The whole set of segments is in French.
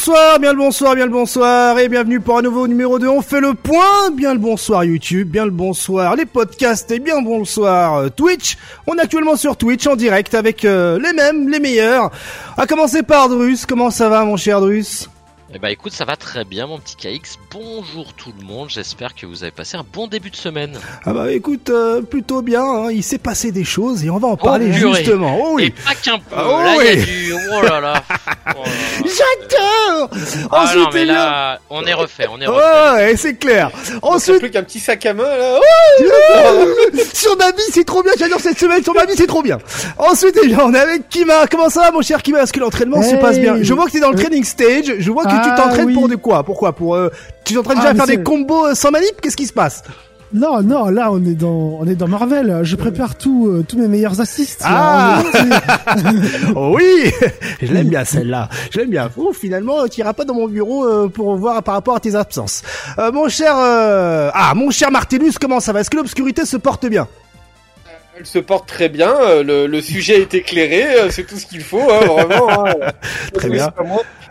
Bonsoir, bien le bonsoir, bien le bonsoir et bienvenue pour un nouveau numéro 2. On fait le point. Bien le bonsoir YouTube, bien le bonsoir les podcasts et bien le bonsoir euh, Twitch. On est actuellement sur Twitch en direct avec euh, les mêmes, les meilleurs. À commencer par Drus. Comment ça va mon cher Drus? Eh bah écoute, ça va très bien mon petit KX. Bonjour tout le monde, j'espère que vous avez passé un bon début de semaine. Ah bah écoute, euh, plutôt bien, hein. il s'est passé des choses et on va en parler justement. Oh oui. Et pas qu'un peu, oh là il y a du... Oh là là. Oh J'adore Ah non mais là, on est refait, on est refait. Ouais, c'est clair. Ensuite... plus qu'un petit sac à main là. sur ma vie c'est trop bien, j'adore cette semaine, sur ma vie c'est trop bien. Ensuite eh on est avec Kima. Comment ça va mon cher Kima? Est-ce que l'entraînement se passe bien? Je vois que t'es dans le training stage, je vois que ah, t'entraînes pour de quoi? Pourquoi? Pour euh, tu t'entraînes déjà ah, à faire des combos euh, sans manip? Qu'est-ce qui se passe? Non, non, là on est dans on est dans Marvel. Je prépare tout, euh, tous mes meilleurs assists. Ah oh oui, je l'aime bien celle-là. Je l'aime bien. Oh, finalement, tu iras pas dans mon bureau pour voir par rapport à tes absences. mon cher, ah mon cher Martellus, comment ça va? Est-ce que l'obscurité se porte bien? Elle se porte très bien, le, le sujet est éclairé, c'est tout ce qu'il faut, hein, vraiment. Hein. très bien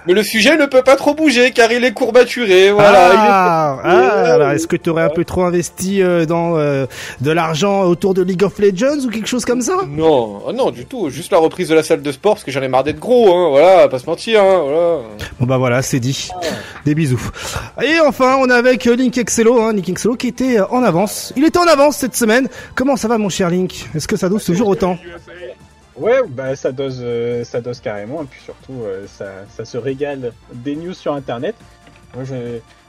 mais le sujet ne peut pas trop bouger car il est courbaturé. Voilà. Ah, ah alors est-ce que tu aurais un peu trop investi euh, dans euh, de l'argent autour de League of Legends ou quelque chose comme ça? Non, ah non du tout. Juste la reprise de la salle de sport parce que j'en ai marre d'être gros. Hein. Voilà, pas se mentir. Hein. Voilà. Bon bah voilà, c'est dit. Des bisous. Et enfin, on est avec Link Excello, hein, Link Excello qui était en avance. Il était en avance cette semaine. Comment ça va mon cher Link? Est-ce que ça dose toujours autant? Ouais, bah ça dose, euh, ça dose carrément, et puis surtout, euh, ça, ça se régale des news sur Internet. Moi,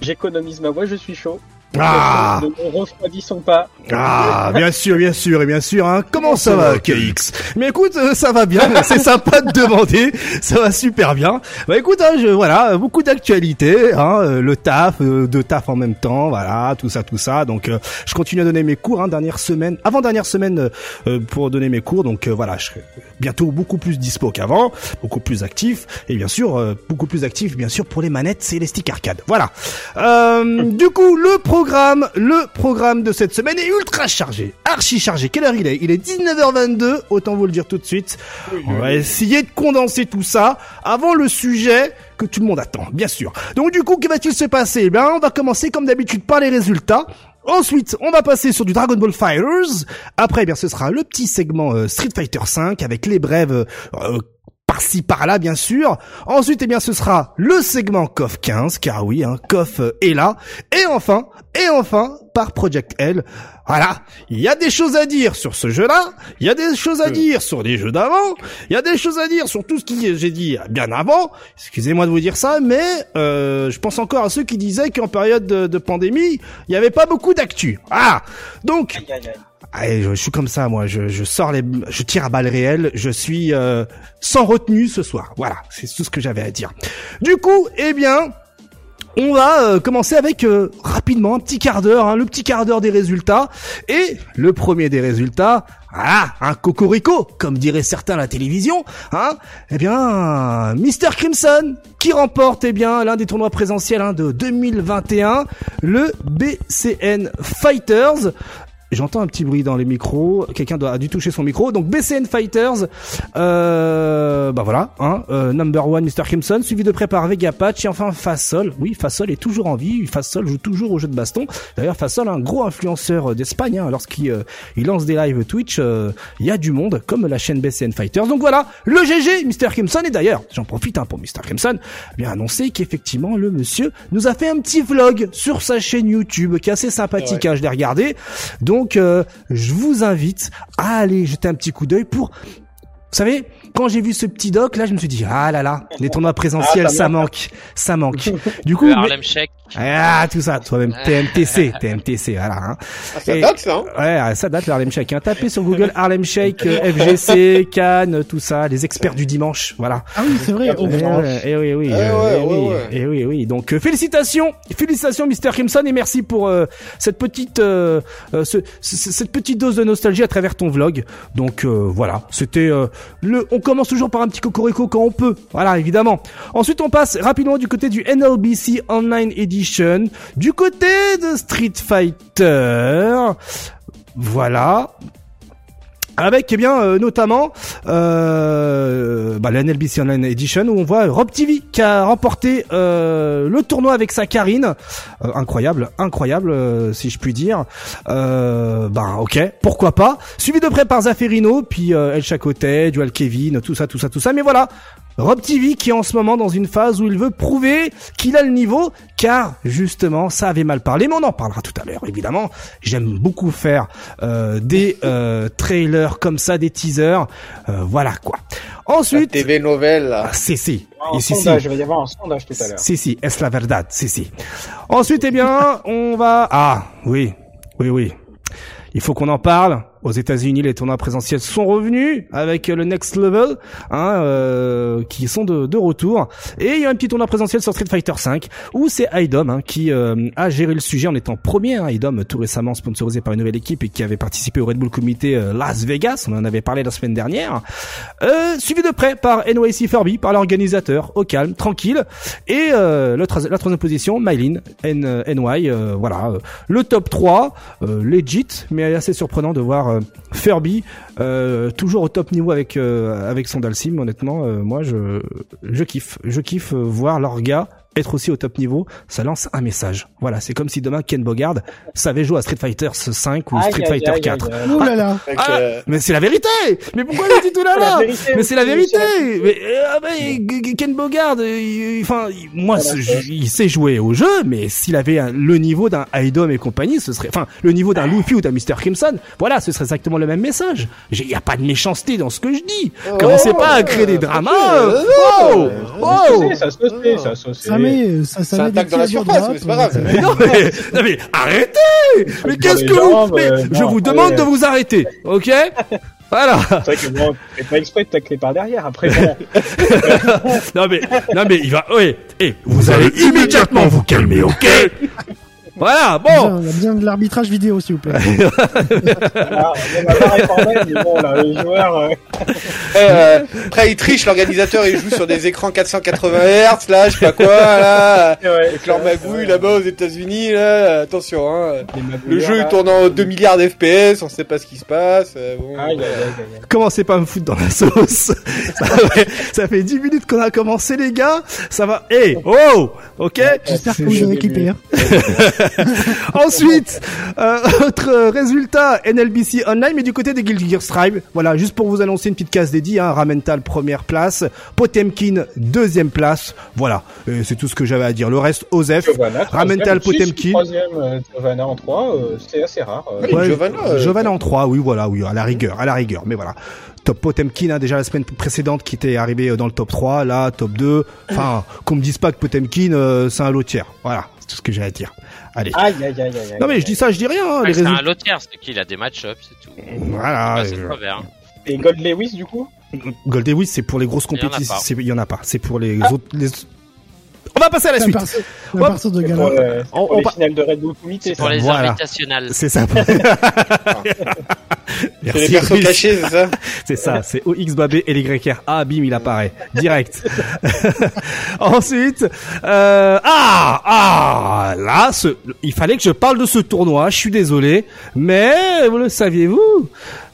j'économise ma voix, je suis chaud. Ah Ne refroidissons pas. Ah, bien sûr, bien sûr, et bien sûr. Hein. Comment ça va, KX Mais écoute, euh, ça va bien. C'est sympa de demander. Ça va super bien. Bah écoute, hein, je, voilà, beaucoup d'actualités. Hein, euh, le taf, euh, de taf en même temps, voilà, tout ça, tout ça. Donc, je continue à donner mes cours. Hein, dernière semaine, avant dernière semaine, pour donner mes cours. Donc voilà, je serai bientôt beaucoup plus dispo qu'avant, beaucoup plus actif, et bien sûr, beaucoup plus actif, bien sûr, pour les manettes, c'est les stick arcade. Voilà. du coup, le pro programme, le programme de cette semaine est ultra chargé, archi chargé. Quelle heure il est? Il est 19h22, autant vous le dire tout de suite. On va essayer de condenser tout ça avant le sujet que tout le monde attend, bien sûr. Donc du coup, que va-t-il se passer? Eh on va commencer comme d'habitude par les résultats. Ensuite, on va passer sur du Dragon Ball Fighters. Après, eh bien, ce sera le petit segment euh, Street Fighter 5 avec les brèves euh, par-ci par-là bien sûr. Ensuite, eh bien, ce sera le segment KOF 15, car oui, hein, KOF est là. Et enfin, et enfin, par Project L. Voilà, il y a des choses à dire sur ce jeu-là, il y a des choses à euh. dire sur les jeux d'avant, il y a des choses à dire sur tout ce que j'ai dit bien avant. Excusez-moi de vous dire ça, mais euh, je pense encore à ceux qui disaient qu'en période de, pandémie, il n'y avait pas beaucoup d'actu. Ah, donc Allez, je, suis comme ça, moi. Je, sors les, je tire à balles réelles. Je suis euh, sans retenue ce soir. Voilà, c'est tout ce que j'avais à dire. Du coup, eh bien, on va euh, commencer avec euh, rapidement un petit quart d'heure, hein, le petit quart d'heure des résultats. Et le premier des résultats, ah, un cocorico, comme diraient certains à la télévision, hein, eh bien, Mr. Crimson, qui remporte, eh bien, l'un des tournois présentiels hein, de 2021, le BCN Fighters. J'entends un petit bruit dans les micros. Quelqu'un a dû toucher son micro. Donc BCN Fighters, euh, bah voilà, hein, euh, number one Mr Crimson, suivi de près par Vegapatch et enfin Fasol. Oui, Fasol est toujours en vie. Fasol joue toujours au jeu de baston. D'ailleurs, Fasol, un gros influenceur d'Espagne, hein, lorsqu'il euh, il lance des lives Twitch, euh, il y a du monde, comme la chaîne BCN Fighters. Donc voilà, le GG Mr Crimson. Et d'ailleurs, j'en profite hein, pour Mr Crimson, bien annoncer qu'effectivement le monsieur nous a fait un petit vlog sur sa chaîne YouTube, qui est assez sympathique. Hein, je l'ai regardé. Donc donc, euh, je vous invite à aller jeter un petit coup d'œil pour, vous savez, quand j'ai vu ce petit doc, là, je me suis dit, ah là là, les tournois présentiels, ah, ça, manque, ça manque. Du coup, Harlem Shake. Ah, tout ça, toi-même, TMTC, TMTC, voilà. Hein. Ah, ça date, ça, hein Ouais, ça date, le Harlem Shake. Hein. Tapez sur Google Harlem Shake, euh, FGC, Cannes, tout ça, les experts du dimanche, voilà. Ah oui, c'est vrai. Eh, oui, oui, eh, euh, oui, eh oui, oui. Donc, euh, félicitations, félicitations, Mr. Crimson, et merci pour cette petite, ce, cette petite dose de nostalgie à travers ton vlog. Donc, voilà, c'était le, on commence toujours par un petit cocorico quand on peut. Voilà, évidemment. Ensuite, on passe rapidement du côté du NLBC Online Edition. Du côté de Street Fighter. Voilà. avec eh bien euh, notamment euh, bah, la NLBC Online Edition où on voit Rob TV qui a remporté euh, le tournoi avec sa Karine. Euh, incroyable incroyable euh, si je puis dire. Euh, bah ok pourquoi pas. Suivi de près par Zafferino puis euh, El Chacotet Dual Kevin tout ça tout ça tout ça. Mais voilà Rob TV qui est en ce moment dans une phase où il veut prouver qu'il a le niveau, car justement ça avait mal parlé, mais on en parlera tout à l'heure évidemment. J'aime beaucoup faire euh, des euh, trailers comme ça, des teasers, Euh, voilà quoi. La Ensuite, TV nouvelle, ah, si si, Un Et si, si. sondage, il va y avoir un sondage tout à l'heure. Si, si, est la verdad, si, si. Ensuite, eh bien, on va... Ah, oui, oui, oui. Il faut qu'on en parle. Aux États-Unis, les tournois présentiels sont revenus avec le Next Level, hein, euh, qui sont de, de retour. Et il y a un petit tournoi présentiel sur Street Fighter 5 où c'est IDOM hein, qui euh, a géré le sujet en étant premier. Hein, IDOM, tout récemment sponsorisé par une nouvelle équipe et qui avait participé au Red Bull Comité euh, Las Vegas. On en avait parlé la semaine dernière. Euh, suivi de près par NYC Furby, par l'organisateur, au calme, tranquille. Et euh, le la troisième position, Mylin, NY, euh, voilà. le top 3, euh, legit, mais assez surprenant de voir euh, Furby euh, toujours au top niveau avec euh, avec son Dalsim. Honnêtement, moi je kiffe, je kiffe voir leur gars être aussi au top niveau, ça lance un message. Voilà, c'est comme si demain Ken Bogard savait jouer à Street Fighter 5 ou Aïe, Street aïe, Fighter aïe, 4. aïe, aïe. Ouh là là. Fait que, Ah, euh, mais c'est la vérité Mais pourquoi il dit tout là là vérité Mais c'est la vérité Mais euh, ah G- Ken Bogard, euh, il- enfin, moi, il sait jouer au jeu, mais s'il avait un- le niveau d'un Idom et compagnie, ce serait, enfin, le niveau d'un Luffy ou d'un Mr. Crimson, voilà, ce serait exactement le même message. Il y a pas de méchanceté dans ce que je dis. Commencez pas à créer des dramas. euh, Oh, oh. Ça se fait, ça se fait. Ça met, ça, ça Ça attaque dans la surface, mais c'est pas grave. euh, Mais non mais, non mais arrêtez Mais qu'est-ce que vous jambes, mais euh, Je non, vous demande allez. de vous arrêter, ok Voilà. C'est vrai que bon, c'est pas exprès de tacler par derrière. Après, bon, Non mais, non mais il va, oui. Et vous allez immédiatement vous calmer, ok Voilà, bon. Il y a bien de l'arbitrage vidéo, s'il vous plaît. mais bon, là, les joueurs, euh, euh, après, il triche, l'organisateur, il joue sur des écrans 480 Hz, là, je sais pas quoi, là. ouais, Avec leur magouille là-bas aux États-Unis, là, attention, hein. Le jeu il tourne en 2 milliards d'FPS, on sait pas ce qui se passe. euh, bon, euh, aïe, aïe, aïe. Commencez pas à me foutre dans la sauce. Ça fait, ça fait 10 minutes qu'on a commencé, les gars. Ça va. Eh, oh, ok. J'espère que vous avez clippé. Hein. Ensuite, euh, autre résultat, NLBC Online, mais du côté des Guild Gear Strive. Voilà, juste pour vous annoncer une petite case dédiée, hein, Ramental première place, Potemkin deuxième place. Voilà, Et c'est tout ce que j'avais à dire. Le reste, Osef. Giovanna, Ramental Potemkin. Troisième, euh, Giovanna en 3, c'est assez rare. euh. Ouais, Giovanna, euh, Giovanna en 3, oui, voilà, oui, à la rigueur, à la rigueur, mais voilà. Top Potemkin, hein, déjà la semaine précédente qui était arrivé euh, dans le top 3, là, top 2. Enfin, qu'on me dise pas que Potemkin, euh, c'est un lot tiers. Voilà, c'est tout ce que j'ai à dire. Allez. Aïe, aïe, aïe, aïe, aïe. Non mais je dis ça, je dis rien, hein, les c'est un résultats. lotier, c'est qu'il a des match-ups, c'est tout. Voilà. Ah, c'est euh, pas vert. Et Gold Lewis, du coup? Gold Lewis, c'est pour les grosses Il y en a compétitions. pas. c'est- Il y en a pas. C'est pour les autres. Les... On va passer à la C'est à suite. partir- à Hop. partir de Gala. pour, euh, c'est On- pour on les pa- finales de Red Bull Comité, Pour ça. les Voilà. C'est ça. C'est les persos Ruiz. cachés, c'est ça C'est ça, c'est OX Babé et. Ah, bim, il apparaît. Direct. Ensuite, euh, ah, ah, là, ce, il fallait que je parle de ce tournoi, je suis désolé, mais vous le saviez-vous?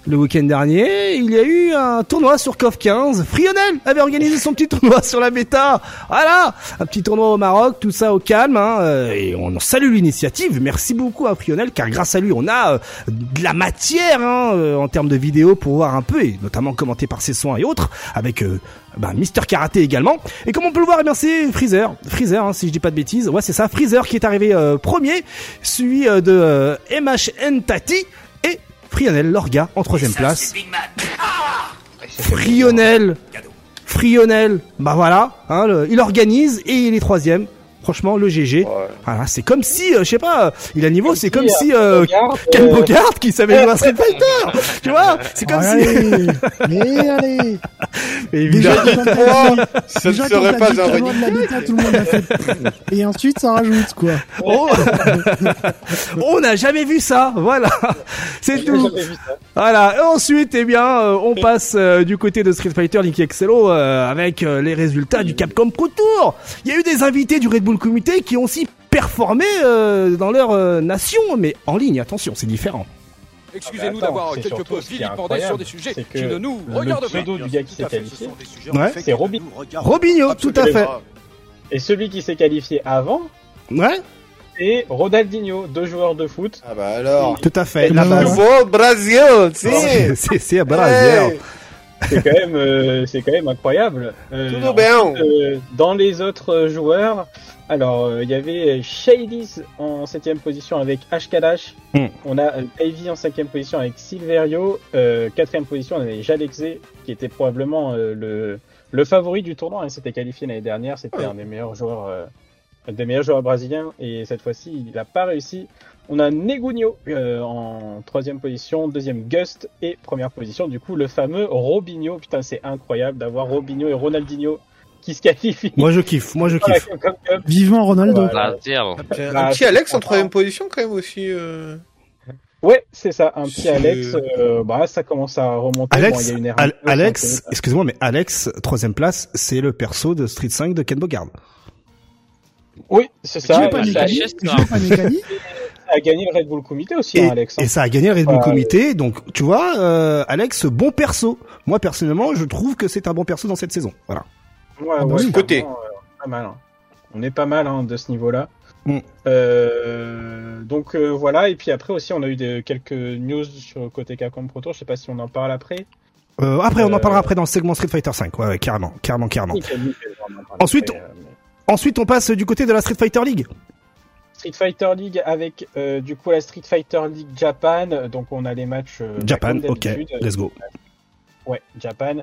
Le week-end dernier, il y a eu un tournoi sur KOF 15. Frionel avait organisé son petit tournoi sur la bêta. Voilà, un petit tournoi au Maroc, tout ça au calme. Hein, euh, et on salue l'initiative. Merci beaucoup à Frionel, car grâce à lui, on a euh, de la matière hein, euh, en termes de vidéos pour voir un peu, et notamment commenté par ses soins et autres, avec euh, bah, Mister Karaté également. Et comme on peut le voir, eh c'est Freezer, Freezer, hein, si je dis pas de bêtises. Ouais, c'est ça, Freezer qui est arrivé premier, suivi de MHN Tati et Frionel Lorga en troisième place. Frionel, Frionel, bah voilà, hein, le- il organise et il est troisième. Franchement, le GG. Ouais. Voilà, c'est comme si, euh, je sais pas, il a niveau, c'est comme si, si euh, euh, Ken euh, Bogart qui savait jouer à Street Fighter. tu vois, c'est comme si. Allez, mais allez. Évidemment. Déjà, Ça ne déjà, serait pas un de tout le monde a fait. Et ensuite, ça rajoute, quoi. Oh. on n'a jamais vu ça. Voilà, c'est tout. jamais vu ça. Voilà. Et ensuite, eh bien, euh, on passe euh, du côté de Street Fighter Link euh, avec euh, les résultats du Capcom Pro Tour. Il y a eu des invités du Red Bull Comité qui ont aussi performé euh, dans leur euh, nation, mais en ligne. Attention, c'est différent. Excusez-nous Attends, d'avoir c'est quelque peu vilipendé sur des sujets c'est que qui ne nous le regardent pas. pseudo du gars qui s'est qualifié, Ouais. c'est Robin. Robinho, tout à fait. Et celui qui s'est qualifié avant, Ouais, c'est Ronaldinho, deux joueurs de foot. Ah bah alors. tout à fait. Et La le base. Nouveau Brésil, si. C'est c'est. Hey, C'est quand même, euh, c'est quand même incroyable. Euh, Tout bien. euh, dans les autres joueurs, alors euh, il y avait Shadis en septième position avec Ashkadash. Hmm. On a Ivy en cinquième position avec Silverio. Euh, quatrième position, on avait Jalexé qui était probablement euh, le le favori du tournoi. Il s'était qualifié l'année dernière. C'était un des meilleurs joueurs, euh, des meilleurs joueurs brésiliens. Et cette fois-ci, il n'a pas réussi. On a Negunho euh, en troisième position, deuxième Gust et première position. Du coup, le fameux Robinho. Putain, c'est incroyable d'avoir Robinho et Ronaldinho qui se qualifient. Moi je kiffe, moi je kiffe. Cup Cup. Vivement Ronaldo. Voilà. Brésil. Un Bah, petit c'est Alex en troisième position quand même aussi. euh. Ouais, c'est ça, un petit C'est- Alex. euh, bah, ça commence à remonter. Alex, Bon, il y a une erreur Al- un peu, Alex, c'est excuse-moi, mais Alex, troisième place, c'est le perso de Street 5 de Ken Bogard. Oui, c'est ça. Il Nick a, gagné le Red Bull Comité aussi, Et, hein, Alex. hein. et ça a gagné le Red Bull Ouais. Comité, donc tu vois, euh, Alex, bon perso. Moi personnellement, je trouve que c'est un bon perso dans cette saison. Voilà. Ouais, Ah bah ouais, oui. Côté. euh, pas mal. hein. On est pas mal hein, de ce niveau-là. Mm. Euh, donc euh, voilà, et puis après aussi on a eu des, quelques news sur le côté Capcom Pro Tour, je sais pas si on en parle après. Euh, après, on en Euh, parlera après dans le segment Street Fighter 5. Ouais, ouais, carrément, carrément, carrément. Nickel, nickel, Ensuite, après, euh, mais- Ensuite, on passe du côté de la Street Fighter League. Street Fighter League avec euh, du coup la Street Fighter League Japan, donc on a les matchs euh, bah, Japan, ok, d'habitude. let's go. Ouais, Japan.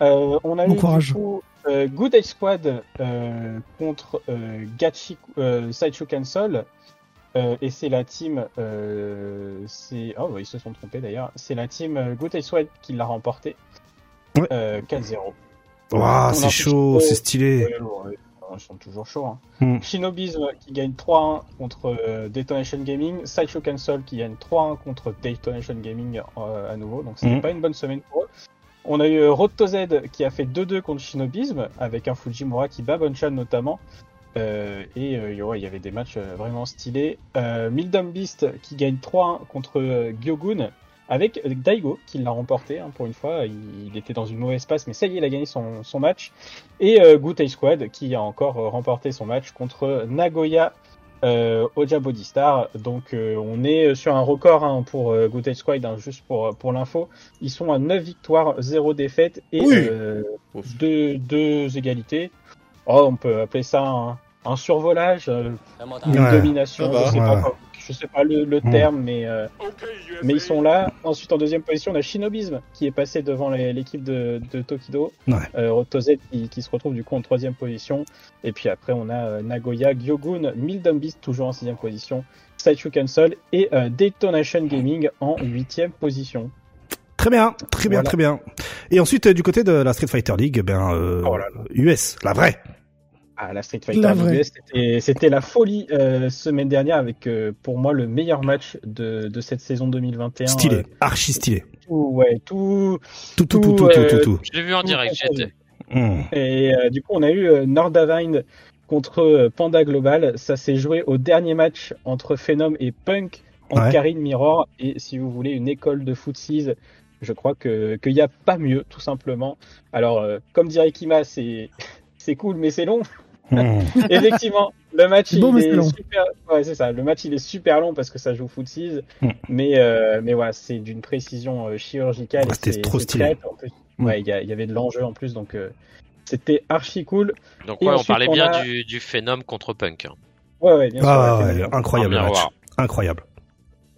Euh, on a Bon eu courage. du coup euh, Good Age Squad euh, contre euh, Gachi euh, Sideshow Cancel. Euh, et c'est la team, euh, c'est oh ils se sont trompés d'ailleurs. C'est la team euh, Good Age Squad qui l'a remporté. Ouais. Euh, 4-0. Waouh, c'est chaud, c'est stylé. Ouais, ouais, ils sont toujours chauds. Hein. Hmm. Shinobism qui gagne 3-1 contre euh, Detonation Gaming. Sideshow Cancel qui gagne 3-1 contre Detonation Gaming euh, à nouveau. Donc c'était Hmm. pas une bonne semaine pour eux. On a eu euh, Road to Z qui a fait 2-2 contre Shinobism avec un Fujimura qui bat Bonchan notamment. Euh, et euh, ouais, il y avait des matchs euh, vraiment stylés. Mildom Beast qui gagne 3-1 contre Gyogun avec euh, Daigo qui l'a remporté hein, pour une fois. Il, était dans une mauvaise passe, mais ça y est, il a gagné son, son match. Et euh, Gutei Squad qui a encore euh, remporté son match contre Nagoya euh, Oja Body Star. Donc euh, on est sur un record hein, pour euh, Gutei Squad, hein, juste pour, pour l'info. Ils sont à 9 victoires, 0 défaites et Oui. euh, deux, deux égalités. Oh, on peut appeler ça un, un survolage, euh, une Ouais. domination, je sais Ouais. pas, je sais pas le, le terme, mais euh, mais ils sont là. Ensuite, en deuxième position, on a Shinobism qui est passé devant l'équipe de, de Tokido. Ouais. Euh, Rotozet qui, qui se retrouve du coup en troisième position. Et puis après, on a euh, Nagoya, Gyogun, Mildom Beast toujours en sixième position, Sideshow Cancel et euh, Detonation Gaming en huitième position. Très bien, très bien, Voilà. très bien. Et ensuite, du côté de la Street Fighter League, ben, euh, Oh là US, la vraie. Ah, la Street Fighter c'était- c'était la folie euh, semaine dernière avec euh, pour moi le meilleur match de, de cette saison 2021. Stylé, Euh, archi stylé. tout, ouais, tout, Tout, tout, tout, tout, tout, tout, euh. Je l'ai vu en direct, j'y étais. Hmm. Et euh, du coup, on a eu euh, Nordavine contre Panda Global. Ça s'est joué au dernier match entre Phenom et Punk en Ouais. Karine Mirror. Et si vous voulez une école de footsies, je crois que qu'il n'y a pas mieux, tout simplement. Alors, euh, comme dirait Kima, c'est c'est cool, mais c'est long. Hmm. Effectivement, le match C'est il est super. Ouais, c'est ça. Le match il est super long parce que ça joue footsies, Mm. mais euh, mais voilà, c'est d'une précision euh, chirurgicale. Ouais, et c'était trop stylé. Ouais, il y, avait de l'enjeu en plus, donc euh, c'était archi cool. Donc Et ouais, on parlait on bien a- du, du phénomène contre Punk. hein. Ouais, ouais, bien sûr. Ah, ouais, ouais, incroyable match. Incroyable.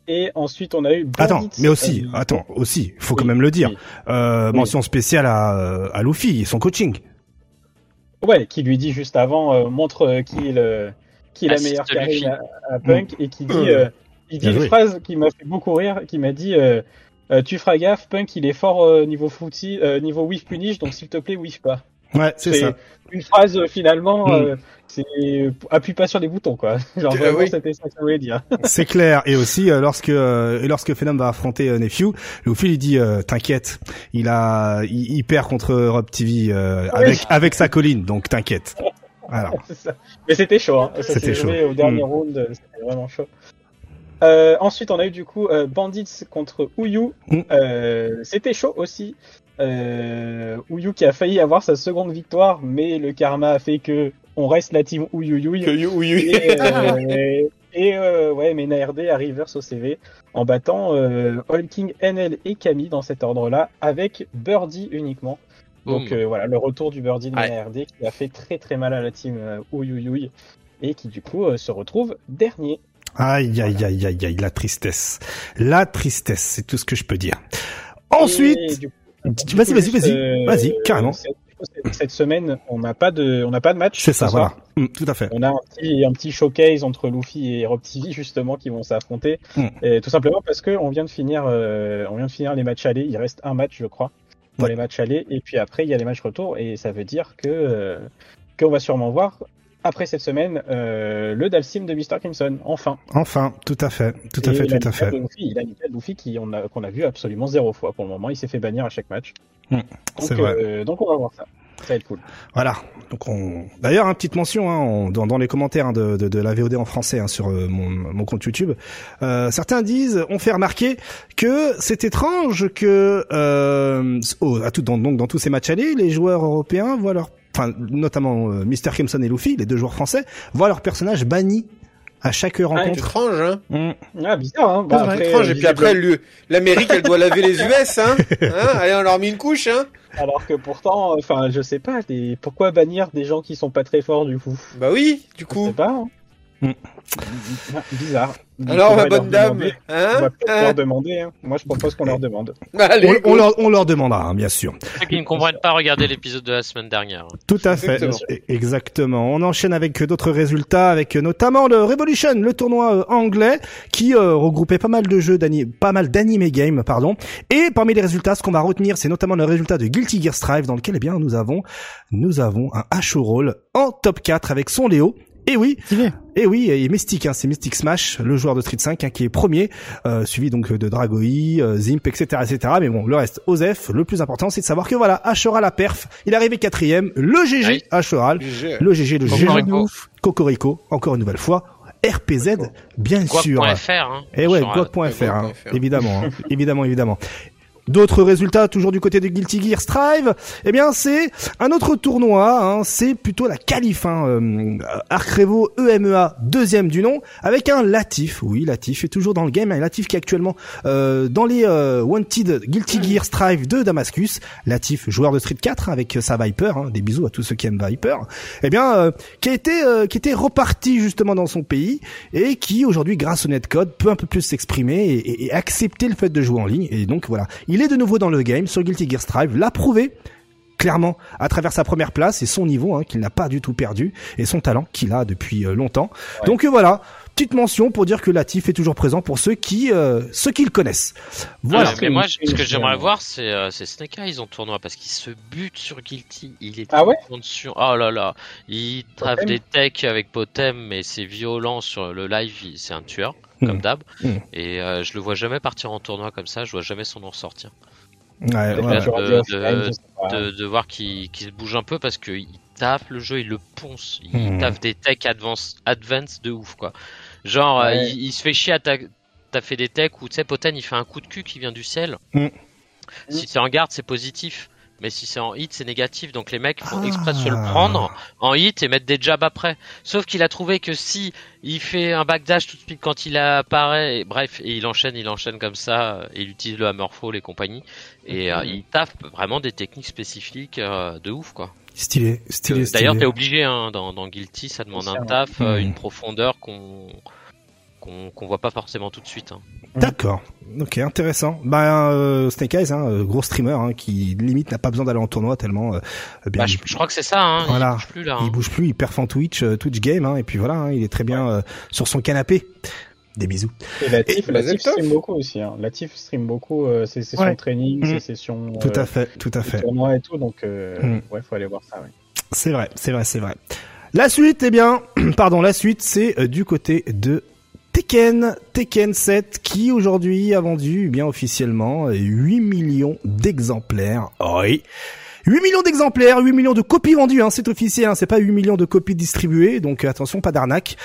Et ensuite, on a eu. Attends, mais aussi, euh, attends, aussi, il faut quand même le dire. oui. Euh, Oui. mention spéciale à, à Luffy et son coaching. Ouais, qui lui dit juste avant, euh, montre euh, qui est le qui est la meilleure carrière à, à Punk et qui dit, Euh, euh, il dit bien une joué. phrase qui m'a fait beaucoup rire, qui m'a dit, euh, euh, tu feras gaffe, Punk il est fort euh, niveau footy, euh, niveau whiff punish, donc s'il te plaît whiff pas. Ouais, c'est ça. Une phrase euh, finalement, Mm. euh, c'est euh, appuie pas sur les boutons quoi. Genre Euh, vraiment oui. c'était ça que ça voulait dire. C'est clair. Et aussi, euh, lorsque euh, et lorsque Phenom va affronter euh, Nephew, Luffy lui dit euh, t'inquiète, il a il, il perd contre Rob TV euh, avec avec sa colline, donc t'inquiète. Alors, ça. Mais c'était chaud, hein. C'était chaud. joué au dernier Mm. round, c'était vraiment chaud. Euh, ensuite, on a eu du coup euh, Bandits contre Ouyu. Mm. Euh, C'était chaud aussi. Euh, Ouyu qui a failli avoir sa seconde victoire, mais le karma a fait que on reste la team Ouyouyoui. Et, euh, et, euh, ouais, mais NARD arrive vers au CV en battant euh, All King, NL et Camille dans cet ordre-là, avec Birdie uniquement. Donc euh, voilà, le retour du Birdie de Ouais. NARD qui a fait très très mal à la team euh, Ouyouyoui et qui du coup euh, se retrouve dernier. Aïe, aïe, aïe, aïe, aïe, la tristesse. La tristesse, c'est tout ce que je peux dire. Ensuite, Et du coup, vas-y, vas-y, vas-y, euh, vas-y, carrément. Cette, cette semaine, on n'a pas de, on n'a pas de match. c'est ça, soir. voilà. Mm, tout à fait. On a un petit, un petit showcase entre Luffy et Rob TV justement qui vont s'affronter. Mm. Et tout simplement parce que on vient de finir, euh, on vient de finir les matchs allés. Il reste un match, je crois, pour Ouais. les matchs allés. Et puis après, il y a les matchs retour. Et ça veut dire que euh, qu'on va sûrement voir après cette semaine euh, le Dalsim de Mr. Crimson. Enfin. Enfin, tout à fait, tout à Et fait, tout à fait. Luffy, il Luffy qui on a qu'on a vu absolument zéro fois pour le moment. Il s'est fait bannir à chaque match. Mm. Donc, vrai. euh, donc on va voir ça. Ça va être cool. Voilà. Donc on. D'ailleurs, une petite mention hein, on- dans, dans les commentaires hein, de, de, de la VOD en français hein, sur euh, mon, mon compte YouTube. Euh, certains disent, ont fait remarquer que c'est étrange que euh, oh, à tout, dans, donc dans tous ces matchs allés, les joueurs européens voient leur, enfin notamment euh, Mr Crimson et Luffy, les deux joueurs français, voient leur personnage banni à chaque rencontre. étrange, hein. Mm. Ah bizarre. Hein vrai. après, étrange. euh, Et puis après, l'Amérique, elle doit laver les US, hein. hein Allez, on leur met une couche, hein. Alors que pourtant, enfin, je sais pas, pourquoi bannir des gens qui sont pas très forts du coup? Bah oui, du Je coup. sais pas. hein. Mm. Bizarre. Donc, Alors, ma bonne dame, demander- On hein, va peut-être hein leur demander. hein. Moi, je propose qu'on leur demande. Allez, On, leur, on leur demandera, hein, bien sûr. Ceux qui ne comprennent pas, regardez l'épisode de la semaine dernière. Tout à fait. Exactement. E- Exactement. On enchaîne avec d'autres résultats, avec notamment le Revolution, le tournoi euh, anglais, qui euh, regroupait pas mal de jeux d'anime, pas mal d'anime game, pardon. Et parmi les résultats, ce qu'on va retenir, c'est notamment le résultat de Guilty Gear Strive, dans lequel, eh bien, nous avons, nous avons un H roll en top 4 avec son Léo. Et oui, Stylé. et oui, et Mystic, hein, c'est Mystic Smash, le joueur de Street 5, hein, qui est premier, euh, suivi donc de Dragoi, euh, Zimp, etc., etc. Mais bon, le reste, Osef, le plus important, c'est de savoir que voilà, Ashoral la perf, il est arrivé quatrième, le GG Oui. Le GG, le GG Cocorico. encore une nouvelle fois, RPZ, bien sûr. Hein. Et ouais, hein, GOG.fr. évidemment, hein, évidemment, évidemment. D'autres résultats, toujours du côté de Guilty Gear Strive, eh bien c'est un autre tournoi, hein, c'est plutôt la qualif, hein, euh, Arc Revo EMEA, deuxième du nom, avec un Latif, oui Latif est toujours dans le game, un Latif qui est actuellement euh, dans les euh, Wanted Guilty Gear Strive de Damascus, Latif joueur de Street 4 hein, avec sa Viper, hein, des bisous à tous ceux qui aiment Viper, eh bien euh, qui a été euh, qui était reparti justement dans son pays et qui aujourd'hui grâce au netcode peut un peu plus s'exprimer et, et- et accepter le fait de jouer en ligne. Et donc voilà. Il est de nouveau dans le game sur Guilty Gear Strive l'a prouvé clairement à travers sa première place et son niveau hein, qu'il n'a pas du tout perdu et son talent qu'il a depuis euh, longtemps Ouais. donc euh, voilà petite mention pour dire que Latif est toujours présent pour ceux qui euh, ceux qui le connaissent voilà mais moi, ce que j'aimerais voir, c'est euh, c'est Snake Eyes en tournoi parce qu'il se bute sur Guilty. Il est Ah ouais dessus. Oh là là, il trave Potem des techs avec Potem, mais c'est violent sur le live. il- C'est un tueur, Mm. comme d'hab. Mm. Et euh, je le vois jamais partir en tournoi comme ça. Je vois jamais son nom ressortir. Ouais, ouais, de- voir qu'il se bouge un peu parce qu'il tape le jeu, il le ponce. Il Mm. tape des techs advance, advance de ouf quoi. Genre, euh, Ouais. il, il se fait chier à ta- T'as fait des techs où, tu sais, Poten, il fait un coup de cul qui vient du ciel. Si c'est en garde, c'est positif. Mais si c'est en hit, c'est négatif. Donc les mecs font Ah. exprès de se le prendre en hit et mettre des jabs après. Sauf qu'il a trouvé que si il fait un backdash tout de suite quand il apparaît, et bref, et il enchaîne, il enchaîne comme ça, euh, et il utilise le hammerfall et compagnie, et euh, il tape vraiment des techniques spécifiques euh, de ouf quoi. stylé stylé stylé D'ailleurs, t'es obligé hein, dans, dans Guilty, ça demande un taf, euh, Mm. une profondeur qu'on qu'on qu'on voit pas forcément tout de suite. hein. D'accord. Ok, intéressant. Ben euh, Snake Eyes, hein, euh, gros streamer, hein, qui limite n'a pas besoin d'aller en tournoi tellement. euh, bien, Bah, je, il, je crois que c'est ça, hein. Voilà. il bouge plus là. il hein. bouge plus, il perf en Twitch, euh, Twitch game, hein, et puis voilà, hein, il est très bien euh, sur son canapé. Des bisous. Et Latif, Et- Latif stream beaucoup aussi. Hein. Latif stream beaucoup euh, ses sessions Ouais. de training, Mm. ses sessions Tout euh, à fait, tout à de fait. tournois et tout. Donc, euh, Mm. ouais, faut aller voir ça. Ouais. C'est vrai, c'est vrai, c'est vrai. La suite, eh bien, pardon, la suite, c'est euh, du côté de Tekken, Tekken 7, qui aujourd'hui a vendu, eh bien officiellement, euh, 8 millions d'exemplaires. Oui. 8 millions d'exemplaires, 8 millions de copies vendues, hein, c'est officiel, hein, c'est pas 8 millions de copies distribuées, donc euh, attention, pas d'arnaque.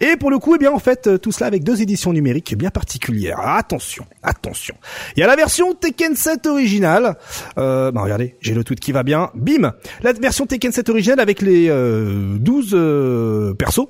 Et pour le coup, eh bien en fait, euh, tout cela avec deux éditions numériques bien particulières. attention, attention. Il y a la version Tekken 7 originale. Euh, bah regardez, j'ai le tweet qui va bien. Bim La version Tekken 7 originale avec les euh, 12 persos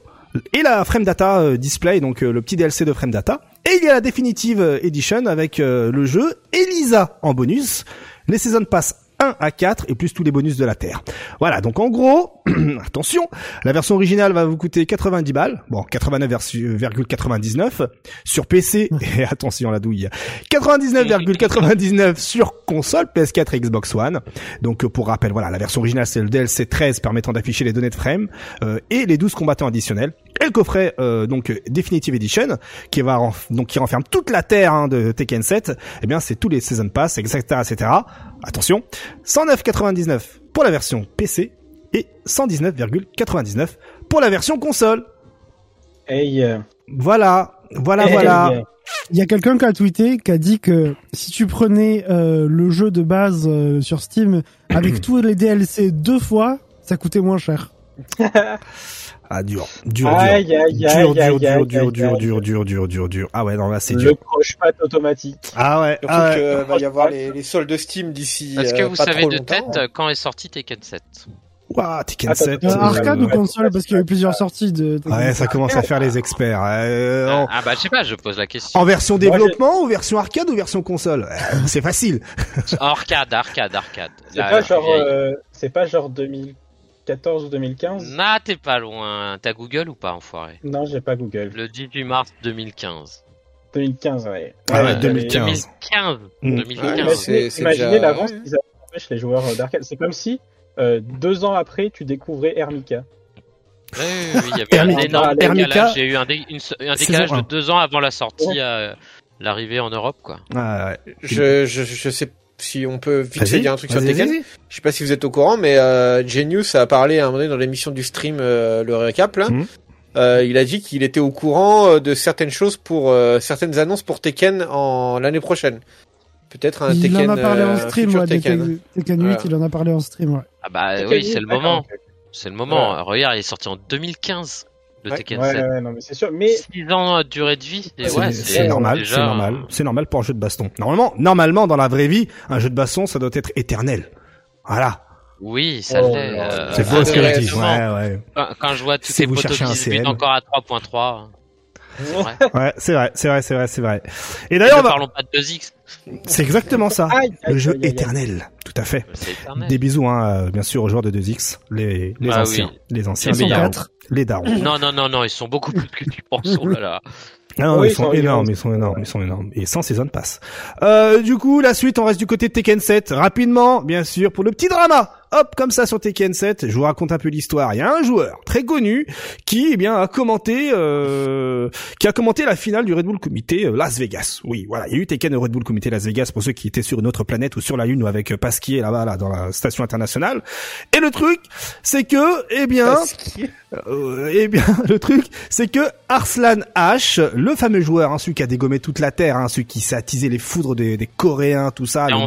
et la frame data display, donc le petit DLC de frame data. Et il y a la Definitive Edition avec le jeu Elisa en bonus, les Season Pass 1 à 4 et plus tous les bonus de la Terre. Voilà, donc en gros, attention, la version originale va vous coûter 90 balles, bon 89,99 sur PC et attention la douille, 99,99 sur console PS4 et Xbox One. Donc pour rappel, voilà, la version originale c'est le DLC 13 permettant d'afficher les données de frame euh, et les 12 combattants additionnels et le coffret euh, donc Definitive Edition qui va donc qui renferme toute la terre hein, de Tekken 7. Eh bien c'est tous les season pass, etc., etc. Attention, 109,99 pour la version PC et 119,99 pour la version console. Hey. Voilà, voilà, voilà. Il y a quelqu'un qui a tweeté, qui a dit que si tu prenais euh, le jeu de base euh, sur Steam avec tous les DLC deux fois, ça coûtait moins cher. Ah dur, dur, dur, dur, dur, dur, dur, dur, dur, dur, dur, dur, dur. Ah ouais, non là c'est dur. Le croche-patte automatique. Ah ouais. Surtout ah ouais. que va y avoir les, les soldes Steam d'ici. Est-ce que euh, vous savez de tête quand est sorti Tekken 7 Ouah, Tekken Attends, 7. Euh, attends, euh, arcade ou console parce qu'il y a eu plusieurs sorties de. Ouais, ça commence à faire les experts. Euh, en, Ah bah je sais pas, je pose la question. en version Moi, développement ou version arcade ou version console? Euh, C'est facile. Arcade, arcade, arcade. C'est La- pas genre, c'est pas genre 2014 ou 2015. Nah, t'es pas loin. T'as Google ou pas, enfoiré Non, j'ai pas Google. Le 18 mars 2015. 2015, ouais. Ah ouais, Ouais, 2015. 2015. Mm. 2015. Ouais, Imaginez, c'est- c'est imaginez déjà- l'avance qu'ils les joueurs d'arcade. C'est comme si euh, deux ans après, tu découvrais Hermika. Oui, oui, oui, il y avait un Hermika- énorme Hermika- décalage. Il y a eu un, dé- une- un Saison décalage de deux ans avant la sortie, à l'arrivée en Europe, quoi. Ah, ouais. Je, je, je sais si on peut vite fait dire un truc sur Tekken. Je sais pas si vous êtes au courant, mais euh, Genius a parlé à un moment donné dans l'émission du stream, euh, le récap là. Mhm. Euh, il a dit qu'il était au courant de certaines choses pour euh, certaines annonces pour Tekken en l'année prochaine. Peut-être un Il Tekken. en a parlé en stream, ouais, Tekken. Tekken, Tekken 8, Voilà. il en a parlé en stream, ouais. Ah bah Tekken oui, c'est le moment. C'est le moment. Ouais. Regarde, il est sorti en 2015, le Ouais. Tekken Ouais, 7. ouais, non, mais c'est sûr. Mais 6 ans de durée de vie. C'est ouais, c'est normal, déjà- c'est normal, c'est normal pour un jeu de baston. Normalement, normalement dans la vraie vie, un jeu de baston, ça doit être éternel. Voilà. Oui, ça Oh l'est. euh, C'est Ah, beau ce que je dis. Ouais, ouais. Quand, quand je vois tous cherchez un qui se butent encore à 3.3. C'est vrai. Ouais, c'est vrai, c'est vrai, c'est vrai, c'est vrai. Et d'ailleurs, ne on va- parlons pas de 2X. c'est exactement ça. Le jeu éternel, tout à fait. Des bisous, hein, euh, bien sûr, aux joueurs de 2X, les, les Ah anciens, oui. les anciens, les quatre. les darons. Non, non, non, non, ils sont beaucoup plus que tu penses. Oh là là. Ah non, Oui, ils sont ils sont énormes, énormes. ils sont énormes, ils sont énormes. Et sans saison passe. Euh, du coup, la suite, on reste du côté de Tekken 7. Rapidement, bien sûr, pour le petit drama. Hop, comme ça sur Tekken 7, je vous raconte un peu l'histoire. Il y a un joueur très connu qui, eh bien, a commenté, euh, qui a commenté la finale du Red Bull Comité euh, Las Vegas. Oui, voilà, il y a eu Tekken au Red Bull Comité Las Vegas pour ceux qui étaient sur une autre planète ou sur la Lune ou avec euh, Pasquier là-bas, là, dans la station internationale. Et le truc, c'est que, eh bien, euh, eh bien, le truc, c'est que Arslan H, le fameux joueur, hein, celui qui a dégommé toute la terre, hein, celui qui s'est attisé les foudres des, des Coréens, tout ça, Et les.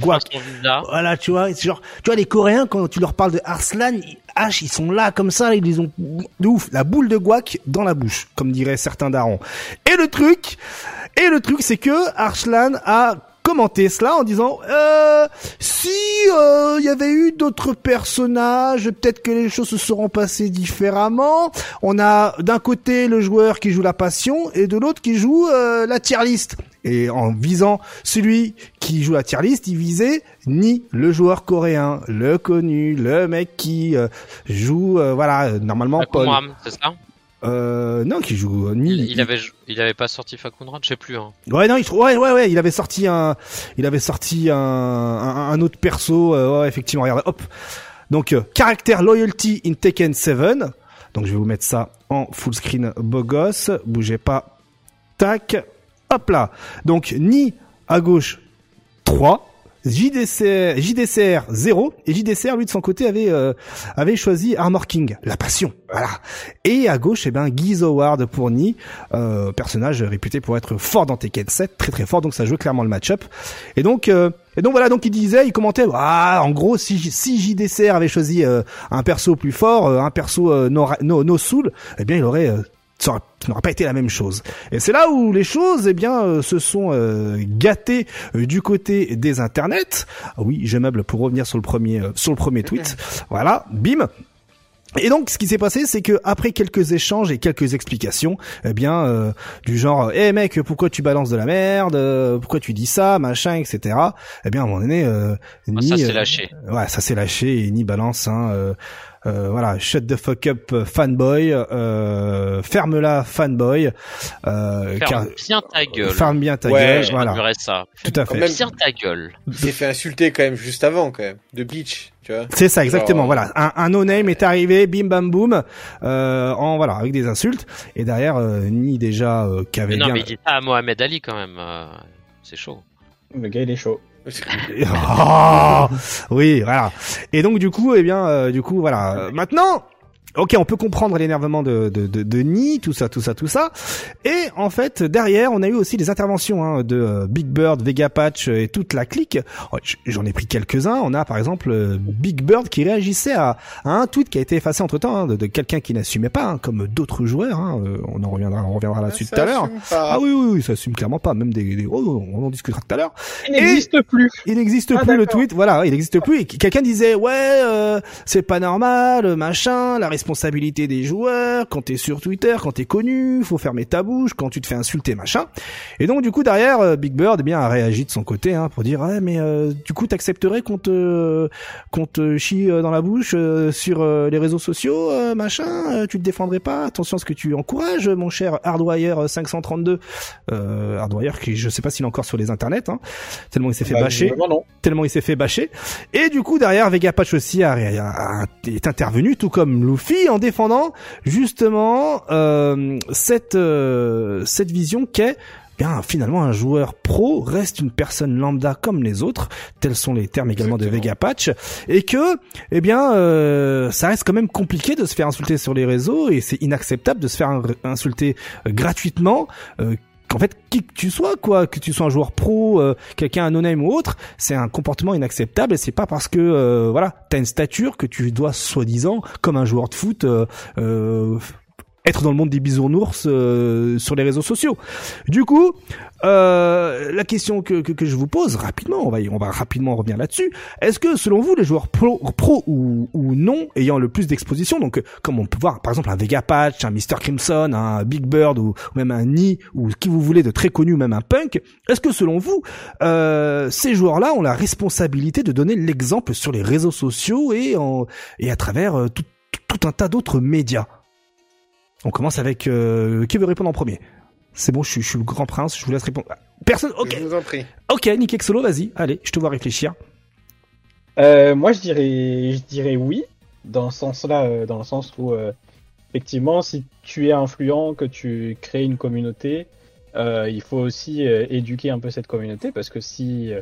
Voilà, tu vois, genre, tu vois, les Coréens, quand tu leur parles de Arslan H, ils sont là, comme ça, ils ont, de ouf, la boule de guac dans la bouche, comme diraient certains darons. Et le truc, et le truc, c'est que Arslan a commenté cela en disant euh, si euh, il y avait eu d'autres personnages peut-être que les choses se seront passées différemment on a d'un côté le joueur qui joue la passion et de l'autre qui joue euh, la tier list et en visant celui qui joue la tier list, il visait ni le joueur coréen, le connu, le mec qui euh, joue, euh, voilà, euh, normalement Paul. C'est ça? Euh, non, qui joue euh, ni. il, il avait, il avait pas sorti Fakunram, je sais plus. Hein. Ouais, non, il, ouais, ouais, ouais, il avait sorti un, il avait sorti un, un, un autre perso, euh, ouais, effectivement, regardez, hop. Donc, euh, caractère loyalty in Tekken 7. Donc, je vais vous mettre ça en full screen beau gosse. Bougez pas. Tac. Hop là. Donc, ni à gauche 3. JDCR, JDCR 0 et JDCR lui de son côté avait euh, avait choisi Armor King, la passion, voilà. Et à gauche, eh ben Guy Howard pour Ni, euh, personnage réputé pour être fort dans Tekken 7, très très fort, donc ça joue clairement le match-up. Et donc euh, Et donc voilà, donc il disait, il commentait, ah, en gros, si, si JDCR avait choisi euh, un perso plus fort, euh, un perso euh, no, no, no soul, eh bien il aurait, euh, ça aurait- ça n'aurait pas été la même chose. Et c'est là où les choses, eh bien, euh, se sont euh, gâtées euh, du côté des internets. Ah oui, je meuble pour revenir sur le premier, euh, sur le premier tweet. Voilà, bim. Et donc, ce qui s'est passé, c'est que après quelques échanges et quelques explications, eh bien, euh, du genre, eh mec, pourquoi tu balances de la merde, euh, pourquoi tu dis ça, machin, etc. Eh bien, à un moment donné, euh, Ah, Ni, ça s'est euh, lâché. ouais, ça s'est lâché et ni balance. Hein, euh, voilà, shut the fuck up, euh, fanboy. Euh, ferme-la, fanboy. Euh, car- Ferme bien ta gueule. ferme bien ta Ouais, gueule. Je Voilà, dirais ça. tout à fait. même. Bien ta gueule. Il s'est fait insulter quand même juste avant, quand même. De Bleach, tu vois. C'est ça, exactement. Genre, Voilà, un, un no-name est arrivé, bim bam boum, euh, en voilà, avec des insultes. Et derrière, euh, ni déjà euh, qui avait Mais non, bien. mais il dit ça à Mohamed Ali quand même. euh, C'est chaud. Le gars, il est chaud. Oh oui, voilà. Et donc du coup, eh bien, euh, du coup, voilà. Euh, Maintenant, ok, on peut comprendre l'énervement de, de, de, de Ni, tout ça, tout ça, tout ça. Et en fait, derrière, on a eu aussi les interventions hein, de euh, Big Bird, Vega Patch euh, et toute la clique. Oh, J'en ai pris quelques-uns. On a par exemple euh, Big Bird qui réagissait à, à un tweet qui a été effacé entre temps de, de quelqu'un qui n'assumait pas, hein, comme d'autres joueurs. hein. On en reviendra, on reviendra là-dessus Ça tout à l'heure. Ah oui, oui, oui, ça assume clairement pas. Même des, des oh, on en discutera tout à l'heure. Il n'existe plus. Il n'existe Ah, plus le tweet, voilà, il n'existe plus. Et quelqu'un disait ouais, euh, c'est pas normal, machin, la responsabilité des joueurs. Quand t'es sur Twitter, quand t'es connu, faut fermer ta bouche. Quand tu te fais insulter, machin. Et donc du coup derrière, euh, Big Bird eh bien a réagi de son côté hein, pour dire ouais, mais euh, du coup t'accepterais qu'on te qu'on te chie euh, dans la bouche euh, sur euh, les réseaux sociaux, euh, machin. euh, tu te défendrais pas? Attention à ce que tu encourages, mon cher Hardwire 532. Euh, Hardwire qui je sais pas s'il est encore sur les internets, hein, tellement il s'est fait Bah, bâcher tellement il s'est fait bâcher. Et du coup, derrière, Vega Patch aussi a, a- a- est intervenu, tout comme Luffy, en défendant justement euh, cette euh, cette vision qu'est bien finalement un joueur pro reste une personne lambda comme les autres, tels sont les termes également de. Vega Patch, et que eh bien euh, ça reste quand même compliqué de se faire insulter sur les réseaux et c'est inacceptable de se faire in- insulter euh, gratuitement. euh, en fait, qui que tu sois, quoi, que tu sois un joueur pro, euh, quelqu'un anonyme ou autre, c'est un comportement inacceptable et c'est pas parce que euh, voilà, t'as une stature que tu dois soi-disant, comme un joueur de foot, euh, euh, être dans le monde des bisounours euh, sur les réseaux sociaux. Du coup, euh, la question que, que, que je vous pose rapidement, on va on va rapidement revenir là-dessus. Est-ce que selon vous, les joueurs pro, pro ou, ou non ayant le plus d'exposition, donc euh, comme on peut voir par exemple un Vega Patch, un Mr Crimson, un Big Bird ou, ou même un Ni ou qui vous voulez de très connu, même un Punk, est-ce que selon vous, euh, ces joueurs-là ont la responsabilité de donner l'exemple sur les réseaux sociaux et en, et à travers euh, tout, tout un tas d'autres médias? On commence avec euh, qui veut répondre en premier? C'est bon, je suis, je suis le grand prince, je vous laisse répondre. Personne. Ok, Je vous en prie. ok, Nick Solo, vas-y, allez, je te vois réfléchir. Euh, moi, je dirais, je dirais oui, dans ce sens-là, euh, dans le sens où, euh, effectivement, si tu es influent, que tu crées une communauté, euh, il faut aussi euh, éduquer un peu cette communauté, parce que si, euh,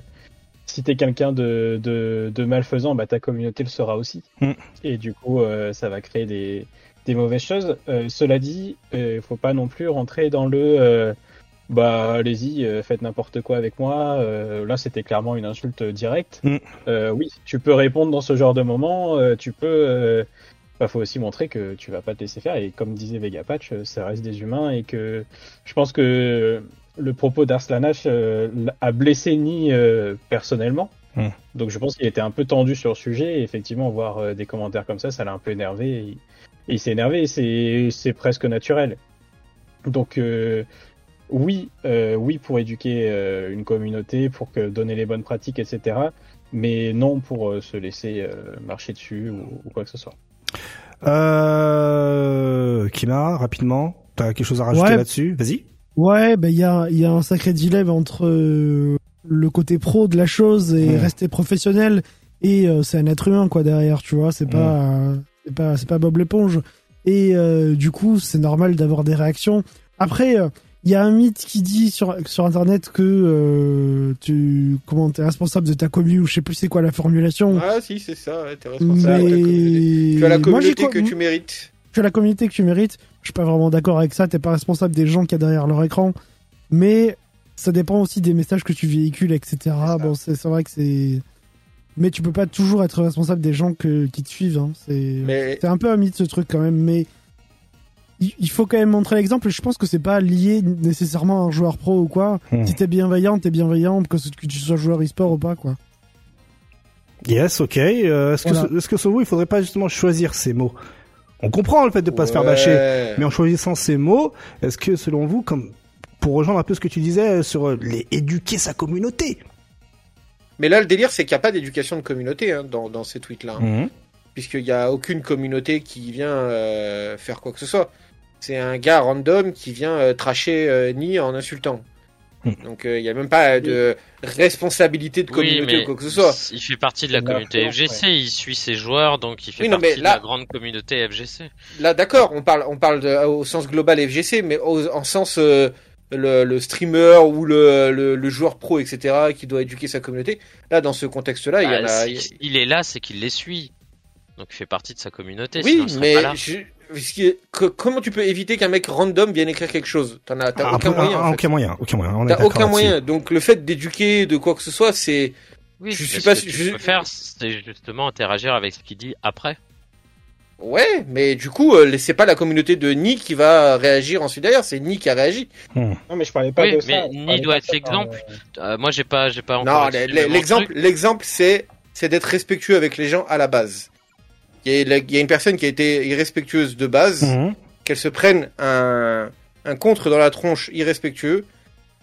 si t'es quelqu'un de, de, de malfaisant, bah, ta communauté le sera aussi. Mm. Et du coup, euh, ça va créer des, des mauvaises choses. Euh, cela dit, il faut pas non plus rentrer dans le... euh, bah allez-y, euh, faites n'importe quoi avec moi. Euh, là, c'était clairement une insulte directe. Mm. Euh, oui, tu peux répondre dans ce genre de moment. euh, tu peux. Euh, bah, faut aussi montrer que tu vas pas te laisser faire. Et comme disait Vegapatch, euh, ça reste des humains et que je pense que le propos d'Arslanash euh, a blessé Ni euh, personnellement. Mm. Donc je pense qu'il était un peu tendu sur le sujet. Et effectivement, voir euh, des commentaires comme ça, ça l'a un peu énervé. Et il s'est énervé. C'est c'est presque naturel. Donc euh, oui, euh, oui pour éduquer euh, une communauté, pour que donner les bonnes pratiques, etc. Mais non pour euh, se laisser euh, marcher dessus ou, ou quoi que ce soit. Euh, Kima, rapidement, t'as quelque chose à rajouter Ouais. là-dessus? Vas-y. Ouais, ben il y a, il y a un sacré dilemme entre euh, le côté pro de la chose et Ouais. rester professionnel et euh, c'est un être humain quoi derrière, tu vois, c'est pas euh, c'est pas c'est pas Bob l'éponge et euh, du coup c'est normal d'avoir des réactions. Après, euh, il y a un mythe qui dit sur sur internet que euh, tu comment t'es responsable de ta commu ou je sais plus c'est quoi la formulation. Ah si, c'est ça, ouais, t'es responsable de ta communauté. Tu as la Moi, communauté crois- que tu mérites. tu as la communauté que tu mérites. Je suis pas vraiment d'accord avec ça. T'es pas responsable des gens qu'il y a derrière leur écran. Mais ça dépend aussi des messages que tu véhicules, etc. Bon, c'est c'est vrai que c'est. Mais tu peux pas toujours être responsable des gens que, qui te suivent. Hein. C'est Mais un peu un mythe ce truc quand même. Mais il il faut quand même montrer l'exemple. Je pense que c'est pas lié nécessairement à un joueur pro ou quoi. Hmm. Si t'es bienveillant, t'es bienveillant, que, tu sois joueur e-sport ou pas, quoi. Yes, ok. Euh, est-ce que, Voilà. est-ce que selon vous, il faudrait pas justement choisir ces mots? On comprend le fait de pas se faire bâcher, mais en choisissant ces mots, est-ce que selon vous, comme pour rejoindre un peu ce que tu disais sur les éduquer sa communauté, Mais là, le délire, c'est qu'il n'y a pas d'éducation de communauté hein, dans, dans ces tweets-là. hein. Puisqu'il n'y a aucune communauté qui vient euh, faire quoi que ce soit. C'est un gars random qui vient euh, tracher euh, Ni en insultant. Hmm. Donc euh, il n'y a même pas de responsabilité de Oui, communauté mais ou quoi que ce soit. il fait partie de la communauté FGC, il suit ses joueurs, donc il fait Oui, non, mais partie de la grande communauté FGC. Là, d'accord, on parle, on parle de, au sens global FGC, mais au, en sens euh, le, le streamer ou le, le, le joueur pro, etc., qui doit éduquer sa communauté. Là, dans ce contexte-là, il y en Bah, a. si- il est là, c'est qu'il les suit. Donc il fait partie de sa communauté. Oui, sinon mais pas là. je- ce qui est- que- comment tu peux éviter qu'un mec random vienne écrire quelque chose? T'en as, Ah, aucun ah, moyen. en fait. aucun moyen, aucun moyen. On T'as aucun moyen. Donc le fait d'éduquer de quoi que ce soit, c'est Oui, je suis ce pas que tu je- peux faire, c'est justement interagir avec ce qu'il dit après. Ouais, mais du coup, euh, c'est pas la communauté de Ni qui va réagir ensuite derrière, c'est Ni qui a réagi. Non, mais je parlais pas Oui, de mais ça. Ni doit être ça, l'exemple. euh, Euh, moi, j'ai pas, j'ai pas encore. Non, l'exemple, l'exemple, c'est c'est d'être respectueux avec les gens à la base. Il y, a, il y a une personne qui a été irrespectueuse de base, Mhm. qu'elle se prenne un, un contre dans la tronche irrespectueux,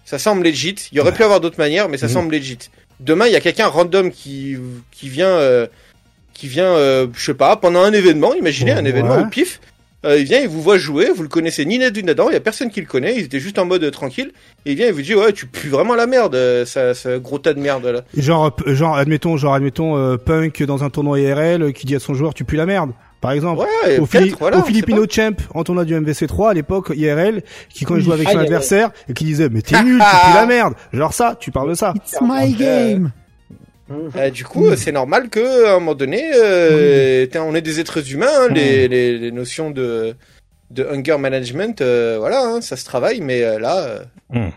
ça semble legit. Il y aurait pu avoir d'autres manières, mais ça Mhm. semble legit. Demain, il y a quelqu'un random qui qui vient euh, qui vient, euh, je sais pas, pendant un événement. Imaginez un Ouais. événement au pif. Euh, il vient, il vous voit jouer, vous le connaissez ni net ni Nadan, il y a personne qui le connaît, il était juste en mode euh, tranquille, et il vient, il vous dit ouais, tu pues vraiment la merde, euh, ça, ça gros tas de merde là. Genre, euh, genre, admettons, genre, admettons, euh, Punk dans un tournoi IRL qui dit à son joueur, tu pues la merde. Par exemple. Ouais, au, Phili- voilà, au Filipino Champ en tournoi du MVC3 à l'époque IRL qui quand il jouait avec Ah, son adversaire et qui disait mais t'es nul tu pues la merde genre ça tu parles de ça It's my game. Euh, du coup, euh, c'est normal que à un moment donné, euh, on est des êtres humains. hein, les, les, les notions de de hunger management, euh, voilà, hein, ça se travaille. Mais euh, là, euh,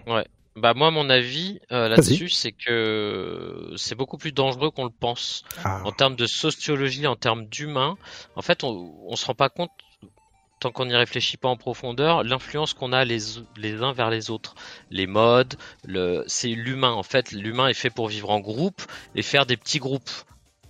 Bah moi, mon avis euh, là-dessus, c'est que c'est beaucoup plus dangereux qu'on le pense. Ah. En termes de sociologie, en termes d'humain, en fait, on, on se rend pas compte tant qu'on n'y réfléchit pas en profondeur, l'influence qu'on a les, uns vers les autres. Les modes, c'est l'humain. En fait, l'humain est fait pour vivre en groupe et faire des petits groupes.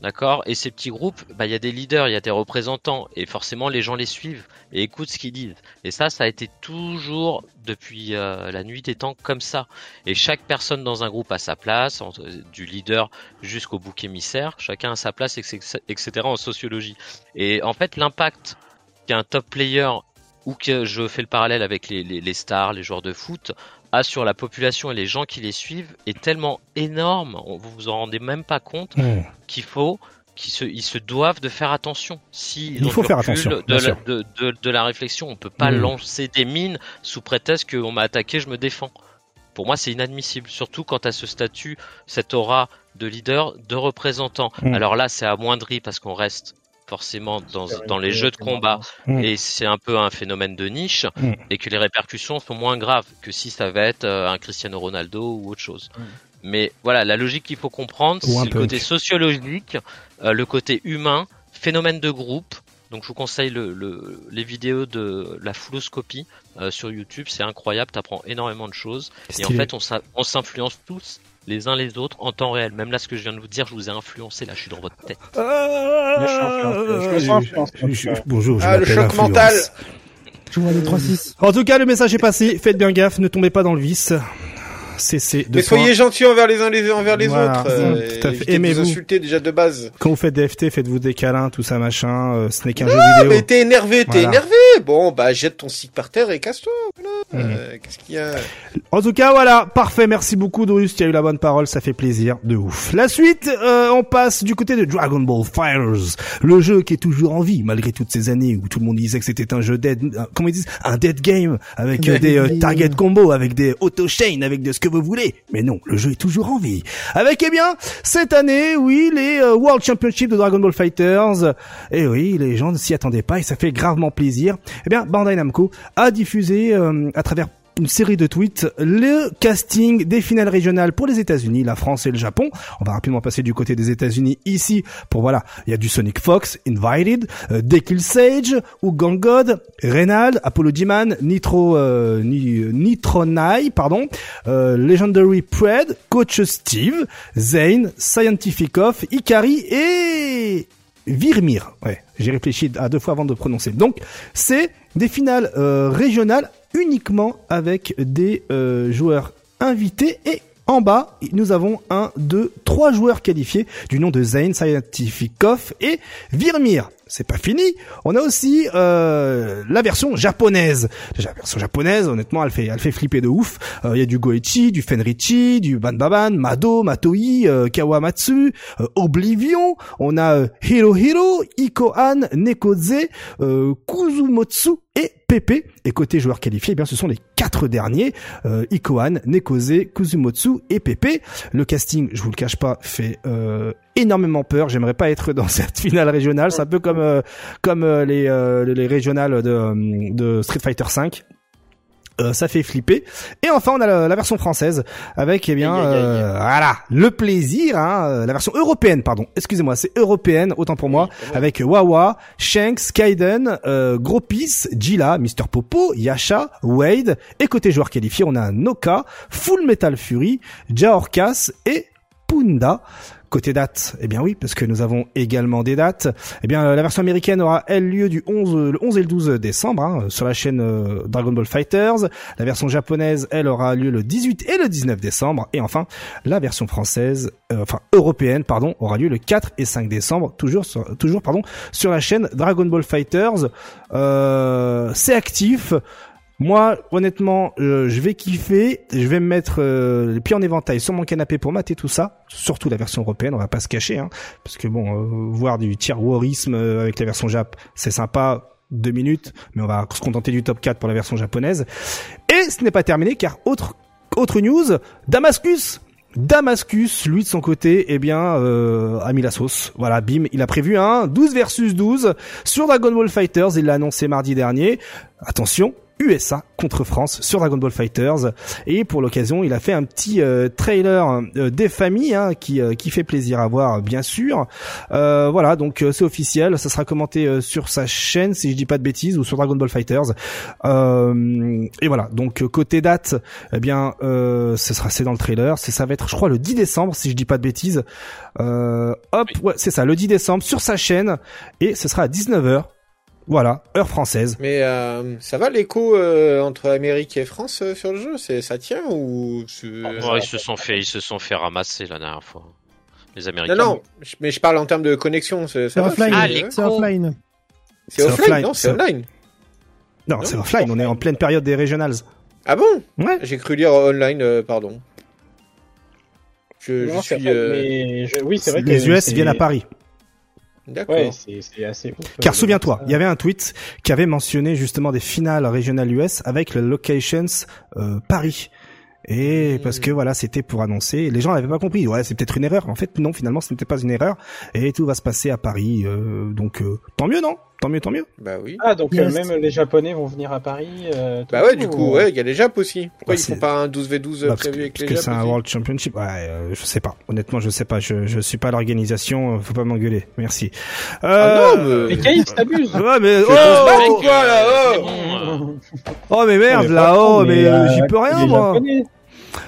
D'accord? Et ces petits groupes, bah, il y a des leaders, il y a des représentants, et forcément les gens les suivent et écoutent ce qu'ils disent. Et ça, ça a été toujours depuis euh, la nuit des temps comme ça. Et chaque personne dans un groupe a sa place, entre- du leader jusqu'au bouc émissaire, chacun a sa place, etc. en sociologie. Et en fait, l'impact qu'un top player ou que je fais le parallèle avec les, les, les stars, les joueurs de foot, a sur la population et les gens qui les suivent est tellement énorme, on- vous vous en rendez même pas compte, Mmh. qu'il faut qu'ils se, ils se doivent de faire attention. Si Il faut faire attention, de, la, de, de, de la réflexion, on peut pas Mm. lancer des mines sous prétexte qu'on m'a attaqué, je me défends. Pour moi, c'est inadmissible, surtout quand à ce statut, cette aura de leader, de représentant. Mm. Alors là, c'est amoindri parce qu'on reste forcément dans, dans les jeux de combat Mm. et c'est un peu un phénomène de niche Mm. et que les répercussions sont moins graves que si ça va être euh, un Cristiano Ronaldo ou autre chose. Mais voilà, la logique qu'il faut comprendre, c'est le côté sociologique, euh, le côté humain, phénomène de groupe. Donc je vous conseille le, le- les vidéos de la fouloscopie euh, sur YouTube, c'est incroyable, t'apprends énormément de choses. Et en fait, on s'influence tous les uns les autres en temps réel. Même là, ce que je viens de vous dire, je vous ai influencé, là, je suis dans votre tête. Je suis influencé. Je me sens influencé. Je- je- Bonjour, je ah, le choc Influence. mental. Je vois les 3-6. En tout cas, le message est passé. Faites bien gaffe, ne tombez pas dans le vice. Cessez de Mais soyez gentils envers les uns les envers les Voilà, autres. euh, tout à fait. Aimez-vous. insulter déjà de base. Quand vous faites des FT, faites-vous des câlins, tout ça machin. euh, ce n'est qu'un jeu vidéo. mais t'es énervé, t'es énervé. Bon, bah jette ton stick par terre et casse-toi. Voilà. Mhm. Euh, Qu'est-ce qu'il y a? En tout cas, voilà, parfait. Merci beaucoup, Dorus. Tu as eu la bonne parole, ça fait plaisir, de ouf. La suite, euh, on passe du côté de Dragon Ball Fighters, le jeu qui est toujours en vie malgré toutes ces années où tout le monde disait que c'était un jeu dead, comment ils disent, un dead game avec des target game. combo, avec des auto chain, avec de ce que vous voulez. Mais non, le jeu est toujours en vie. Avec eh bien cette année, oui, les euh, World Championship de Dragon Ball Fighters. Et oui, les gens ne s'y attendaient pas et ça fait gravement plaisir. Eh bien, Bandai Namco a diffusé euh, à travers une série de tweets, le casting des finales régionales pour les États-Unis, la France et le Japon. On va rapidement passer du côté des États-Unis ici pour voilà, il y a du Sonic Fox, Invited, euh, Sage, Ugang God, Reynald, Apollo D-Man, Nitro euh, Nitronai, pardon, euh, Legendary Pred, Coach Steve, Zane, Scientific Off, Ikari et Virmir. Ouais, j'ai réfléchi à deux fois avant de prononcer. Donc, c'est des finales euh, régionales uniquement avec des euh, joueurs invités et en bas, nous avons un, deux, trois joueurs qualifiés du nom de Zayn Scientifikov et Virmir. C'est pas fini. On a aussi euh, la version japonaise. la version japonaise, honnêtement, elle fait, elle fait flipper de ouf. Euh, il y a du Goichi, du Fenrichi, du Banbaban, Mado, Matoi, euh, Kawamatsu, Oblivion. On a Hirohiro, Ikohan, Nekoze, Kuzumotsu et Pepe. Et côté joueurs qualifiés, eh bien ce sont les quatre derniers euh, Ikohan, Nekoze, Kuzumotsu et Pepe. Le casting, je vous le cache pas, fait énormément peur. J'aimerais pas être dans cette finale régionale. C'est un peu comme euh, comme euh, les les régionales de, de Street Fighter 5. Euh, ça fait flipper. Et enfin, on a la, version française avec, eh bien, euh, voilà, le plaisir, hein, euh, la version européenne, pardon. Excusez-moi, c'est européenne, autant pour moi, avec Wawa, Shanks, Kaiden, euh, Gropis, Gila, Mr. Popo, Yasha, Wade. Et côté joueur qualifié, on a Noka, Full Metal Fury, Jaorkas et Punda. Côté date, eh bien oui, parce que nous avons également des dates. Eh bien, la version américaine aura elle lieu du 11, le 11 et le 12 décembre hein, sur la chaîne euh, Dragon Ball Fighters. La version japonaise, elle aura lieu le 18 et le 19 décembre. Et enfin, la version française, euh, enfin européenne, pardon, aura lieu le 4 et 5 décembre, toujours toujours pardon, sur la chaîne Dragon Ball Fighters. Euh, c'est actif. Moi, honnêtement, euh, je vais kiffer. Je vais me mettre euh, les pieds en éventail sur mon canapé pour mater tout ça. Surtout la version européenne, on va pas se cacher, hein, parce que bon, euh, voir du tier warisme avec la version Jap, c'est sympa. Deux minutes, mais on va se contenter du top 4 pour la version japonaise. Et ce n'est pas terminé, car autre autre news, Damascus Damascus, lui de son côté, eh bien, euh, a mis la sauce. Voilà, bim, il a prévu un 12 versus 12 sur Dragon Ball Fighters. Il l'a annoncé mardi dernier. Attention, USA contre France sur Dragon Ball Fighters. Et pour l'occasion il a fait un petit euh, trailer euh, des familles hein, qui euh, qui fait plaisir à voir bien sûr. Voilà donc c'est officiel. Ça sera commenté sur sa chaîne si je dis pas de bêtises ou sur Dragon Ball Fighters. Et voilà. Donc côté date eh bien ce sera c'est dans le trailer. C'est ça va être je crois le 10 décembre si je dis pas de bêtises. Hop ouais c'est ça le 10 décembre sur sa chaîne. Et ce sera à 19h voilà, heure française. Mais euh, ça va l'écho euh, entre Amérique et France euh, sur le jeu? C'est ça tient ou ils se sont fait ils se sont fait ramasser la dernière fois. Les Américains. Non non, mais je parle en termes de connexion. C'est offline. Ah, c'est offline. C'est offline. Non, c'est online. Non, c'est offline. On est en pleine période des regionals. Ah bon? Ouais. J'ai cru lire online. pardon. Je, suis. Mais Oui, c'est vrai. Les US viennent à Paris. D'accord. Ouais, c'est assez ouf. Car euh, souviens-toi, il y avait un tweet qui avait mentionné justement des finales régionales US avec le locations euh, Paris. Et parce que voilà, c'était pour annoncer. Les gens n'avaient pas compris. Ouais, c'est peut-être une erreur. En fait, non, finalement, ce n'était pas une erreur. Et tout va se passer à Paris. Euh, donc, euh, tant mieux, non? Tant mieux, tant mieux. Bah oui. Ah, donc euh, même les Japonais vont venir à Paris. bah ouais, du coup, ouais, il y a les Japs aussi. Pourquoi bah, ils font pas un 12v12 bah, prévu avec les Japs Parce que c'est un World Championship. Ouais, je sais pas. Honnêtement, je sais pas. Je, je suis pas à l'organisation. Faut pas m'engueuler. Merci. Ah non, mais, mais t'abuses. Ouais, mais oh, quoi là Oh, oh mais merde là. Oh, mais j'y peux rien moi.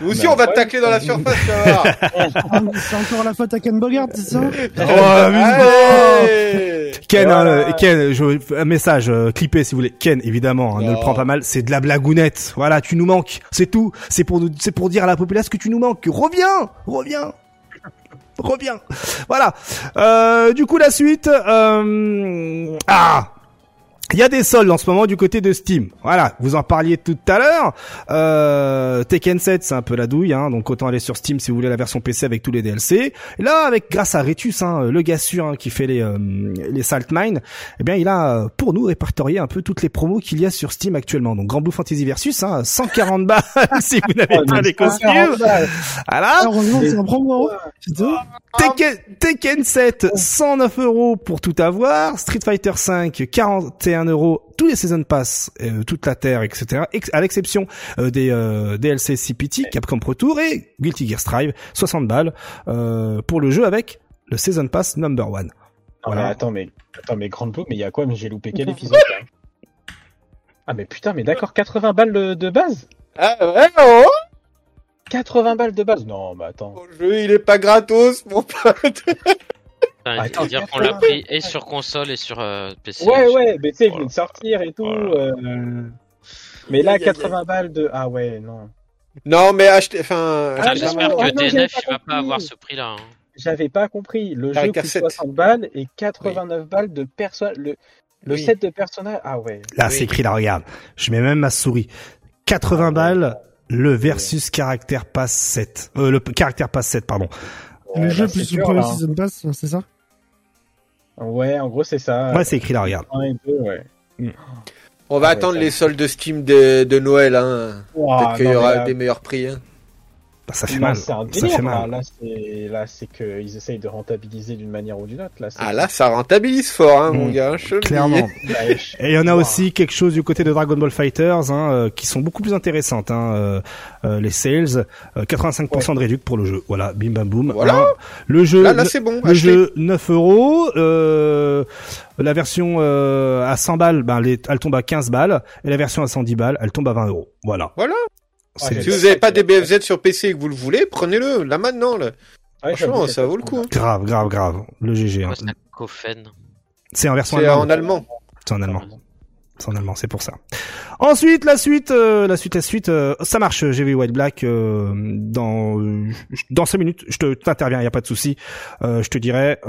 Nous aussi, on va te tacler dans la surface, C'est encore la faute à Ken Bogart, c'est ça oh, Ken, hein, Ken, je, un message euh, clippé si vous voulez. Ken, évidemment, hein, ne le prends pas mal. C'est de la blagounette. Voilà, tu nous manques. C'est tout. C'est pour, c'est pour dire à la population que tu nous manques. Reviens, reviens reviens. Voilà. Euh, du coup, la suite. Euh... Ah, il y a des soldes en ce moment du côté de Steam. Voilà, vous en parliez tout à l'heure. Euh, Tekken 7, c'est un peu la douille, hein, donc autant aller sur Steam si vous voulez la version PC avec tous les DLC. Et là, avec grâce à Retus, hein, le gars sûr hein, qui fait les euh, les Salt Mine, eh bien, il a euh, pour nous répertorié un peu toutes les promos qu'il y a sur Steam actuellement. Donc Grand Blue Fantasy Versus, hein, 140 balles si vous n'avez pas les costumes. Voilà. c'est promo. Tekken, Tekken 7, 109 euros pour tout avoir. Street Fighter 5, 41 21 euros tous les season pass, euh, toute la terre, etc. à l'exception euh, des euh, DLC CPT, Capcom Pro Tour et Guilty Gear Strive, 60 balles pour le jeu avec le season pass number one. Voilà. attends mais attends mais grande mais il y a quoi? Mais j'ai loupé quel épisode Ah mais putain mais d'accord 80 balles de, base? Ah ouais oh 80 balles de base? Non mais attends. Le jeu il est pas gratos mon pote. Attends, dire qu'on l'a pris et sur console et sur euh, PC. Ouais, ouais, mais tu sais, il vient de sortir et tout. Euh... Mais là, 80 balles de. Ah ouais, non. Non, mais acheter. Enfin. Ah, J'espère que ah, DNF, il va pas avoir ce prix-là. Hein. J'avais pas compris. Le jeu coûte 60 balles et 89 balles de personne. Le, le set de personnage. Ah ouais. Là, c'est écrit là, regarde. Je mets même ma souris. 80 ah balles, le versus caractère pass 7. Euh, le caractère pass 7, pardon. le jeu plus le premier season pass, c'est ça? Ouais, en gros, c'est ça. Ouais, c'est écrit là, regarde. Mm. On va attendre les soldes de Steam de, de Noël, hein. Peut-être qu'il y aura des meilleurs prix. Hein. Bah, ça fait mal. ça fait mal. Là, c'est là, c'est qu'ils essayent de rentabiliser d'une manière ou d'une autre. Là, ah là, ça rentabilise fort, hein, mon mmh. gars. Clairement. Et il y en a aussi quelque chose du côté de Dragon Ball Fighters, hein, euh, qui sont beaucoup plus intéressantes. Hein, euh, euh les sales, 85% euh, de réduc pour le jeu. Voilà, bim bam boum. Voilà. Hein, le jeu, là, là c'est bon. Le jeu 9 euros. La version à 100 balles, ben, elle tombe à 15 balles, et la version à 110 balles, elle tombe à 20 euros. Voilà. Voilà si vous n'avez pas des BFZ sur PC et que vous le voulez, prenez-le, là maintenant. Là. Franchement, ça vaut le coup. Hein. Grave, grave, grave. Le GG. Hein. C'est en version en allemand. C'est en allemand. C'est en allemand, c'est pour ça. Ensuite, la suite, euh, la suite, la suite, euh, ça marche. J'ai vu White Black euh, dans dans 5 minutes. Je te t'interviens, y a pas de souci. je te dirais.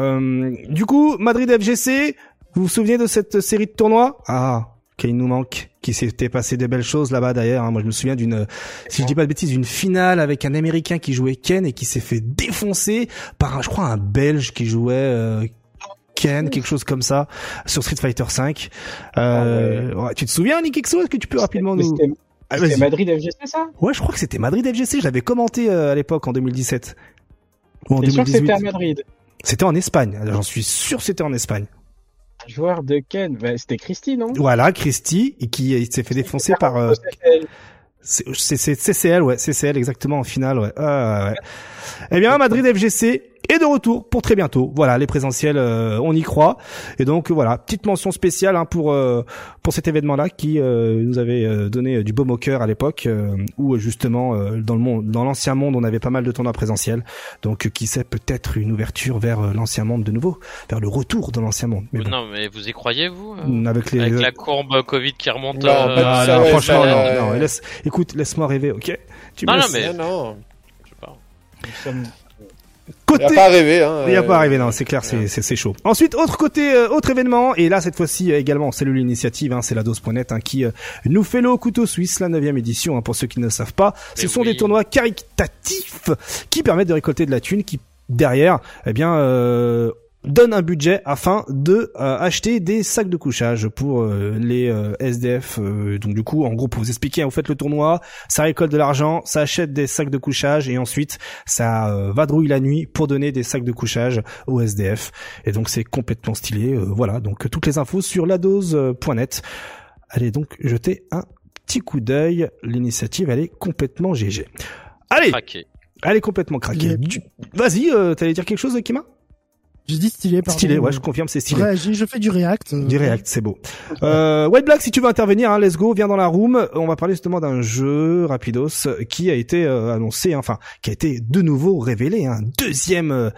du coup, Madrid FGC. Vous vous souvenez de cette série de tournois? Ah, qu'il nous manque, qui s'était passé des belles choses là-bas d'ailleurs. Hein. Moi, je me souviens d'une, si je dis pas de bêtises, d'une finale avec un Américain qui jouait Ken et qui s'est fait défoncer par, un, je crois, un Belge qui jouait euh, Ken, quelque chose comme ça, sur Street Fighter 5. Euh, ah Tu te souviens, Nick Exo Est-ce que tu peux rapidement nous... Ah, c'était Madrid FGC ça? Ouais, je crois que c'était Madrid FGC. Je l'avais commenté euh, à l'époque en 2017 ou en 2018. Sûr que c'était à Madrid? C'était en Espagne. J'en suis sûr, c'était en Espagne joueur de Ken, bah, c'était Christy, non? Voilà, Christy, et qui s'est fait défoncer par... Euh, c'est CCL, ouais, CCL exactement en finale, ouais. Ah, ouais. Eh bien, Madrid FGC et de retour pour très bientôt. Voilà, les présentiels, euh, on y croit. Et donc voilà, petite mention spéciale hein, pour euh, pour cet événement-là qui euh, nous avait donné du baume au cœur à l'époque, où justement dans le monde, dans l'ancien monde, on avait pas mal de tournois présentiels. Donc qui sait peut-être une ouverture vers l'ancien monde de nouveau, vers le retour de l'ancien monde. Mais Non, mais vous y croyez vous Avec les avec la courbe Covid qui remonte. Non, non, franchement, non, Laisse, écoute, laisse-moi rêver, ok? Tu Non, non, mais non. Côté... Il n'y a pas rêvé. Hein, Il n'y a pas rêvé, non, c'est clair, c'est, c'est, chaud. Ensuite, autre côté, euh, autre événement, et là, cette fois-ci, euh, également, c'est l'initiative, hein, c'est la dose.net, hein, qui euh, nous fait le couteau suisse, la neuvième édition, hein, pour ceux qui ne le savent pas. Ce sont des tournois caritatifs qui permettent de récolter de la thune, qui, derrière, eh bien, euh, donne un budget afin de euh, acheter des sacs de couchage pour euh, les euh, SDF. donc du coup, en gros, pour vous expliquer, vous faites le tournoi, ça récolte de l'argent, ça achète des sacs de couchage et ensuite ça vadrouille la nuit pour donner des sacs de couchage aux SDF. Et donc c'est complètement stylé. voilà, donc toutes les infos sur ladose.net. Allez donc jeter un petit coup d'œil. L'initiative, elle est complètement GG. Allez, elle est complètement craquée. Vas-y, t'allais dire quelque chose, Kima? J'ai dit stylé, pardon. Stylé, ouais, je confirme, c'est stylé. Ouais, je fais du React. Euh, du React, c'est beau. Euh, White Black, si tu veux intervenir, hein, let's go, viens dans la room. On va parler justement d'un jeu rapidos qui a été euh, annoncé, hein, enfin, qui a été de nouveau révélé, un hein, deuxième. Euh,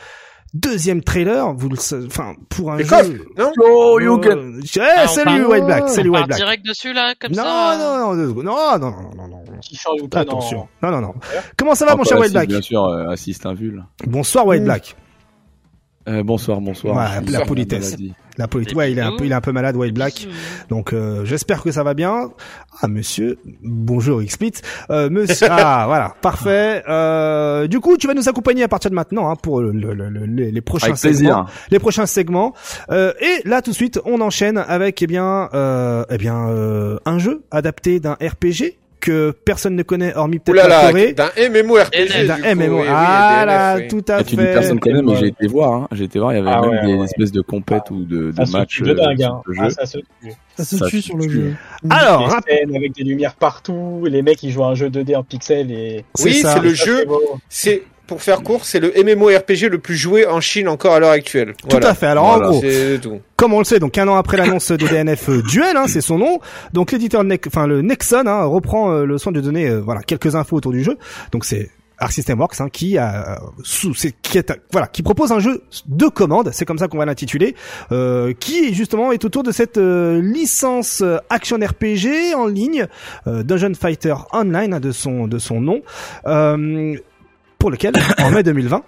deuxième trailer, vous le enfin pour un jeu. Non oh, you eh, ah, salut White Black, salut White Black. direct dessus là comme non, ça. Non non non non non non non non. Attention. Non non non. Comment ça va mon cher White Black Bien sûr, assiste un vul. Bonsoir White Black. Euh, bonsoir, bonsoir. Ouais, la politesse. La politesse. Ouais, il est un peu, il est un peu malade, White Black. Donc, euh, j'espère que ça va bien. Ah, monsieur. Bonjour, Xplit. Euh, monsieur. ah, voilà. Parfait. Euh, du coup, tu vas nous accompagner à partir de maintenant, hein, pour le, le, les prochains avec segments. Plaisir. Les prochains segments. Euh, et là, tout de suite, on enchaîne avec, eh bien, euh, eh bien, euh, un jeu adapté d'un RPG que personne ne connaît hormis peut-être la Corée. d'un MMORPG. D'un MMO. ah là, tout à Et tu dis fait. personne connaît, mais j'ai été voir. Hein. J'ai été voir, il y avait Ah même des espèces de compètes ou de, matchs de euh, dingue, hein. Ah, jeu. ça se tue. Ça se tue sur le jeu. Alors, avec des lumières partout, les mecs ils jouent à un jeu 2D en pixels et. Oui, c'est le jeu. C'est pour faire court, c'est le MMORPG le plus joué en Chine encore à l'heure actuelle. Tout à fait. Alors Voilà. en gros, C'est tout. comme on le sait, donc un an après l'annonce de DNF euh, Duel, hein, c'est son nom. Donc l'éditeur, Ne- enfin le Nexon, hein, reprend euh, le soin de donner, euh, voilà, quelques infos autour du jeu. Donc c'est Arc System Works hein, qui a sous, c'est, qui est, voilà, qui propose un jeu de commande, c'est comme ça qu'on va l'intituler, euh, qui justement est autour de cette euh, licence action RPG en ligne, euh, Dungeon Fighter Online hein, de son de son nom, euh, pour lequel en mai 2020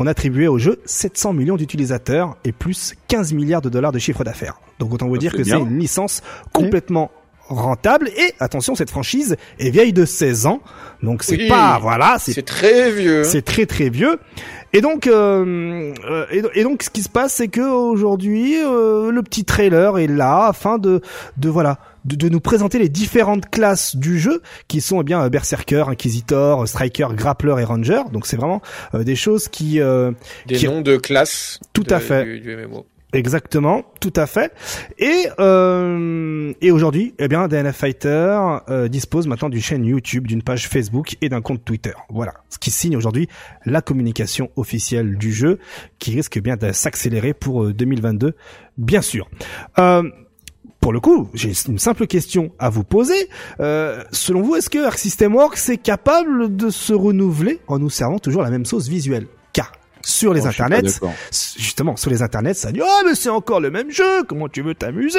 on attribuait au jeu 700 millions d'utilisateurs et plus 15 milliards de dollars de chiffre d'affaires. Donc autant vous Ça, dire que c'est une licence complètement rentable et attention cette franchise est vieille de 16 ans donc c'est Oui. pas voilà c'est très vieux. c'est très très vieux. Et donc, euh, euh, et, et donc, ce qui se passe, c'est que aujourd'hui, euh, le petit trailer est là afin de, de voilà, de, de nous présenter les différentes classes du jeu, qui sont eh bien euh, Berserker, Inquisitor, Striker, Grappler et Ranger. Donc, c'est vraiment euh, des choses qui, euh, Des qui- noms de classes. Tout de- à fait. Du, du MMO. Exactement, tout à fait. Et euh, et aujourd'hui, eh bien, DNF Fighter euh, dispose maintenant d'une chaîne YouTube, d'une page Facebook et d'un compte Twitter. Voilà, ce qui signe aujourd'hui la communication officielle du jeu, qui risque bien de s'accélérer pour euh, 2022, bien sûr. Euh, pour le coup, j'ai une simple question à vous poser. Euh, selon vous, est-ce que Arc System Works est capable de se renouveler en nous servant toujours la même sauce visuelle? Car sur les pas internets, justement sur les internets ça dit oh mais c'est encore le même jeu comment tu veux t'amuser?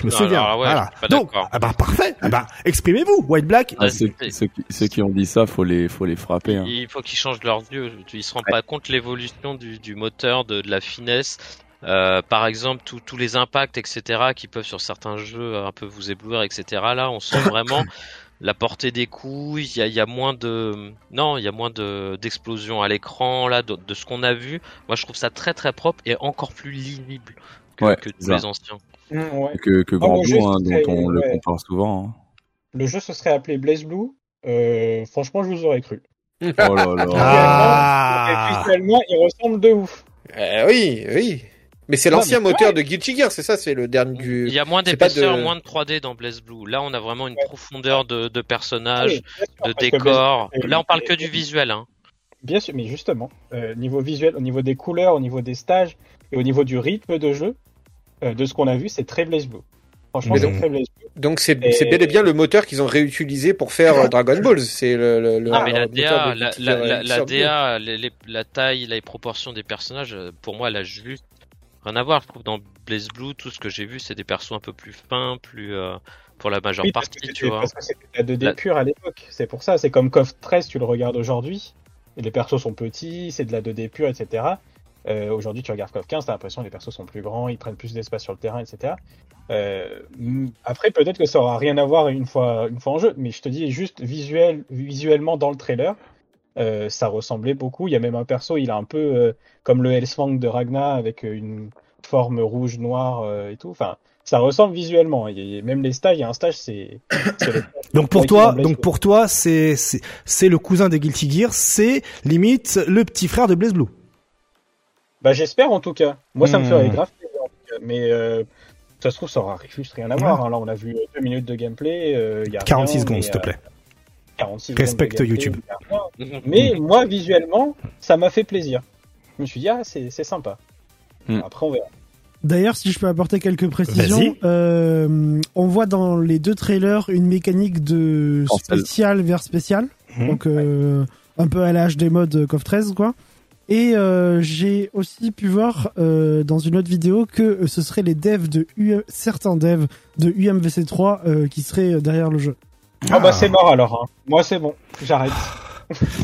Je me non, souviens alors, ouais, voilà je suis pas donc ah bah parfait ah bah exprimez-vous White Black Ah, ceux, qui, ceux qui ont dit ça, faut les, faut les frapper. Hein. Il faut qu'ils changent leurs yeux. Ils se rendent pas compte de l'évolution du, du moteur, de, de la finesse. Euh, par exemple, tous les impacts, etc., qui peuvent sur certains jeux un peu vous éblouir, etc. Là, on sent vraiment la portée des coups. Il y a, il y a moins de, non, il y a moins de d'explosions à l'écran là, de, de ce qu'on a vu. Moi, je trouve ça très très propre et encore plus lisible que, Ouais, que tous ça. les anciens. Mmh, ouais. Que, que Grand Blue, hein, dont on le compare souvent. hein. Le jeu se serait appelé Blaze Blue. Euh, franchement, je vous aurais cru. Oh là là. Ah. Et visuellement, il ressemble de ouf. Euh, oui, oui. Mais c'est l'ancien moteur ouais. de Guilty Gear, c'est ça, c'est le dernier du. Il y a moins d'épaisseur, de- moins de 3D dans Blaze Blue. Là, on a vraiment une Ouais. profondeur de, de Ah personnages, oui, sûr, de décors. Là, on parle que du visuel. Hein. Bien sûr, mais justement, euh, niveau visuel, au niveau des couleurs, au niveau des stages et au niveau du rythme de jeu, euh, de ce qu'on a vu, c'est très Blaze Blue. Franchement, c'est très Blaze Blue. Donc c'est Et- bel et bien le moteur qu'ils ont réutilisé pour faire euh, Dragon Ball. C'est le, le, le- Ah, mais la DA, la, la, la, euh, la. DA, les, les- la taille, les proportions des personnages, pour moi, elle a juste rien à voir. Je trouve dans Blaze Blue, tout ce que j'ai vu, c'est des persos un peu plus fins, plus euh, pour la majeure Oui, parce que partie, tu vois. Parce que c'était la 2D La- pure à l'époque. C'est pour ça, c'est comme KOF 13, tu le regardes aujourd'hui, et les persos sont petits, c'est de la 2D pure, etc. Euh, aujourd'hui, tu regardes KOF 15, t'as l'impression que les persos sont plus grands, ils prennent plus d'espace sur le terrain, etc. Euh, après, peut-être que ça aura rien à voir une fois, une fois en jeu, mais je te dis juste visuel, visuellement dans le trailer, euh, ça ressemblait beaucoup. Il y a même un perso, il a un peu euh, comme le Hellsfang de Ragna avec euh, une forme rouge, noire euh, et tout. Enfin, ça ressemble visuellement. Il y a- même les stages, il y a un stage, c'est. donc pour toi donc pour toi c'est c'est le cousin des Guilty Gear c'est limite le petit frère de Blaze Blue Bah, j'espère en tout cas. Moi, ça me Hmm. ferait grave. Mais ça se trouve, ça aura juste rien à voir. hein. Là, on a vu deux minutes de gameplay. y a 46 rien, secondes s'il te plaît 46 Respecte YouTube. Mais moi, visuellement, ça m'a fait plaisir. Je me suis dit, ah, c'est c'est sympa. Hmm. Après, on verra. D'ailleurs, si je peux apporter quelques précisions, euh, on voit dans les deux trailers une mécanique de spécial vers spécial, Mhm. donc euh, un peu à la HD mode CoF 13 quoi. Et euh, j'ai aussi pu voir euh, dans une autre vidéo que euh, ce seraient les devs de U- certains devs de UMVC3 euh, qui seraient euh, derrière le jeu. Ah, bah, c'est mort alors. hein. Moi, c'est bon. J'arrête.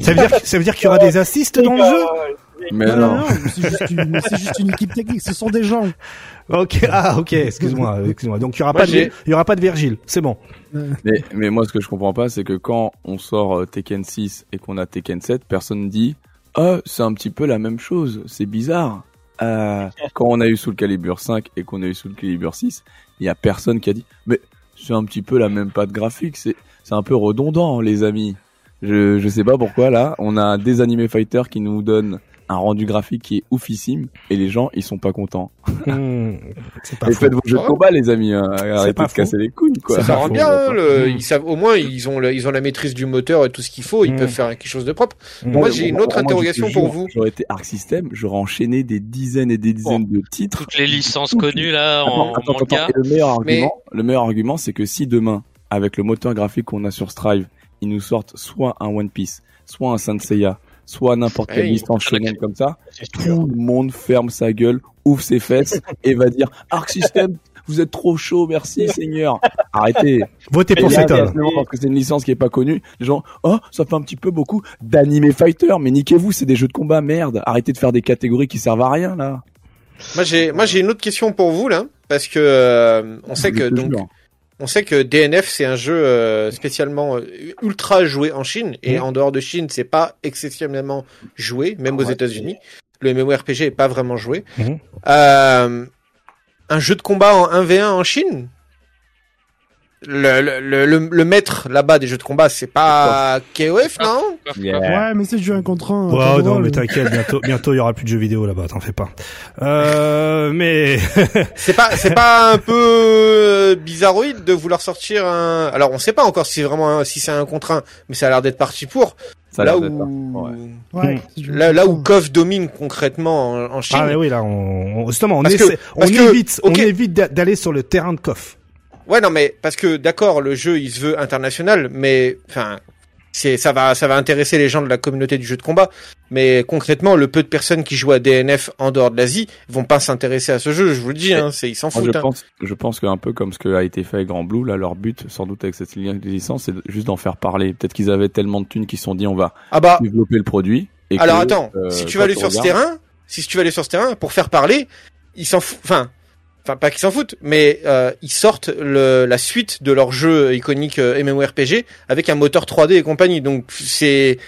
ça veut dire ça veut dire qu'il y aura des assists dans le jeu? Mais non, non. non, non, c'est juste, une- c'est juste une équipe technique. Ce sont des gens. ok ah ok excuse-moi excuse-moi donc il y aura Moi, pas de il y aura pas de Virgile c'est bon Mais, mais moi, ce que je comprends pas, c'est que quand on sort euh, Tekken 6 et qu'on a Tekken 7, personne dit Ah, c'est un petit peu la même chose, c'est bizarre. Euh, quand on a eu Soul Calibur 5 et qu'on a eu Soul Calibur 6, il y a personne qui a dit Mais c'est un petit peu la même patte graphique. C'est c'est un peu redondant, les amis. Je je sais pas pourquoi là, on a des animé fighters qui nous donnent un rendu graphique qui est oufissime et les gens ils sont pas contents. Hmm, c'est pas Et faites vos jeux de combat les amis, hein. arrêtez pas de casser les couilles quoi. Ça rend bien, hein, le- ils savent, au moins ils ont, le- ils ont la maîtrise du moteur et tout ce qu'il faut, ils Mm. peuvent faire quelque chose de propre. Hmm. Moi, j'ai une autre Moi, interrogation pour vous. J'aurais été Arc System, j'aurais enchaîné des dizaines et des dizaines de titres. Toutes les licences connues là en Attends, attends, manga. attends. Et le meilleur Mais- argument, le meilleur argument, c'est que si demain, avec le moteur graphique qu'on a sur Strive, ils nous sortent soit un One Piece, soit un Saint Seiya, soit n'importe quelle Hey. licence shonen comme ça, tout le monde ferme sa gueule, ouvre ses fesses et va dire Arc System, vous êtes trop chaud, merci Seigneur. Arrêtez. Votez pour Et cet homme. parce que c'est une licence qui est pas connue. Les gens, oh, ça fait un petit peu beaucoup d'animé fighter, mais niquez-vous, c'est des jeux de combat, merde. Arrêtez de faire des catégories qui servent à rien, là. Moi, j'ai, moi, j'ai une autre question pour vous là, parce que euh, on sait Je que donc, jure. On sait que DNF c'est un jeu euh, spécialement euh, ultra joué en Chine et en dehors de Chine c'est pas excessivement joué, même aux Ouais. États-Unis. Le MMORPG est pas vraiment joué. Mhm. Euh, un jeu de combat en 1v1 en Chine? Le, le, le, le- le maître là-bas des jeux de combat, c'est pas KOF, non Yeah. Ouais, mais c'est du 1 contre 1. Ouais, non, mais t'inquiète, bientôt, bientôt, il y aura plus de jeux vidéo là-bas, t'en fais pas. Euh, mais, C'est pas, c'est pas un peu euh, bizarroïde de vouloir sortir un. Alors, on sait pas encore si c'est vraiment un- si c'est un contre un, mais ça a l'air d'être parti pour. Ça là où, ouais. Mm. du là, 1 là où 1. KOF domine concrètement en, en Chine. ah, mais oui, là, on, justement, on Parce que- essaie, on que- évite, on évite d'a- d'aller sur le terrain de coff. Ouais, non, mais parce que d'accord, le jeu il se veut international, mais enfin, c'est ça va ça va intéresser les gens de la communauté du jeu de combat, mais concrètement, le peu de personnes qui jouent à DNF en dehors de l'Asie vont pas s'intéresser à ce jeu. Je vous le dis, hein, c'est ils s'en foutent. je hein. pense, je pense qu'un peu comme ce que a été fait avec Grand Blue, là, leur but, sans doute avec cette licence, c'est juste d'en faire parler. Peut-être qu'ils avaient tellement de thunes qu'ils se sont dit, on va Ah bah, développer le produit. Et Alors que, attends, euh, si tu vas aller sur ce terrain, si tu vas aller sur ce terrain pour faire parler, ils s'en foutent. Enfin, enfin pas qu'ils s'en foutent, mais euh, ils sortent le, la suite de leur jeu iconique euh, MMORPG avec un moteur 3D et compagnie. Donc c'est,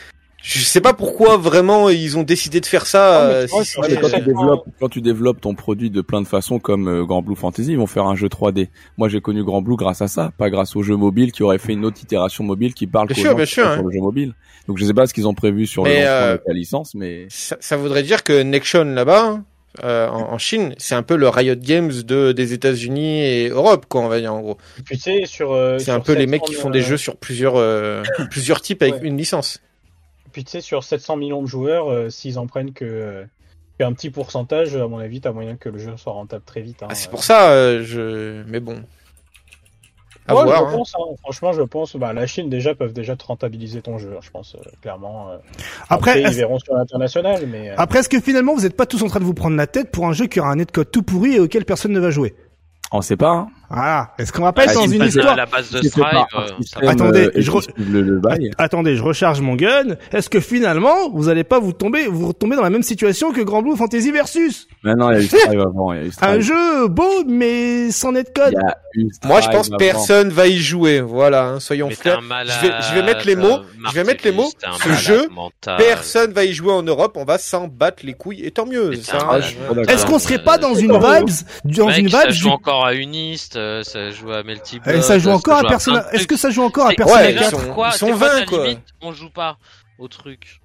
je sais pas pourquoi vraiment ils ont décidé de faire ça. Non, euh, si quand, tu développes, quand tu développes ton produit de plein de façons comme euh, Grand Blue Fantasy, ils vont faire un jeu 3D. Moi, j'ai connu Grand Blue grâce à ça, pas grâce au jeu mobile qui aurait fait une autre itération mobile qui parle Bien sûr, gens bien sûr, sont hein. sur le jeu mobile. Donc, je sais pas ce qu'ils ont prévu sur le Mais, lancement euh, avec la licence, mais ça, ça voudrait dire que Nexon là-bas. Euh, en, en Chine, c'est un peu le Riot Games de des États-Unis et Europe, quoi, on va dire en gros. Tu sais, sur. euh, C'est un peu les mecs 700, qui font des euh, jeux sur plusieurs euh, plusieurs types avec Ouais. une licence. Puis tu sais, sur 700 millions de joueurs, euh, s'ils en prennent que euh, qu'un petit pourcentage, à mon avis, t'as moyen que le jeu soit rentable très vite. hein. Ah, c'est pour ça, euh, je. Mais bon. À Ouais, voir. je hein. pense, hein. franchement, je pense. Bah, la Chine déjà peuvent déjà te rentabiliser ton jeu, hein, je pense euh, clairement. euh. Après, Après, ils est-ce- verront sur l'international, mais euh, après, est-ce que finalement, vous n'êtes pas tous en train de vous prendre la tête pour un jeu qui aura un netcode tout pourri et auquel personne ne va jouer? on sait pas. Hein. Voilà. Est-ce qu'on va pas être Ah, dans une histoire? la base de Strive, euh. Attendez, euh, je qui re- suivent le, le bail. Attendez, je recharge mon gun. Est-ce que finalement, vous allez pas vous tomber, vous retomber dans la même situation que Grand Blue Fantasy Versus? Mais non, il y a eu Strive avant. Il y a eu Un jeu beau, mais sans netcode. Moi, je pense avant. personne va y jouer. Voilà, hein, soyons clairs. Je vais, je vais mettre les mots. euh, Je vais mettre les mots. Un Ce jeu, mental. personne va y jouer en Europe. On va s'en battre les couilles. Et tant mieux. Hein, D'accord. Est-ce qu'on serait pas dans une vibes, dans une ça vibe joue du- encore à Unist, euh, ça joue à Melty ça joue encore à Persona, est-ce que ça joue encore à C'est- Persona Ouais, ils 4? sont- Pourquoi, ils sont c'est quoi 20, ta quoi. limite On joue pas au truc.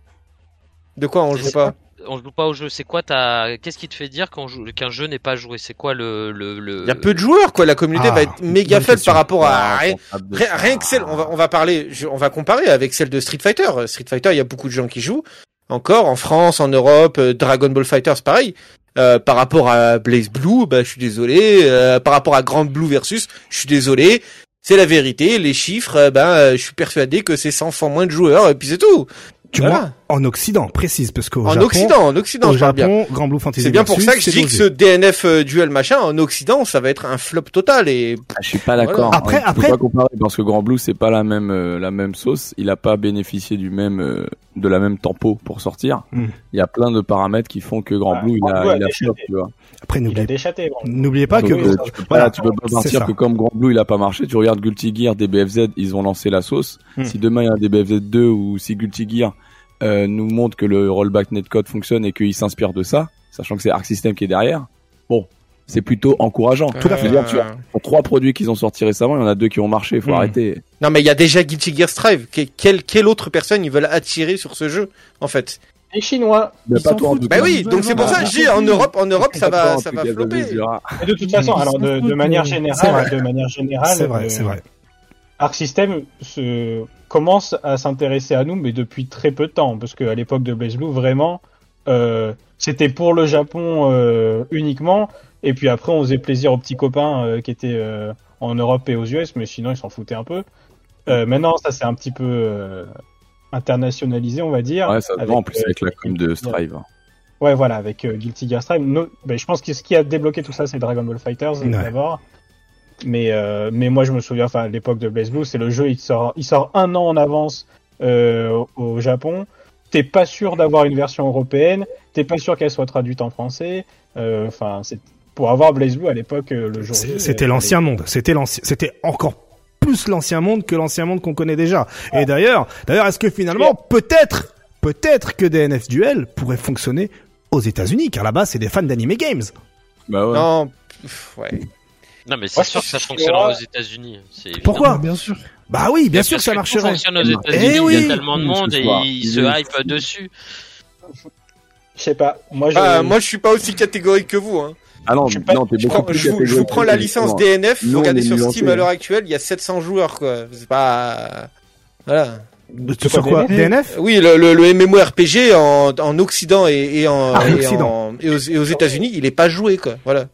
De quoi on C'est joue pas On joue pas au jeu. C'est quoi ta Qu'est-ce qui te fait dire joue qu'un jeu n'est pas joué? C'est quoi le le le Il y a peu de joueurs, quoi. La communauté Ah, va être méga faible par rapport à Ah, rien. Rien, que celle, on va, on va parler, je- on va comparer avec celle de Street Fighter. Euh, Street Fighter, il y a beaucoup de gens qui jouent. Encore en France, en Europe, euh, Dragon Ball Fighters, pareil. Euh, par rapport à Blaze Blue, bah, je suis désolé. Euh, par rapport à Grand Blue versus, je suis désolé. C'est la vérité. Les chiffres, euh, ben, euh, je suis persuadé que c'est 100 fois moins de joueurs, et puis c'est tout. Tu Voilà. vois, en Occident, précise, parce qu'au En Japon, Occident, en Occident, au je parle bien. Japon, Grand Blue Fantasy C'est bien pour ça que je dis que ce DNF euh, duel machin en Occident, ça va être un flop total et Ah, je suis pas d'accord. Voilà. Après- peut après- pas comparer parce que Grand Blue c'est pas la même euh, la même sauce. Il a pas bénéficié du même euh, de la même tempo pour sortir. Hmm. Il y a plein de paramètres qui font que Grand Ah, Blue il a Blue a il a flop, tu vois. Après, n'oubliez pas que, Donc, euh, tu peux pas voilà, tu peux pas partir que comme Grand Blue il a pas marché, tu regardes Guilty Gear, DBFZ, ils ont lancé la sauce. Hmm. Si demain il y a un DBFZ 2 ou si Guilty Gear euh, nous montre que le rollback netcode fonctionne et qu'il s'inspire de ça, sachant que c'est Arc System qui est derrière. Bon, c'est plutôt encourageant. Tout à fait. Dire, tu vois, pour trois produits qu'ils ont sortis récemment, il y en a deux qui ont marché. Faut Mm. arrêter. Non, mais il y a déjà Guilty Gear Strive. Que- Quelle, quelle autre personne ils veulent attirer sur ce jeu, en fait? Les Chinois. Mais Ils pas toi Bah oui, donc c'est pour ça que je dis en Europe, en Europe, ça va, ça va flopper. Et de toute façon, alors de, manière euh, générale, de manière générale, C'est vrai, euh, c'est vrai. Arc System se commence à s'intéresser à nous, mais depuis très peu de temps, parce qu'à l'époque de Blaze Blue, vraiment, euh, c'était pour le Japon euh, uniquement, et puis après on faisait plaisir aux petits copains euh, qui étaient euh, en Europe et aux US, mais sinon ils s'en foutaient un peu. Euh, maintenant, ça c'est un petit peu euh, internationalisé, on va dire. Ouais, ça avec, en plus euh, avec la com de Strive. Ouais, voilà, avec euh, Guilty Gear Strive. No- ben, je pense que ce qui a débloqué tout ça, c'est Dragon Ball Fighters Ouais. d'abord. Mais euh, mais moi, je me souviens, enfin, à l'époque de Blaze Blue, c'est le jeu, il sort, il sort un an en avance euh, au- Japon. T'es pas sûr d'avoir une version européenne. T'es pas sûr qu'elle soit traduite en français. Euh, Enfin, c'est pour avoir Blaze Blue à l'époque, le jour. C'était euh, l'ancien monde. C'était l'ancien. C'était encore plus l'ancien monde que l'ancien monde qu'on connaît déjà. Et d'ailleurs, d'ailleurs, est-ce que finalement, peut-être, peut-être que DNF Duel pourrait fonctionner aux États-Unis, car là-bas, c'est des fans d'anime games. Bah ouais. Non, pff, ouais. Non, mais c'est sûr que ça fonctionnera aux États-Unis. Pourquoi Bien sûr. Bah oui, bien sûr que ça marcherait. fonctionne aux Eh États-Unis. oui. Il y a tellement de monde et ils Il se hype dessus. Je sais pas. Moi, je. Ah, moi, je suis pas aussi catégorique que vous. Hein. Ah non, Je suis pas- non, Je, prends- je vous, je vous prends la licence. DNF. Nous, regardez sur Steam à l'heure actuelle, il y a 700 joueurs, quoi. C'est pas. Voilà. Tu sur quoi DNF? Oui, le, le, le MMORPG en, en Occident et, et en, Ah, et, Occident. en- et aux, et aux États-Unis, il est pas joué, quoi. Voilà.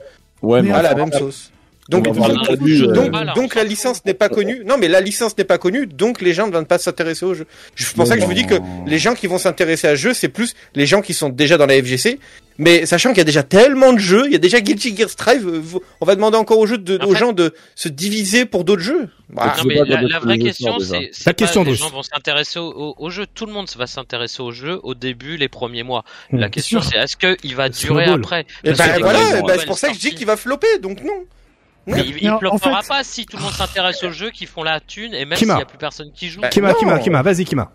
Ouais, Mais Ah, la même sauce. Donc, donc, euh, donc, la licence n'est pas connue. Non, mais la licence n'est pas connue, donc les gens ne vont pas s'intéresser au jeu. C'est pour ça que je vous dis que les gens qui vont s'intéresser à ce jeu, c'est plus les gens qui sont déjà dans la FGC. Mais sachant qu'il y a déjà tellement de jeux, il y a déjà Guilty Gear Strive, euh, on va demander encore aux jeux de, En aux fait- gens de se diviser pour d'autres jeux. Je Non, mais la, vraie question, c'est c'est La pas question les de gens vont s'intéresser au, au- au jeu. Tout le monde va s'intéresser au jeu au début, les premiers mois. La question, c'est est-ce qu'il va durer après? Et Parce ben que voilà, eh ben, c'est pour ça que je dis qu'il va flopper, donc non. Mais il, il Mais en- floppera en fait- pas si tout le monde s'intéresse au jeu, qu'ils font la thune et même s'il y a plus personne qui joue. Bah, Kima, non. Kima, Kima, vas-y Kima.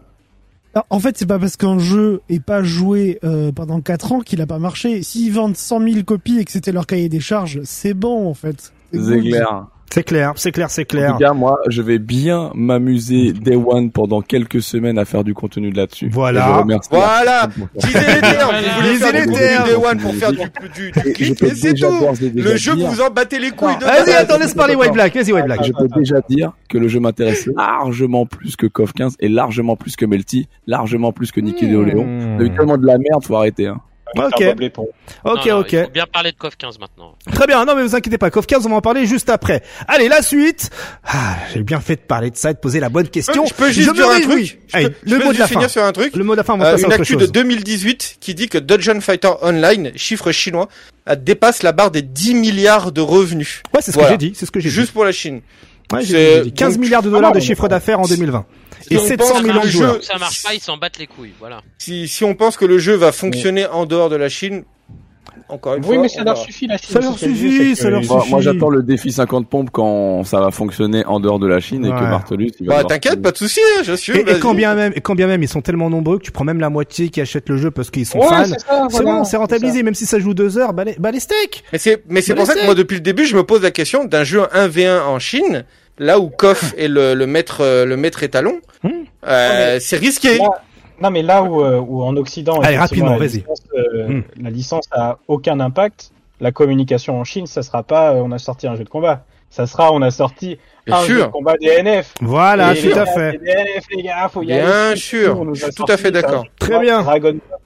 En fait, c'est pas parce qu'un jeu est pas joué euh, pendant 4 ans qu'il a pas marché. S'ils vendent 100 000 copies et que c'était leur cahier des charges, c'est bon en fait. C'est clair. C'est clair, c'est clair, c'est En clair. tout cas, moi, je vais bien m'amuser Day One pendant quelques semaines à faire du contenu de là-dessus. Voilà. Et je remercie Voilà. Disez les termes. Vous faire les termes. Day One pour faire du, du, du Et c'est tout. Le jeu, dire- vous en battez les couilles de Vas-y, attends, laisse parler White Black. Vas-y White Black. Je peux déjà dire que le jeu m'intéresse largement plus que KOF 15 et largement plus que Melty, largement plus que Nicky Hmm. Léon. On a eu tellement de la merde, faut arrêter. Hein. Ok. Ok, Non, non, ok. Il faut bien parler de KOF 15 maintenant. Très bien, non mais vous inquiétez pas, KOF 15, on va en parler juste après. Allez, la suite. Ah, j'ai bien fait de parler de ça et de poser la bonne question. Je peux juste me dire un truc. Je Allez, peux- je le mot de juste la fin. finir sur un truc. Le mot de la fin, on va Euh, une actu de chose. 2018 qui dit que Dungeon Fighter Online, chiffre chinois, dépasse la barre des 10 milliards de revenus. Ouais, c'est ce Voilà. que j'ai dit, c'est ce que j'ai dit. Juste pour la Chine. Ouais, j'ai c'est- j'ai dit 15 donc- milliards de Ah dollars non, de chiffre d'affaires en 2020. Si Et on 700 pense millions que de le joueurs. jeu- Ça marche pas, ils s'en battent les couilles. Voilà. Si, si on pense que le jeu va fonctionner en dehors de la Chine, encore une Oui, fois. mais ça leur suffit la Chine. Ça leur suffit, ça leur suffit. moi, j'attends le défi 50 pompes quand ça va fonctionner en dehors de la Chine et que Martellus, il va Bah, t'inquiète, pas de soucis, hein, j'assume. Et, et quand bien même, et quand bien même, ils sont tellement nombreux que tu prends même la moitié qui achètent le jeu parce qu'ils sont Ouais, fans. c'est voilà, bon, rentabilisé, même si ça joue deux heures, bah les, bah les steaks. Mais c'est, mais c'est Bah, pour ça que moi, depuis le début, je me pose la question d'un jeu 1v1 en Chine, là où KOF est le, le maître, euh, le maître étalon. Hmm. Euh, c'est risqué. Là- Non, mais là où, euh, où en Occident, Allez, rapidement, la vas-y. licence, euh, Hmm. la licence a aucun impact. La communication en Chine, ça sera pas, euh, on a sorti un jeu de combat. Ça sera, on a sorti Bien un jeu sûr. de combat DNF. Voilà, tout à fait. c'est DNF, les gars, faut y Bien aller. sûr, je suis tout à fait d'accord. jeu Très bien. Dragon Ball.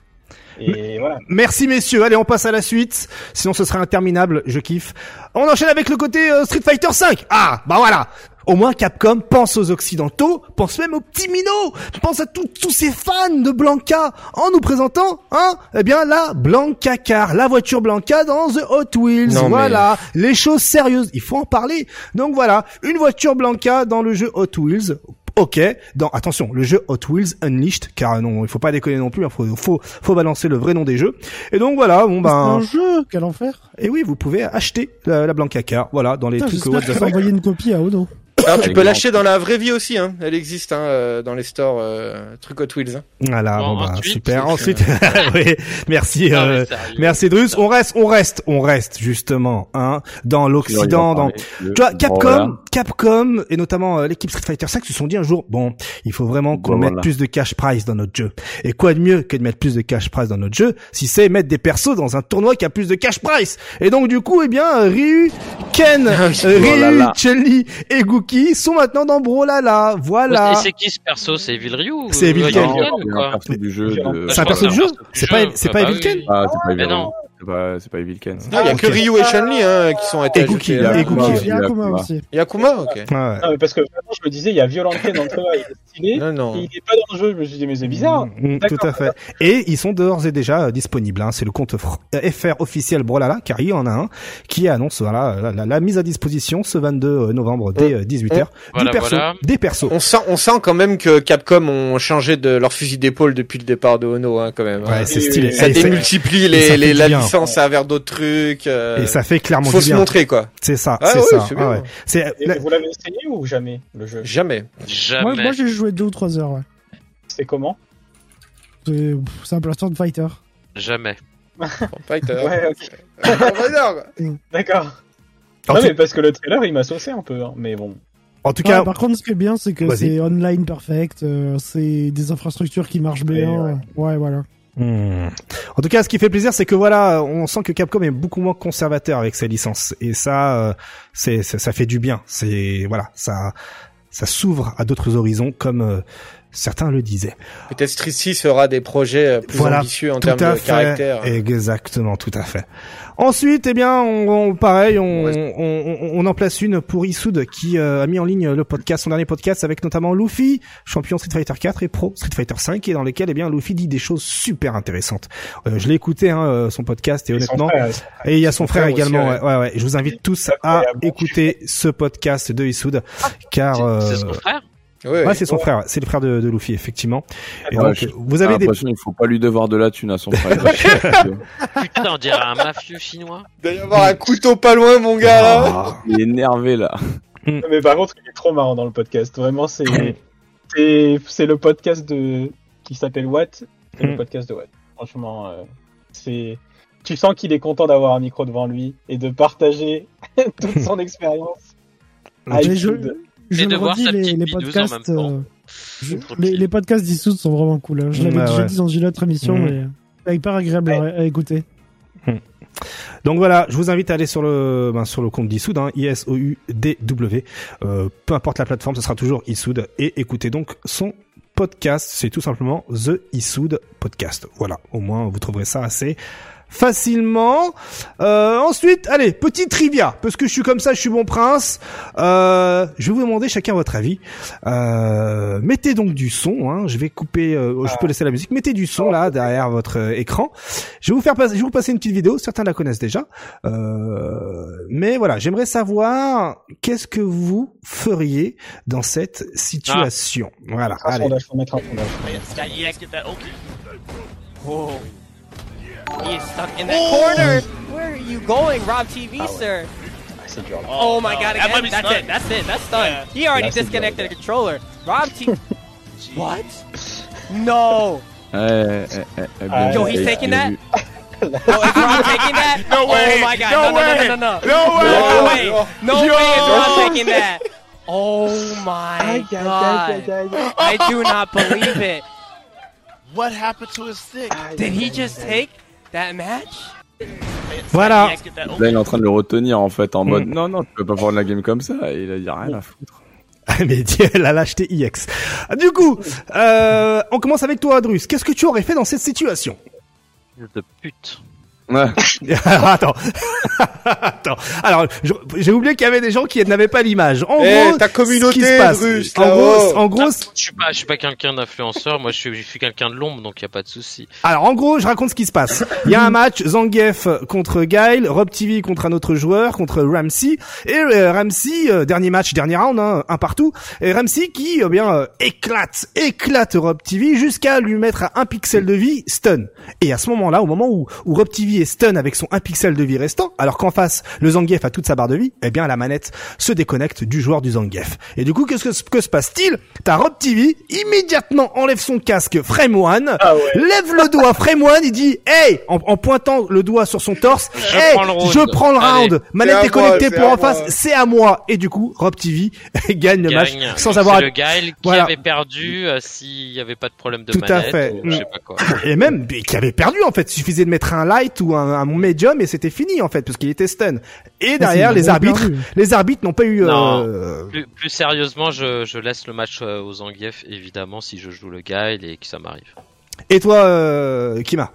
Et voilà. Merci messieurs, allez on passe à la suite, sinon ce serait interminable, je kiffe. On enchaîne avec le côté euh, Street Fighter 5. Ah, bah voilà. Au moins Capcom pense aux occidentaux, pense même aux petits minots, pense à tous tous ces fans de Blanca en nous présentant, hein, eh bien la Blanca Car, la voiture Blanca dans The Hot Wheels. Non, mais- voilà, les choses sérieuses, il faut en parler. Donc voilà, une voiture Blanca dans le jeu Hot Wheels. Ok, dans attention, le jeu Hot Wheels Unleashed, car non, il faut pas déconner non plus, il faut, faut faut balancer le vrai nom des jeux. Et donc voilà, bon C'est ben, un jeu, quel enfer. et oui, vous pouvez acheter la, la Blanca Car, voilà, dans les Putain, trucs J'espère what the fuck. envoyer une copie à Odo. Alors tu peux l'acheter dans la vraie vie aussi, hein. Elle existe hein, euh, dans les stores euh, trucs Hot Wheels. Hein. Voilà, Bon, bon, bah, ensuite, super. Ensuite, oui, merci. Euh. Merci Drus. On reste, on reste, on reste justement, hein, dans l'Occident, dans. Tu vois, Capcom, Capcom et notamment euh, l'équipe Street Fighter 5 se sont dit un jour, bon, il faut vraiment qu'on mette plus de cash prize dans notre jeu. Et quoi de mieux que de mettre plus de cash prize dans notre jeu, si c'est mettre des persos dans un tournoi qui a plus de cash prize. Et donc du coup, eh bien, euh, Ryu, Ken, Ah Ryu, Brawlhalla. Chun-Li et Gookie sont maintenant dans Brawlhalla. Voilà. Et c'est qui ce perso? C'est Evil Ryu ou- C'est Evil Ken. C'est un perso du jeu. C'est un de- C'est un Je perso pense du jeu que C'est c'est pas, c'est pas. Evil Ah Ken? Ah, c'est pas Mais Evil. C'est pas, c'est pas Evil Ken. Non, il y a ok. que Ryu et Chun-Li hein, qui sont été Et Gookie, là. et Et Gookie. Gookie, il y a Akuma Akuma. aussi. Il y a ok. Ouais, ouais. Non, mais parce que vraiment, je me disais, il y a Violent Ken dans le trailer, il est stylé. Non, non. et Il est pas dans le jeu. Je me suis dit, mais c'est bizarre. Mm, D'accord. tout à fait. Et ils sont d'ores et déjà euh, disponibles. Hein. C'est le compte fr- euh, FR officiel Brolala, car il y en a un, qui annonce voilà la, la- la mise à disposition ce 22 novembre dès 18h Voilà, du perso, voilà. des persos. On sent, on sent quand même que Capcom ont changé de leur fusil d'épaule depuis le départ de Ono, hein, quand même. hein. Ouais, c'est stylé. Ça démultiplie les, les, la licence à vers d'autres trucs. euh, et ça fait clairement faut du se montrer, quoi. C'est ça, Ah c'est ouais, ça. c'est Ah bien. ouais. C'est la- Vous l'avez essayé ou jamais, le jeu? Jamais. Jamais. Moi, moi j'ai joué deux ou trois heures, ouais. C'est comment? C'est un plaster de fighter. Jamais. Fighter. Ouais, ok. D'accord. en, Non, tout, mais parce que le trailer, il m'a saucé un peu. hein, Mais bon. en tout Ouais, cas, par contre, ce qui est bien, c'est que Vas-y. c'est online perfect, euh, c'est des infrastructures qui marchent bien. Ouais. voilà. Hmm. En tout cas, ce qui fait plaisir, c'est que voilà, on sent que Capcom est beaucoup moins conservateur avec ses licences, et ça, euh, c'est, ça, ça fait du bien. C'est voilà, ça, ça s'ouvre à d'autres horizons, comme euh, certains le disaient. Peut-être Street 6 aura des projets euh, plus Voilà, ambitieux en tout termes à de fait. caractère. Exactement, tout à fait. Ensuite, eh bien, on, on- pareil, on, Ouais. on, on- on en place une pour Issoud qui euh, a mis en ligne le podcast, son dernier podcast avec notamment Luffy, champion Street Fighter 4 et pro Street Fighter 5, et dans lesquels, eh bien, Luffy dit des choses super intéressantes. Euh, je l'ai écouté, hein, euh, son podcast, et honnêtement, frère, et il y a son frère, également. ouais. ouais, ouais, ouais. Je vous invite tous à écouter ce podcast de Issoud, car C'est euh, c'est son frère Ouais, ouais, c'est son frère, c'est le frère de, de Luffy, effectivement. Et Ouais, donc, je- vous J'ai avez des l'impression qu'il faut pas lui devoir de la thune à son frère. Putain, on dirait un mafieux chinois. Il doit y avoir un couteau pas loin, mon gars, là. Ah. Il est énervé là. Non, Mais par contre, il est trop marrant dans le podcast. Vraiment, c'est c'est c'est le podcast de qui s'appelle Watt. C'est le podcast de Watt. Franchement, euh, c'est tu sens qu'il est content d'avoir un micro devant lui et de partager toute son expérience. Ah, Mais il je, de- je Et de le voir redis, sa les, en podcasts, même temps. euh, je- les, podcasts d'Issoud sont vraiment cool. hein. Je l'avais Ouais, déjà ouais. dit dans une autre émission, Mhm. mais c'est hyper agréable à, à écouter. Donc voilà, je vous invite à aller sur le ben, sur le compte d'Issoud, hein, I S O U D W. Euh, peu importe la plateforme, ce sera toujours Issoud et écoutez donc son podcast, c'est tout simplement The Issoud Podcast. Voilà, au moins vous trouverez ça assez facilement. Euh, ensuite, allez, petit trivia, parce que je suis comme ça, je suis bon prince. Euh, je vais vous demander chacun votre avis. Euh, mettez donc du son. Hein, je vais couper. euh, je peux laisser la musique. Mettez du son là derrière votre euh, écran. Je vais vous faire passer. Je vais vous passer une petite vidéo. Certains la connaissent déjà. Euh, mais voilà, j'aimerais savoir qu'est-ce que vous feriez dans cette situation? Voilà. un Allez. sondage, faut mettre un sondage. That EX get that okay. Whoa. He is stuck in that corner. Where are you going, Rob TV, sir? Ah, c'est dur. là. Oh, my oh, god, again. might be That's it. That's it. That's done. Yeah. He already That's it, disconnected the controller. Rob TV. what? No. Ouais, ouais, ouais, ouais, bien Yo, he's vu, taking bien that? vu. Yo, is Rob taking that? No oh way. Oh my god. No No, no, way. no, no, no, no. No way. No way. No Yo. way is Rob taking that. Oh my god. I do not believe it. What happened to his stick? Did he just take that match? Voilà. Là, il est en train de le retenir en fait en mode Mm. non, non, tu peux pas prendre la game comme ça. Et il a dit rien à foutre. Mais dis, elle a lâché IX. Du coup, euh, on commence avec toi, Drus. Qu'est-ce que tu aurais fait dans cette situation? De pute. Ouais. Alors, attends. attends. Alors, je- j'ai oublié qu'il y avait des gens qui n'avaient pas l'image. En Eh, gros, ta ce qui communauté, se passe- Drus, en gros, en gros, Je suis pas, je suis pas quelqu'un d'influenceur. Moi, je suis, je suis quelqu'un de l'ombre, donc y a pas de souci. alors en gros, je raconte ce qui se passe. Il y a un match Zangief contre Guile, Rob TV contre un autre joueur, contre Ramsey et euh, Ramsey euh, dernier match, dernier round, hein, un partout. Et Ramsey qui eh bien euh, éclate, éclate Rob TV jusqu'à lui mettre à un pixel de vie stun. Et à ce moment-là, au moment où, où Rob TV vie et stun avec son 1 pixel de vie restant, alors qu'en face, le Zangief a toute sa barre de vie, eh bien la manette se déconnecte du joueur du Zangief. Et du coup, qu'est-ce que, que se passe-t-il? T'as Rob TV, immédiatement enlève son casque Frame One, Ah ouais. lève le doigt Frame One, il dit Hey en, en pointant le doigt sur son torse, Je Hey, prends le round. je prends le round, C'est manette à déconnectée moi, pour c'est en à face, c'est à moi. Et du coup, Rob TV gagne le match sans C'est avoir le Gaël qui Voilà. avait perdu euh, s'il y avait pas de problème de Tout à manette fait. ou je sais pas quoi. et même qui avait perdu en fait. Il suffisait de mettre un light ou un, un medium et c'était fini en fait parce qu'il était stun. Et derrière, c'est les arbitres, les arbitres n'ont pas eu. Non. euh, Plus, plus sérieusement, je, je laisse le match euh, aux Zangief évidemment si je joue le Gaël et que ça m'arrive. Et toi, euh, Kima?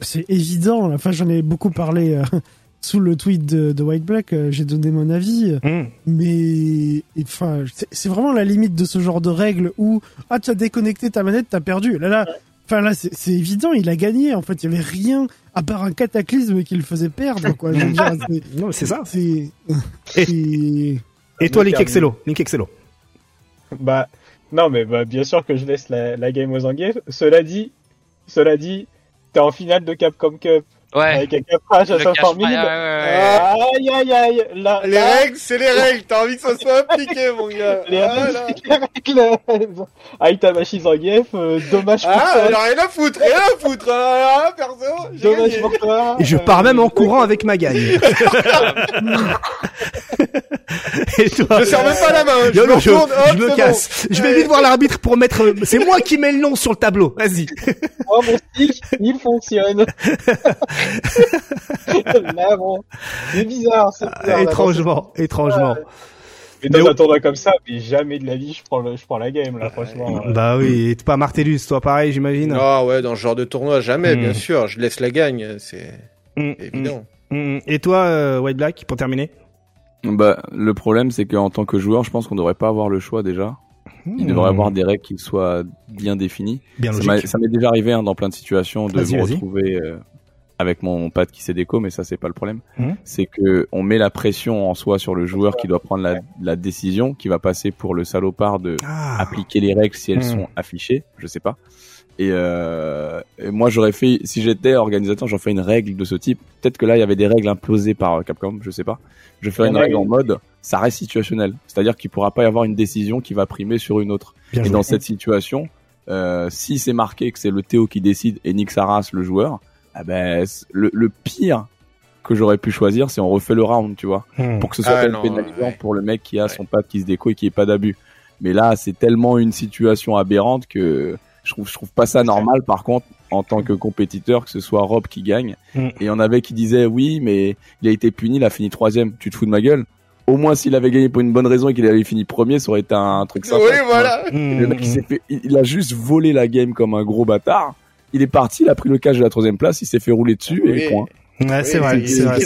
C'est évident. Enfin, j'en ai beaucoup parlé euh, sous le tweet de, de White Black. euh, J'ai donné mon avis. Hmm. Mais enfin, c'est- vraiment la limite de ce genre de règle où ah tu as déconnecté ta manette, t'as perdu. Là là, enfin là c'est c'est évident, il a gagné. En fait, il y avait rien à part un cataclysme qui le faisait perdre quoi. Je veux dire, c'est- Non, c'est ça. C'est Et- c'est- Et toi, Link. Excello, Link Excello. Bah, non, mais bah, bien sûr que je laisse la, la game aux Zangief. Cela dit, cela dit, t'es en finale de Capcom Cup Ouais. avec un caprage à le cache 500 000. pas, ouais, ouais, ouais. Aïe, aïe, aïe. Là, Les là, règles, c'est les règles. T'as envie que ça soit appliqué, mon gars. les Ah, là. règles. Aitamashi Zangief, euh, dommage pour Ah, toi. alors rien à foutre, rien à foutre. Ah, ah, perso, Dommage gagné. pour toi. Et je Euh, pars même en courant avec ma gagne. Et toi Je serre même pas la main. Je me je, retourne, hop, je me c'est casse. Je vais vite voir l'arbitre pour mettre. C'est moi qui mets le nom sur le tableau. Vas-y. Moi, mon stick, il fonctionne. Là, bon. C'est bizarre, c'est bizarre. là, étrangement, étrangement. Mais dans Mais un tournoi comme ça, mais jamais de la vie, je prends, le, je prends la game, là, franchement. Bah oui, et pas Martellus, toi pareil, j'imagine. Non, ouais, dans ce genre de tournoi, jamais, Hmm. bien sûr. Je laisse la gagne, c'est Mm, évident. mm, mm. Et toi, euh, White Black, pour terminer? Bah, le problème, c'est qu'en tant que joueur, je pense qu'on devrait pas avoir le choix déjà. Il devrait y avoir des règles qui soient bien définies. bien Ça m'a- logique. ça m'est déjà arrivé hein, dans plein de situations de vas-y. retrouver euh, avec mon pad qui s'est déco, mais ça c'est pas le problème. Mhm. C'est que on met la pression en soi sur le joueur qui doit prendre la, la décision, qui va passer pour le salopard de Ah, appliquer les règles si elles Mhm. sont affichées, je sais pas. Et, euh, et moi j'aurais fait, si j'étais organisateur, j'aurais fait une règle de ce type. Peut-être que là il y avait des règles imposées par Capcom, je sais pas. Je ferais une règle en mode, ça reste situationnel, c'est-à-dire qu'il pourra pas y avoir une décision qui va primer sur une autre. bien Et joué. dans cette situation, euh, si c'est marqué que c'est le Théo qui décide et Nick Saras le joueur, ah ben le, le pire que j'aurais pu choisir, c'est on refait le round, tu vois, Mm. pour que ce soit Ah, non, pénalisant ouais. pour le mec qui a Ouais. son pad qui se déco et qui est pas d'abus. Mais là, c'est tellement une situation aberrante que je trouve, je trouve pas ça normal. Par contre, en tant que compétiteur, que ce soit Rob qui gagne, Mm. et il y en avait qui disaient oui, mais il a été puni, il a fini troisième. Tu te fous de ma gueule Au moins, s'il avait gagné pour une bonne raison et qu'il avait fini premier, ça aurait été un truc sympa. Oui, voilà. Mm, Le mec, il s'est fait, il a juste volé la game comme un gros bâtard. Il est parti, il a pris le cash de la troisième place, il s'est fait rouler dessus Oui. et point. Ouais, c'est Oui, vrai, c'est- vrai.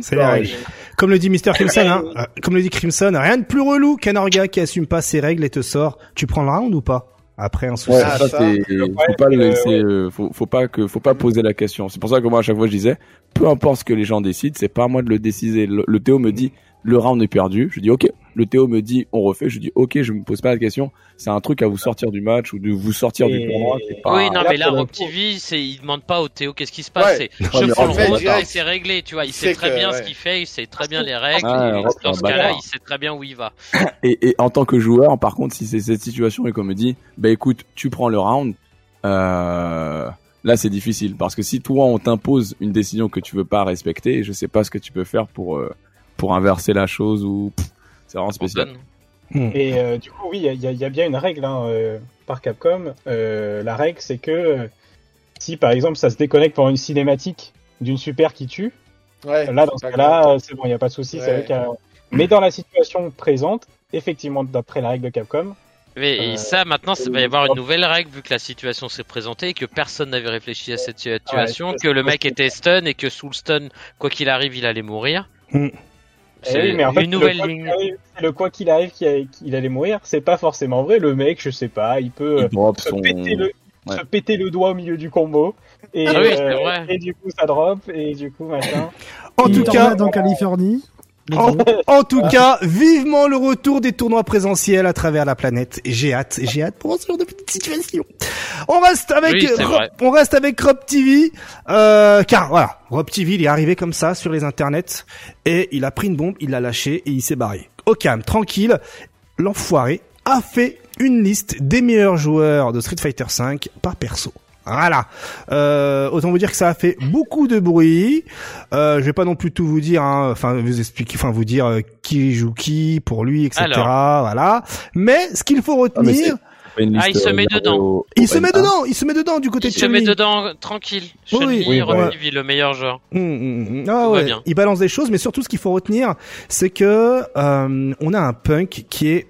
c'est vrai. Comme le dit Mr. Crimson, hein, euh, comme le dit Crimson, rien de plus relou qu'un orga qui assume pas ses règles et te sort. Tu prends le round ou pas? Après un souci. Ouais, Ah, ça, ça. c'est, faut pas le euh, laisser, euh, faut, faut pas que, faut pas poser la question. C'est pour ça que moi, à chaque fois, je disais, peu importe ce que les gens décident, c'est pas à moi de le décider. Le, le Théo me dit, le round est perdu. Je dis, ok. Le Théo me dit, on refait. Je dis, ok, je me pose pas la question. C'est un truc à vous sortir du match ou de vous sortir du tournoi. C'est pas, oui, non, là, mais là, Rob TV, il demande pas au Théo qu'est-ce qui se passe. Ouais. Je prends le round et c'est réglé, tu vois. Il, Il sait sait très que, bien ouais. ce qu'il fait, il sait très bien les règles. Ah, et dans ce un cas-là, il sait très bien où il va. Et, et en tant que joueur, par contre, si c'est cette situation et qu'on me dit, bah écoute, tu prends le round, euh, là c'est difficile parce que si toi on t'impose une décision que tu veux pas respecter, je sais pas ce que tu peux faire pour euh, pour inverser la chose ou c'est vraiment spécial. Antoine Et euh, du coup, oui, il y a- y, bien une règle hein, euh, par Capcom. Euh, la règle, c'est que si par exemple ça se déconnecte pendant une cinématique d'une super qui tue, Ouais. là dans ce cas-là, c'est bon, il n'y a pas de souci. Ouais. Mais dans la situation présente, effectivement, d'après la règle de Capcom, Mais et ça, maintenant, il va y avoir une nouvelle règle vu que la situation s'est présentée et que personne n'avait réfléchi à cette situation, Ouais, que le mec était stun et que sous le stun, quoi qu'il arrive, il allait mourir. Mm. C'est Eh oui, mais en fait, une nouvelle le quoi ligne. qu'il arrive- le quoi qu'il arrive qu'il allait mourir, c'est pas forcément vrai. Le mec, je sais pas, il peut euh, Il drop se, son. péter le, Ouais. se péter le doigt au milieu du combo. Et, Ah oui, c'est euh, vrai. et du coup, ça drop, et du coup, machin. En tout cas, tornade en Californie. En, en tout cas, vivement le retour des tournois présentiels à travers la planète. J'ai hâte, j'ai hâte pour ce genre de petite situation. On reste avec, Oui, Rob- on reste avec Rob TV, euh, car voilà, Rob TV, il est arrivé comme ça sur les internets et il a pris une bombe, il l'a lâché et il s'est barré. Au calme, tranquille. L'enfoiré a fait une liste des meilleurs joueurs de Street Fighter V par perso. Voilà. Euh, autant vous dire que ça a fait beaucoup de bruit. Euh, je vais pas non plus tout vous dire, hein, enfin vous expliquer, enfin vous dire euh, qui joue qui pour lui, etc. Alors. Voilà. Mais ce qu'il faut Ah, retenir, Ah, il liste, se euh, met dedans. au- il se met dedans, il se met dedans du côté Il de se met dedans tranquille. Oui, oui, voilà. Le meilleur joueur. Hum, hum, hum. Ah ouais, bien. il balance des choses, mais surtout ce qu'il faut retenir, c'est que euh, on a un punk qui est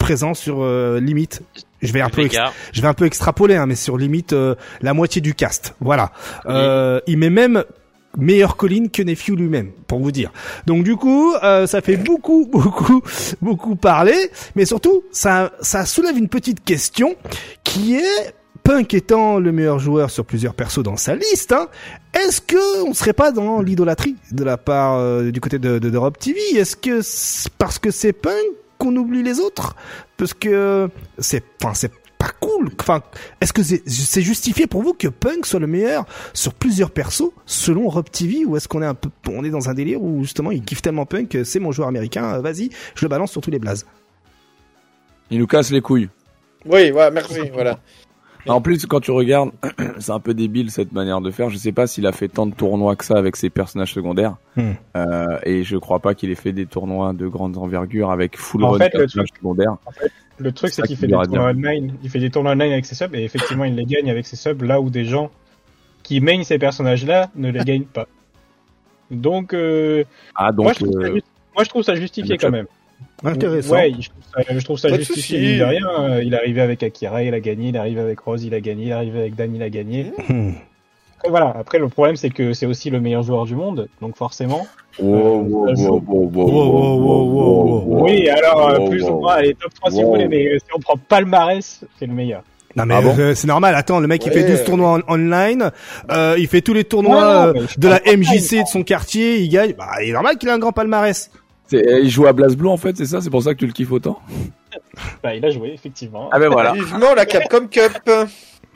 présent sur euh, limite. Je vais un peu, je vais un peu extrapoler, hein, mais sur limite euh, la moitié du cast. Voilà. Euh, il met même meilleure colline que Nephew lui-même, pour vous dire. Donc du coup, euh, ça fait beaucoup, beaucoup, beaucoup parler, mais surtout, ça, ça soulève une petite question qui est Punk étant le meilleur joueur sur plusieurs persos dans sa liste, hein, est-ce que on serait pas dans l'idolâtrie de la part euh, du côté de, de, de Rob TV Est-ce que parce que c'est Punk qu'on oublie les autres Parce que c'est, enfin, c'est pas cool. Enfin, est-ce que c'est justifié pour vous que Punk soit le meilleur sur plusieurs persos selon Rob TV ou est-ce qu'on est un peu, on est dans un délire où justement il kiffe tellement Punk, que c'est mon joueur américain, euh, vas-y, je le balance sur tous les blazes. Il nous casse les couilles. Oui, ouais, merci, voilà. En plus, quand tu regardes, c'est un peu débile cette manière de faire. Je sais pas s'il a fait tant de tournois que ça avec ses personnages secondaires. Hmm. Euh, et je crois pas qu'il ait fait des tournois de grande envergure avec full En run fait, personnages secondaires. Le truc, C'est qu'il qui fait des tournois online. Il fait des tournois online avec ses subs et effectivement, il les gagne avec ses subs là où des gens qui main ces personnages-là ne les gagnent pas. Donc, euh, Ah donc moi, je trouve ça euh, moi, je trouve ça justifié quand même. Intéressant. Ouais, je trouve ça, je trouve ça justifié. souci. mine de rien, Euh, il est arrivé avec Akira, il a gagné. Il est arrivé avec Rose, il a gagné. Il est arrivé avec Dan, il a gagné. Hmm. Après, voilà. Après, le problème, c'est que c'est aussi le meilleur joueur du monde. Donc, forcément. wow, wow, ça joue. wow, wow, wow, Wow, wow, wow, wow, wow. Oui, alors, euh, wow, plus wow. ou moins, allez, top 3 si vous voulez, mais euh, si on prend palmarès, c'est le meilleur. Non mais Ah bon euh, c'est normal. Attends, le mec il Ouais. fait 12 tournois en- online, euh, il fait tous les tournois non, euh, de la MJC de son quartier, il gagne. Bah, il est normal qu'il ait un grand palmarès. C'est- euh, Il joue à BlazBlue en fait, c'est ça? C'est pour ça que tu le kiffes autant? Bah, il a joué, effectivement. Ah ben voilà. Vivement la Capcom Cup.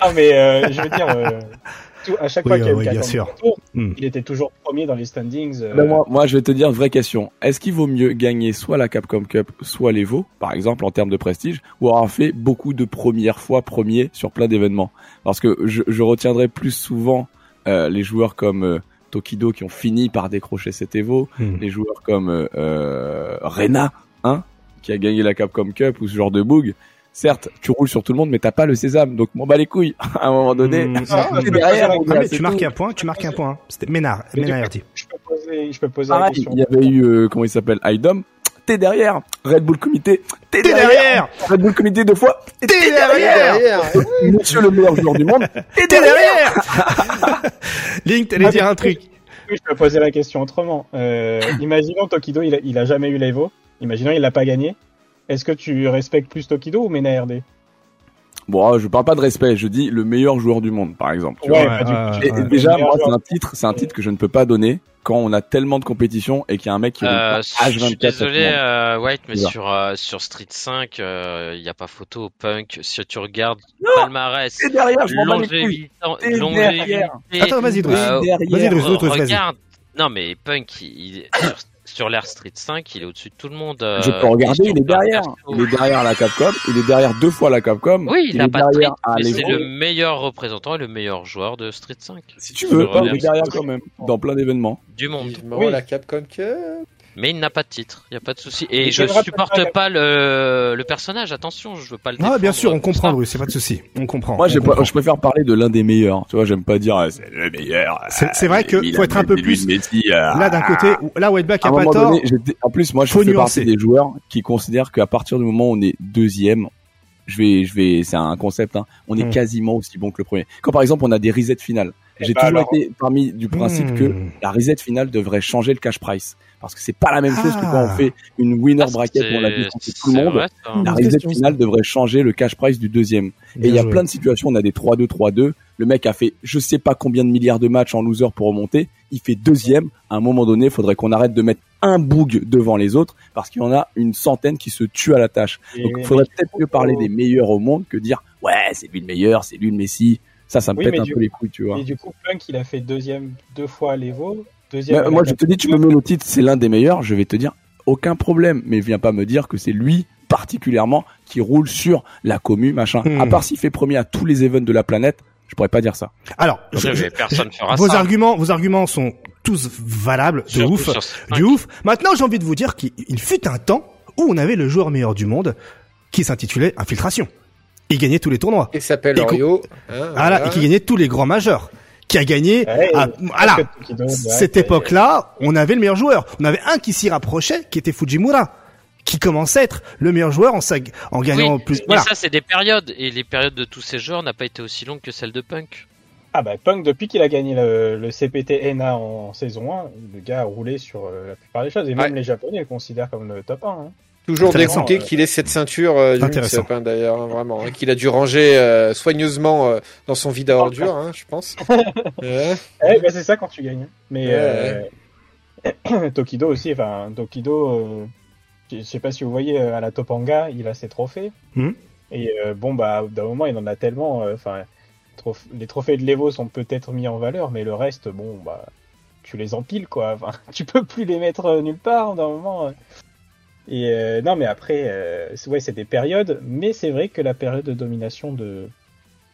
Ah, mais euh, je veux dire, euh, tout- à chaque Oui, fois qu'il y a oui, eu bien sûr. Tour, Hmm. il était toujours premier dans les standings. euh, Ben, moi, moi, je vais te dire vraie question. Est-ce qu'il vaut mieux gagner soit la Capcom Cup, soit l'Evo, par exemple, en termes de prestige, ou avoir fait beaucoup de premières fois premier sur plein d'événements? Parce que je, je retiendrai plus souvent euh, les joueurs comme euh, Tokido qui ont fini par décrocher cet Evo, Hmm. les joueurs comme euh, euh, Rena, hein, qui a gagné la Capcom Cup ou ce genre de boog. Certes, tu roules sur tout le monde, mais t'as pas le sésame, donc m'en bats les couilles. à un moment donné, Hmm. Ah, derrière, Ah, mais tu marques tout. un point, tu marques un point. C'était Ménard, Ménard RT. Je peux poser, je peux poser la Pareil, question. il y avait eu, euh, comment il s'appelle, Idom. T'es derrière. Red Bull Comité. T'es T'es derrière. derrière Red Bull Comité deux fois. T'es derrière Derrière. Monsieur le meilleur joueur du monde. T'es derrière Link, t'allais dire un truc. Oui, je peux poser la question autrement. Euh, imaginons Tokido, il a, il a jamais eu l'Evo. Imaginons il l'a pas gagné. Est-ce que tu respectes plus Tokido ou Mena RD Bon, je parle pas de respect. Je dis le meilleur joueur du monde, par exemple. tu vois. Ouais, Ouais, pas du ouais, tout. Et ouais. déjà, moi, c'est un titre, c'est un titre que je ne peux pas donner quand on a tellement de compétition et qu'il y a un mec qui est Euh, H24. je suis désolé, euh, White, mais sur euh, sur Street 5, il n'y a pas photo. Punk, si tu regardes palmarès, le monde. T'es derrière, je longévité. Attends, vas-y, Drus. euh. Vas-y, Drus, regarde. Non, mais Punk, il, il- sur, sur l'Air Street 5, il est au-dessus de tout le monde. euh, Je peux regarder, il est derrière. Il est derrière la Capcom. Il est derrière deux fois la Capcom. Oui, il il n'a est pas de derrière c'est le meilleur représentant et le meilleur joueur de Street 5. Si tu veux, regarde. il est derrière quand même. Dans plein d'événements. Du monde. Oui. la Capcom Cup. Mais il n'a pas de titre, il n'y a pas de souci. Et Il je supporte pas le, le personnage, attention, je veux pas le Ah, bien sûr, on comprend. Drus, c'est pas de souci. On comprend. Moi, on pas- je préfère parler de l'un des meilleurs. Tu vois, j'aime pas dire ah, c'est le meilleur. C'est- ah, c'est vrai que faut a être un peu plus- Messi, ah. Là, d'un côté, là, Whiteback a pas moment tort. en plus, moi, je fais nuancer. partie des joueurs qui considèrent qu'à partir du moment où on est deuxième, je vais, je vais, c'est un concept, hein, on est Hmm. quasiment aussi bon que le premier. Quand par exemple, on a des resets finales, j'ai bah toujours alors- été parmi du principe Hmm. que la reset finale devrait changer le cash price. Parce que c'est pas la même chose que Ah. quand on fait une winner Ah, bracket où on a c'est- vu contre tout le monde. vrai. Hmm. La reset finale devrait changer le cash price du deuxième. Et il y a plein de situations, on a des 3-2, 3-2. Le mec a fait je sais pas combien de milliards de matchs en loser pour remonter. il fait deuxième. À un moment donné, il faudrait qu'on arrête de mettre un boug devant les autres parce qu'il y en a une centaine qui se tuent à la tâche. Et- Donc il faudrait peut-être mieux parler des meilleurs au monde que dire ouais c'est lui le meilleur, c'est lui le Messi. Ça, ça me Oui, pète un peu les couilles, tu vois. Et du coup, Punk, il a fait deuxième deux fois à l'Evo. Deuxième. Mais à moi, je te dis, tu me mets le titre, c'est l'un des meilleurs. Je vais te dire aucun problème, mais viens pas me dire que c'est lui particulièrement qui roule sur la commu, machin. Hmm. À part s'il fait premier à tous les events de la planète, je pourrais pas dire ça. Alors, Je je- je- vais- personne fera vos ça. arguments, vos arguments sont tous valables, de ouf, du ouf. Maintenant, j'ai envie de vous dire qu'il il fut un temps où on avait le joueur meilleur du monde qui s'intitulait Infiltration. Il gagnait tous les tournois. Il s'appelle Orio. hein, Voilà, voilà. et qui gagnait tous les grands majeurs. Qui a gagné, Ouais, à- voilà, cette et- époque-là, on avait le meilleur joueur. On avait un qui s'y rapprochait, qui était Fujimura, qui commençait à être le meilleur joueur en, sag- en gagnant Oui, plus. mais Voilà. ça c'est des périodes et les périodes de tous ces joueurs n'a pas été aussi longue que celle de Punk. Ah bah Punk, depuis qu'il a gagné le, le CPT NA en saison 1, le gars a roulé sur euh, la plupart des choses. Et même Ouais. les Japonais le considèrent comme le top 1. Hein. Toujours dégoûté qu'il ait cette ceinture euh, du hein, d'ailleurs, hein, vraiment, hein, qu'il a dû ranger euh, soigneusement euh, dans son vide à ordures, hein, je pense. Ouais. Eh bah, c'est ça quand tu gagnes. Mais Ouais, euh, Tokido aussi, enfin Tokido, euh, je sais pas si vous voyez à la Topanga, il a ses trophées. Mhm. Et euh, bon bah d'un moment il en a tellement. euh, Enfin, les trophées de l'Evo sont peut-être mis en valeur, mais le reste, bon bah tu les empiles quoi. Enfin, tu peux plus les mettre nulle part d'un moment. Et euh, non mais après, euh, c'est- ouais c'est des périodes, mais c'est vrai que la période de domination de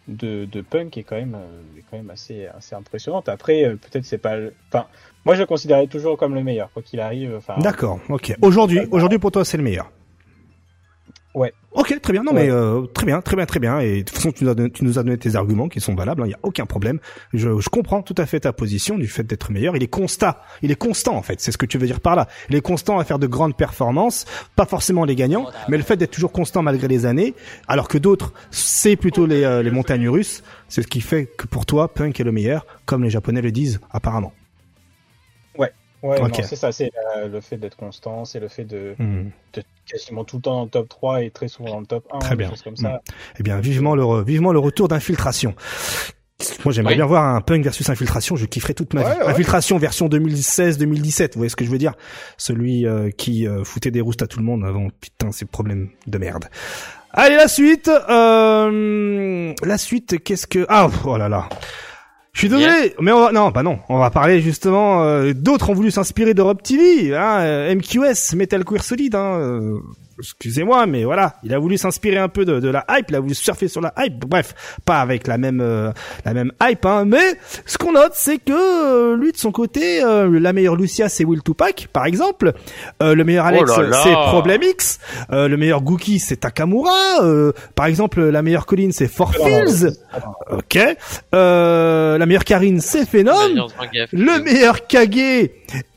de, de Punk est quand même euh, est quand même assez assez impressionnante. Après euh, peut-être c'est pas enfin moi je le considérais toujours comme le meilleur quoi qu'il arrive enfin D'accord, ok. Aujourd'hui, aujourd'hui pour toi c'est le meilleur. Ok, très bien. Non Ouais. mais euh, très bien, très bien, très bien. Et de toute façon, tu nous as donné, tu nous as donné tes arguments qui sont valables. Il n'y a aucun problème. Je, je comprends tout à fait ta position du fait d'être meilleur. Il est constat. Il est constant en fait. C'est ce que tu veux dire par là. Il est constant à faire de grandes performances, pas forcément les gagnants, mais le fait d'être toujours constant malgré les années, alors que d'autres c'est plutôt les, euh, les montagnes russes. C'est ce qui fait que pour toi, Punk est le meilleur, comme les Japonais le disent apparemment. Ouais Ok. non, c'est ça c'est euh, le fait d'être constant c'est le fait de, Hmm. de quasiment tout le temps dans le top 3 et très souvent dans le top 1 Très des bien. choses comme ça Eh bien, vivement le, re- vivement le retour d'infiltration. Moi, j'aimerais Oui. bien voir un punk versus infiltration. Je kifferais toute ma Ouais, vie. ouais. Infiltration version 2016-2017. Vous voyez ce que je veux dire? Celui euh, qui euh, foutait des roustes à tout le monde avant. Putain, ces problèmes de merde. Allez, la suite. Euh, la suite, qu'est-ce que Ah, oh là là. Je suis désolé, mais on va non, bah non, on va parler justement. euh, D'autres ont voulu s'inspirer d'Europe TV, hein, euh, MQS, Metal Queer Solid. Hein, euh, excusez-moi, mais voilà, il a voulu s'inspirer un peu de, de la hype, il a voulu surfer sur la hype. Bref, pas avec la même euh, la même hype, hein, mais ce qu'on note, c'est que euh, lui de son côté, euh, la meilleure Lucia c'est Will Tupac, par exemple. Euh, le meilleur Alex Oh là. c'est Problem X. Euh, le meilleur Gookie c'est Takamura. Euh, par exemple, la meilleure Colline c'est Four Fields. Ok. Euh, la meilleure Karine c'est Phenom. Le meilleur Kage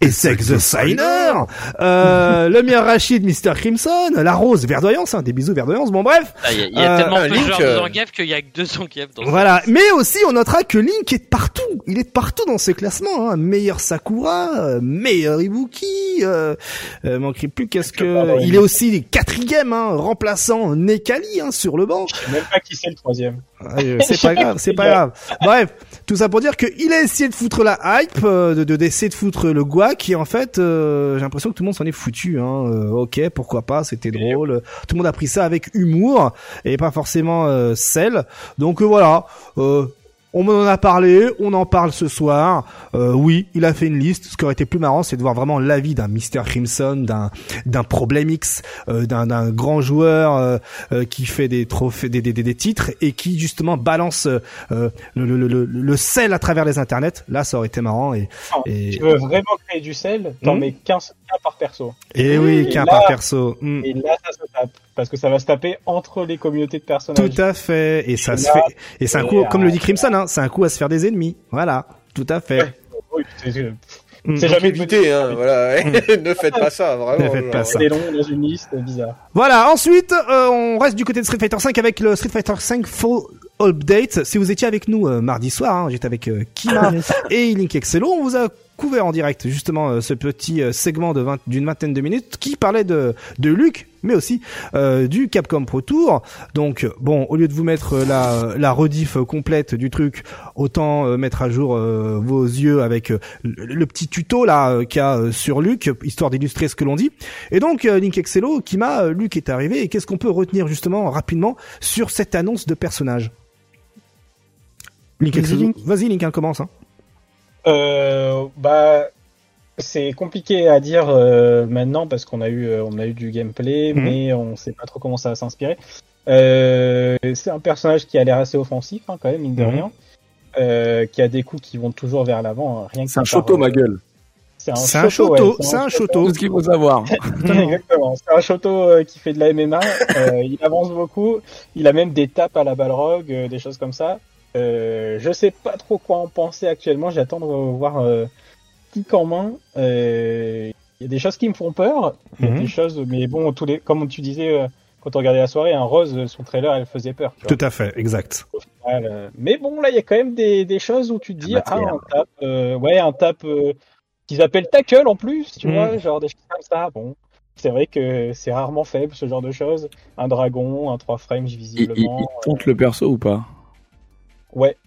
est Sex the Signer. Euh, le meilleur Rachid, Mr. Crimson. La rose, verdoyance, hein, des bisous verdoyance. Bon bref, Ah, Il y a, il y a Euh, tellement un peu de Link, joueurs de Zangief qu'il y a que deux Zangief dans ce voilà. Mais aussi, on notera que Link est partout. Il est partout dans ce classement. Hein. Meilleur Sakura, euh, meilleur Ibuki. Euh, euh, manquerait plus qu'est-ce que il est aussi quatrième, hein, remplaçant Nekali hein, sur le banc. je sais même pas qui c'est le troisième Ouais, c'est pas grave, c'est pas grave. Bref, tout ça pour dire qu'il a essayé de foutre la hype, de, de d'essayer de foutre le guac, qui en fait, euh, j'ai l'impression que tout le monde s'en est foutu. Hein. Euh, ok, pourquoi pas, c'était drôle. Tout le monde a pris ça avec humour et pas forcément euh, sel. Donc euh, voilà. On m'en a parlé, on en parle ce soir. Euh, oui, il a fait une liste. Ce qui aurait été plus marrant, c'est de voir vraiment l'avis d'un Mr. Crimson, d'un d'un Problem X, euh, d'un d'un grand joueur euh, euh, qui fait des trophées, des, des, des, des titres et qui justement balance euh, le, le, le, le sel à travers les internets. Là, ça aurait été marrant et Non, Et- tu veux vraiment créer du sel? T'en Hmm. mets 15 qu'un par perso et oui, qu'un par perso. Hmm. et là ça se tape parce que ça va se taper entre les communautés de personnages Tout à fait. Et ça Et se là, fait. Et c'est un coup, comme le dit Crimson, hein, c'est un coup à se faire des ennemis. Voilà. Tout à fait. Oui, c'est- Donc jamais évitez, hein, voilà. ne faites pas ça, vraiment. Ne faites pas genre. ça. c'est long dans une liste bizarre Voilà, ensuite, euh, on reste du côté de Street Fighter 5 avec le Street Fighter 5 Full Update. Si vous étiez avec nous euh, mardi soir, hein, j'étais avec euh, Kima et Link Excello, on vous a couvert en direct justement euh, ce petit euh, segment de 20 d'une vingtaine de minutes qui parlait de de Luc mais aussi euh, du Capcom Pro Tour. Donc bon, au lieu de vous mettre la la rediff complète du truc, autant mettre à jour vos yeux avec le, le, petit tuto là qu'il y a sur Luc histoire d'illustrer ce que l'on dit. Et donc Link Excello qui m'a Luc est arrivé et qu'est-ce qu'on peut retenir justement rapidement sur cette annonce de personnage? Link Vas-y, Link. Vas-y Link, hein, commence. Hein. Euh, bah, c'est compliqué à dire euh, maintenant parce qu'on a eu euh, on a eu du gameplay, Mhm. mais on sait pas trop comment ça va s'inspirer. Euh, c'est un personnage qui a l'air assez offensif hein, quand même, mine de Mhm. rien. Euh, qui a des coups qui vont toujours vers l'avant. hein, Rien que C'est un choto, ma gueule. C'est un C'est un choto, c'est un choto. Tout ce qu'il faut savoir. Exactement. C'est un choto euh, qui fait de la MMA. euh, il avance beaucoup. Il a même des tapes à la balrog, euh, des choses comme ça. Euh, je sais pas trop quoi en penser actuellement. J'attends de voir euh, kick en main. Euh, Il y a des choses qui me font peur. Il y a Mhm. des choses, mais bon, tous les, comme tu disais euh, quand on regardait la soirée, un Rose, son trailer, elle faisait peur. Tu vois. Tout à fait, exact. Final, euh, Mais bon, là, il y a quand même des, des choses où tu te dis, ah, un tape, euh, ouais, un tape euh, qu'ils appellent tackle en plus, tu Mhm. vois, genre des choses comme ça. Bon, c'est vrai que c'est rarement faible ce genre de choses. Un dragon, un 3 frames Il, il, visiblement. il tente le perso ou pas? Ouais.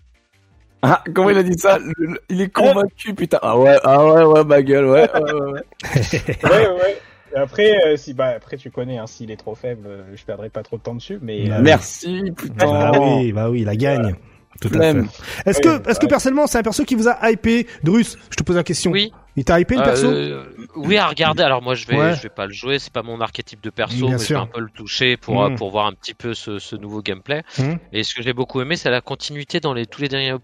Ah, comment il a dit ça? Le- le- Il est convaincu, putain. Ah ouais, ah ouais, ouais, ma gueule, ouais. ouais, ouais, ouais. ouais. Et après, euh, si, bah, après, tu connais, hein, s'il est trop faible, euh, je perdrai pas trop de temps dessus, mais. Ah euh, Merci, putain. Bah oui, bah oui, la gagne. Tout à fait. Est-ce que, est-ce que personnellement, c'est un perso qui vous a hypé, Drus Je te pose la question. Oui. Il t'a hypé le perso Euh, oui, à regarder. Alors moi, je vais, Ouais. je vais pas le jouer. C'est pas mon archétype de perso, Bien mais sûr. je vais un peu le toucher pour euh, pour voir un petit peu ce, ce nouveau gameplay. Mm. Et ce que j'ai beaucoup aimé, c'est la continuité dans les tous les derniers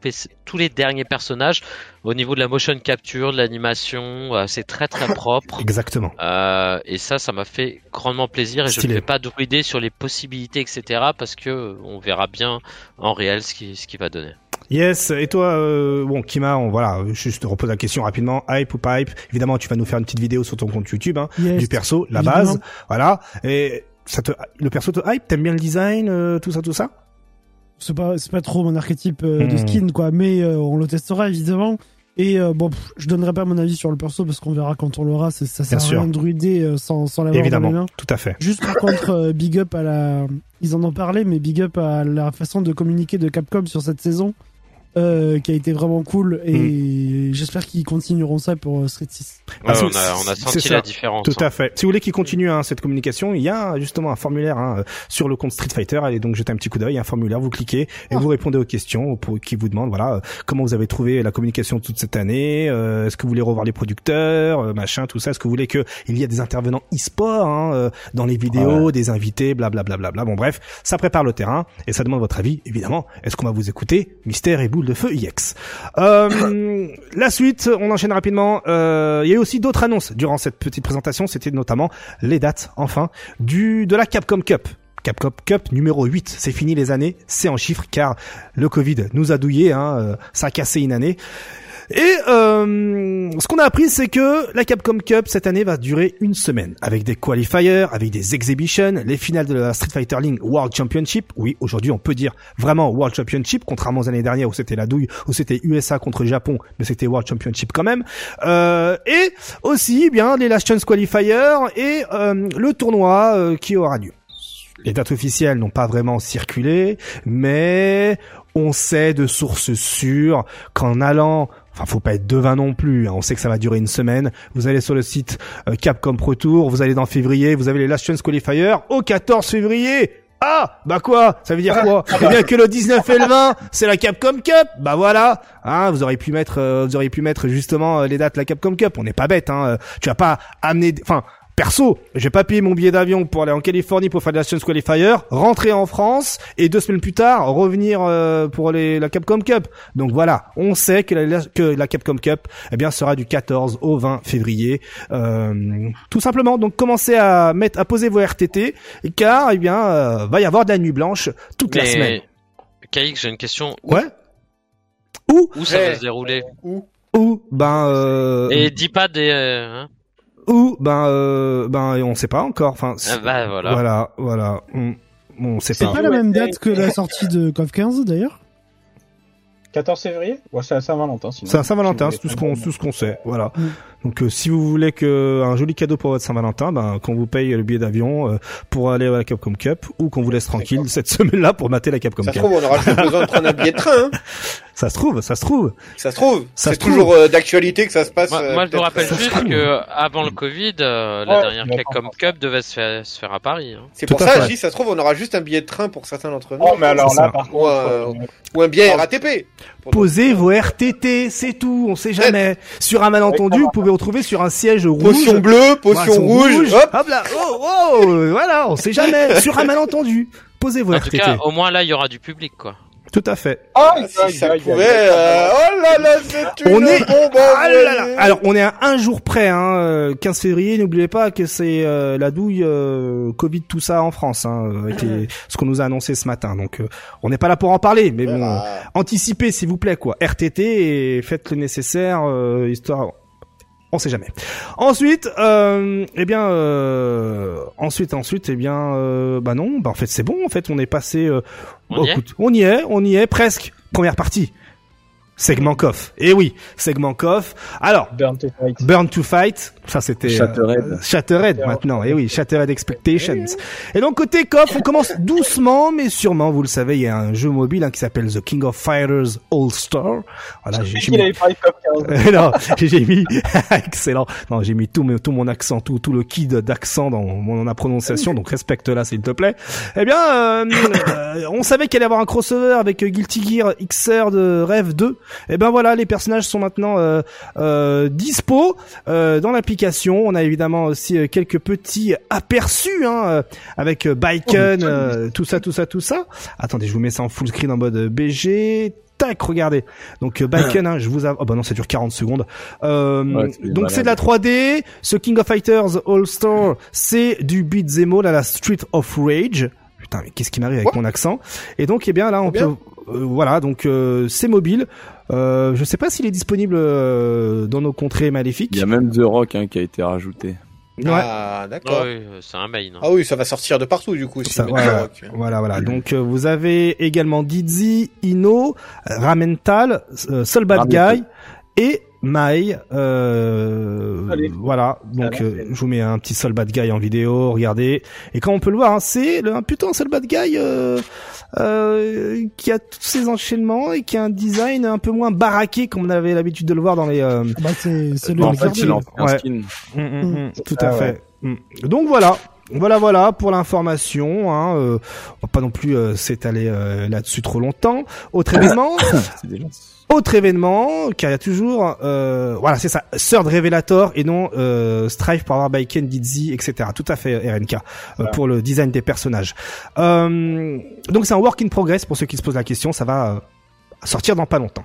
tous les derniers personnages au niveau de la motion capture, de l'animation. euh, c'est très très propre. Exactement. Euh, et ça, ça m'a fait grandement plaisir. Et je ne vais pas druider sur les possibilités, etc. Parce que euh, on verra bien en réel ce qui ce qui va donner. Yes, et toi, euh, bon, Kima, on, voilà, juste te repose la question rapidement, hype ou pas hype? Évidemment, tu vas nous faire une petite vidéo sur ton compte YouTube, hein, Yes. du perso, la Évidemment. base, voilà. Et ça te, le perso te hype? T'aimes bien le design, euh, tout ça, tout ça? C'est pas c'est pas trop mon archétype euh, de Hmm. skin quoi mais on le testera évidemment et bon pff, je donnerai pas mon avis sur le perso parce qu'on verra quand on l'aura ça sert Bien à sûr. rien de druider sans sans l'avoir dans les Évidemment, mains tout à fait. juste par contre big up à la ils en ont parlé mais big up à la façon de communiquer de Capcom sur cette saison euh, qui a été vraiment cool et j'espère qu'ils continueront ça pour euh, Street 6 Ah, Ouais, c'est- on a on a senti ça. la différence. Tout hein. à fait. Si vous voulez qu'il continue hein, cette communication, il y a justement un formulaire hein, euh, sur le compte Street Fighter. Allez donc jeter un petit coup d'œil, il y a un formulaire, vous cliquez et vous répondez aux questions pour, qui vous demandent voilà euh, comment vous avez trouvé la communication toute cette année, euh, est-ce que vous voulez revoir les producteurs, euh, machin, tout ça, est-ce que vous voulez que il y ait des intervenants e-sport hein, euh, dans les vidéos, des invités, blablabla. Bla, bla, bla. Bon bref, ça prépare le terrain et ça demande votre avis évidemment. Est-ce qu'on va vous écouter Mystère et de feu IX. Euh, la suite, on enchaîne rapidement. Euh, il y a eu aussi d'autres annonces durant cette petite présentation. C'était notamment les dates, enfin, du de la Capcom Cup. Capcom Cup numéro 8. C'est fini les années, c'est en chiffres car le Covid nous a douillé, hein, euh, ça a cassé une année. Et euh, ce qu'on a appris, c'est que la Capcom Cup cette année va durer une semaine, avec des qualifiers, avec des exhibitions, les finales de la Street Fighter League World Championship. Oui, aujourd'hui on peut dire vraiment World Championship, contrairement aux années dernières où c'était la douille, où c'était USA contre Japon, mais c'était World Championship quand même. Euh, et aussi, eh bien, les Last Chance Qualifiers et euh, le tournoi euh, qui aura lieu. Les dates officielles n'ont pas vraiment circulé, mais on sait de sources sûres qu'en allant Enfin, faut pas être devin non plus. hein. On sait que ça va durer une semaine. Vous allez sur le site euh, Capcom Pro Tour. Vous allez dans février. Vous avez les Last Chance Qualifiers au 14 février. Ah, bah quoi? Ça veut dire quoi? Eh bien que le 19 et le 20, c'est la Capcom Cup. Bah voilà. Hein, vous auriez pu mettre, euh, vous auriez pu mettre justement euh, les dates de la Capcom Cup. On n'est pas bête. Hein. Euh, Tu vas pas amener, enfin. Perso, j'ai pas payé mon billet d'avion pour aller en Californie pour faire des Nations Qualifier, rentrer en France et deux semaines plus tard revenir euh, pour les, la Capcom Cup. Donc voilà, on sait que la, que la Capcom Cup eh bien sera du 14 au 20 février. Euh, tout simplement, donc commencez à mettre à poser vos RTT car eh bien euh, va y avoir de la nuit blanche toute la semaine. Mais KX, j'ai une question. Où, Ouais. Où où ça Ouais. va se dérouler? Où? Où? Ben euh, Et dis pas des. euh, hein où Ben euh, ben on sait pas encore. Enfin Ah bah voilà. voilà voilà. On, on sait c'est pas. pas la même date que la sortie de KOF 15 d'ailleurs? 14 février? Ouais, c'est à Saint-Valentin. sinon. C'est un Saint-Valentin, Si c'est tout ce qu'on tout ce qu'on sait. Voilà. Donc euh, si vous voulez que un joli cadeau pour votre Saint-Valentin, ben qu'on vous paye le billet d'avion euh, pour aller à la Capcom Cup ou qu'on vous laisse tranquille cette semaine-là pour mater la Capcom Ça se Cup. trouve, on aura juste besoin de prendre un billet de train. Hein. Ça se trouve, ça se trouve. Ça se trouve. Ça C'est se toujours euh, d'actualité que ça se passe. Moi, euh, moi, je peut-être, rappelle juste que avant le Covid, euh, la Ouais, dernière Capcom Cup devait se faire, se faire à Paris. hein. C'est pour ça, fait. je dis, ça se trouve, on aura juste un billet de train pour certains d'entre nous. Oh, mais alors là, ça. par Ou un, contre, euh, ou un billet. RATP. Posez vos RTT, c'est tout, on sait jamais. Sur un malentendu, vous pouvez retrouver sur un siège rouge. Potion bleue, potion Voilà, rouge. Hop. Hop là, oh, oh, euh, voilà, on sait jamais. Sur un malentendu, posez vos En tout RTT. cas, au moins là, il y aura du public, quoi. Tout à fait. Ah, Ah, si ça pouvait. euh, Oh là là, c'est une On est- bombe Ah là là. Alors, on est à un jour près, hein, euh, 15 février. N'oubliez pas que c'est euh, la douille euh, Covid, tout ça en France, hein, avec les- ce qu'on nous a annoncé ce matin. Donc, euh, on n'est pas là pour en parler, mais bon, Voilà. anticipez s'il vous plaît, quoi. RTT et faites le nécessaire, euh, histoire. On sait jamais. Ensuite, euh, eh bien, euh, ensuite, ensuite, eh bien, euh, bah non, bah en fait c'est bon. En fait, on est passé. euh, On bon, y est écoute, on y est, on y est presque. Première partie. Segment coff. Et oui, segment coff. Alors, Burn to fight. Burn to Fight, ça c'était Shattered. euh, Shattered maintenant. Et oui, Shattered Expectations. Et donc côté coff, on commence doucement mais sûrement, vous le savez, il y a un jeu mobile hein, qui s'appelle The King of Fighters All Star. Voilà, j'ai mis- avait parlé de Cop 15. Non, j'ai mis excellent. Non, j'ai mis tout, mon- tout mon accent, tout tout le kid d'accent dans mon la prononciation. Donc respecte-la s'il te plaît. Eh bien, euh, euh, on savait qu'il allait y avoir un crossover avec Guilty Gear XR de Rêve 2. Eh ben voilà, les personnages sont maintenant euh, euh, dispo euh, dans l'application. On a évidemment aussi quelques petits aperçus hein, avec Baiken, euh, tout ça, tout ça, tout ça. Attendez, je vous mets ça en full screen en mode BG. Tac, regardez. Donc Baiken, hein, je vous av- oh bah non, ça dure 40 secondes. Euh, Ouais, c'est donc c'est de la 3D. Ce King of Fighters All Star, c'est du beat'em all à la Street of Rage. Putain, mais qu'est-ce qui m'arrive avec mon accent? Et donc, eh bien là, on bien. peut, voilà, donc euh, c'est mobile. Euh, je sais pas s'il est disponible euh, dans nos contrées maléfiques. Il y a même The Rock hein, qui a été rajouté. Ouais. Ah, d'accord. Ouais, euh, c'est un main. hein. Ah oui, ça va sortir de partout du coup. Si Ça, voilà, voilà, voilà. Donc euh, vous avez également Dizzy, Ino, Ramental, euh, Soul Bad Guy et Mai. Euh, voilà. Donc euh, je vous mets un petit Soul Bad Guy en vidéo. Regardez. Et quand on peut le voir, hein, c'est le- un putain Soul Bad Guy euh, euh, qui a tous ses enchaînements et qui a un design un peu moins baraqué comme on avait l'habitude de le voir dans les. euh, Ah Bah, c'est, le en fait, il en fait un Ouais. skin. Mm, mm, mm, tout Ah à ouais. fait. Donc voilà. Voilà, voilà pour l'information. Hein, euh, on va pas non plus euh, s'étaler euh, là-dessus trop longtemps. Autre déjà. Autre événement, car il y a toujours, euh, voilà, c'est ça, Third Revelator et non euh, Strive pour avoir Baiken, Dizzy, etc. Tout à fait, RNK, euh, Voilà. pour le design des personnages. Euh, donc c'est un work in progress pour ceux qui se posent la question. Ça va euh, sortir dans pas longtemps.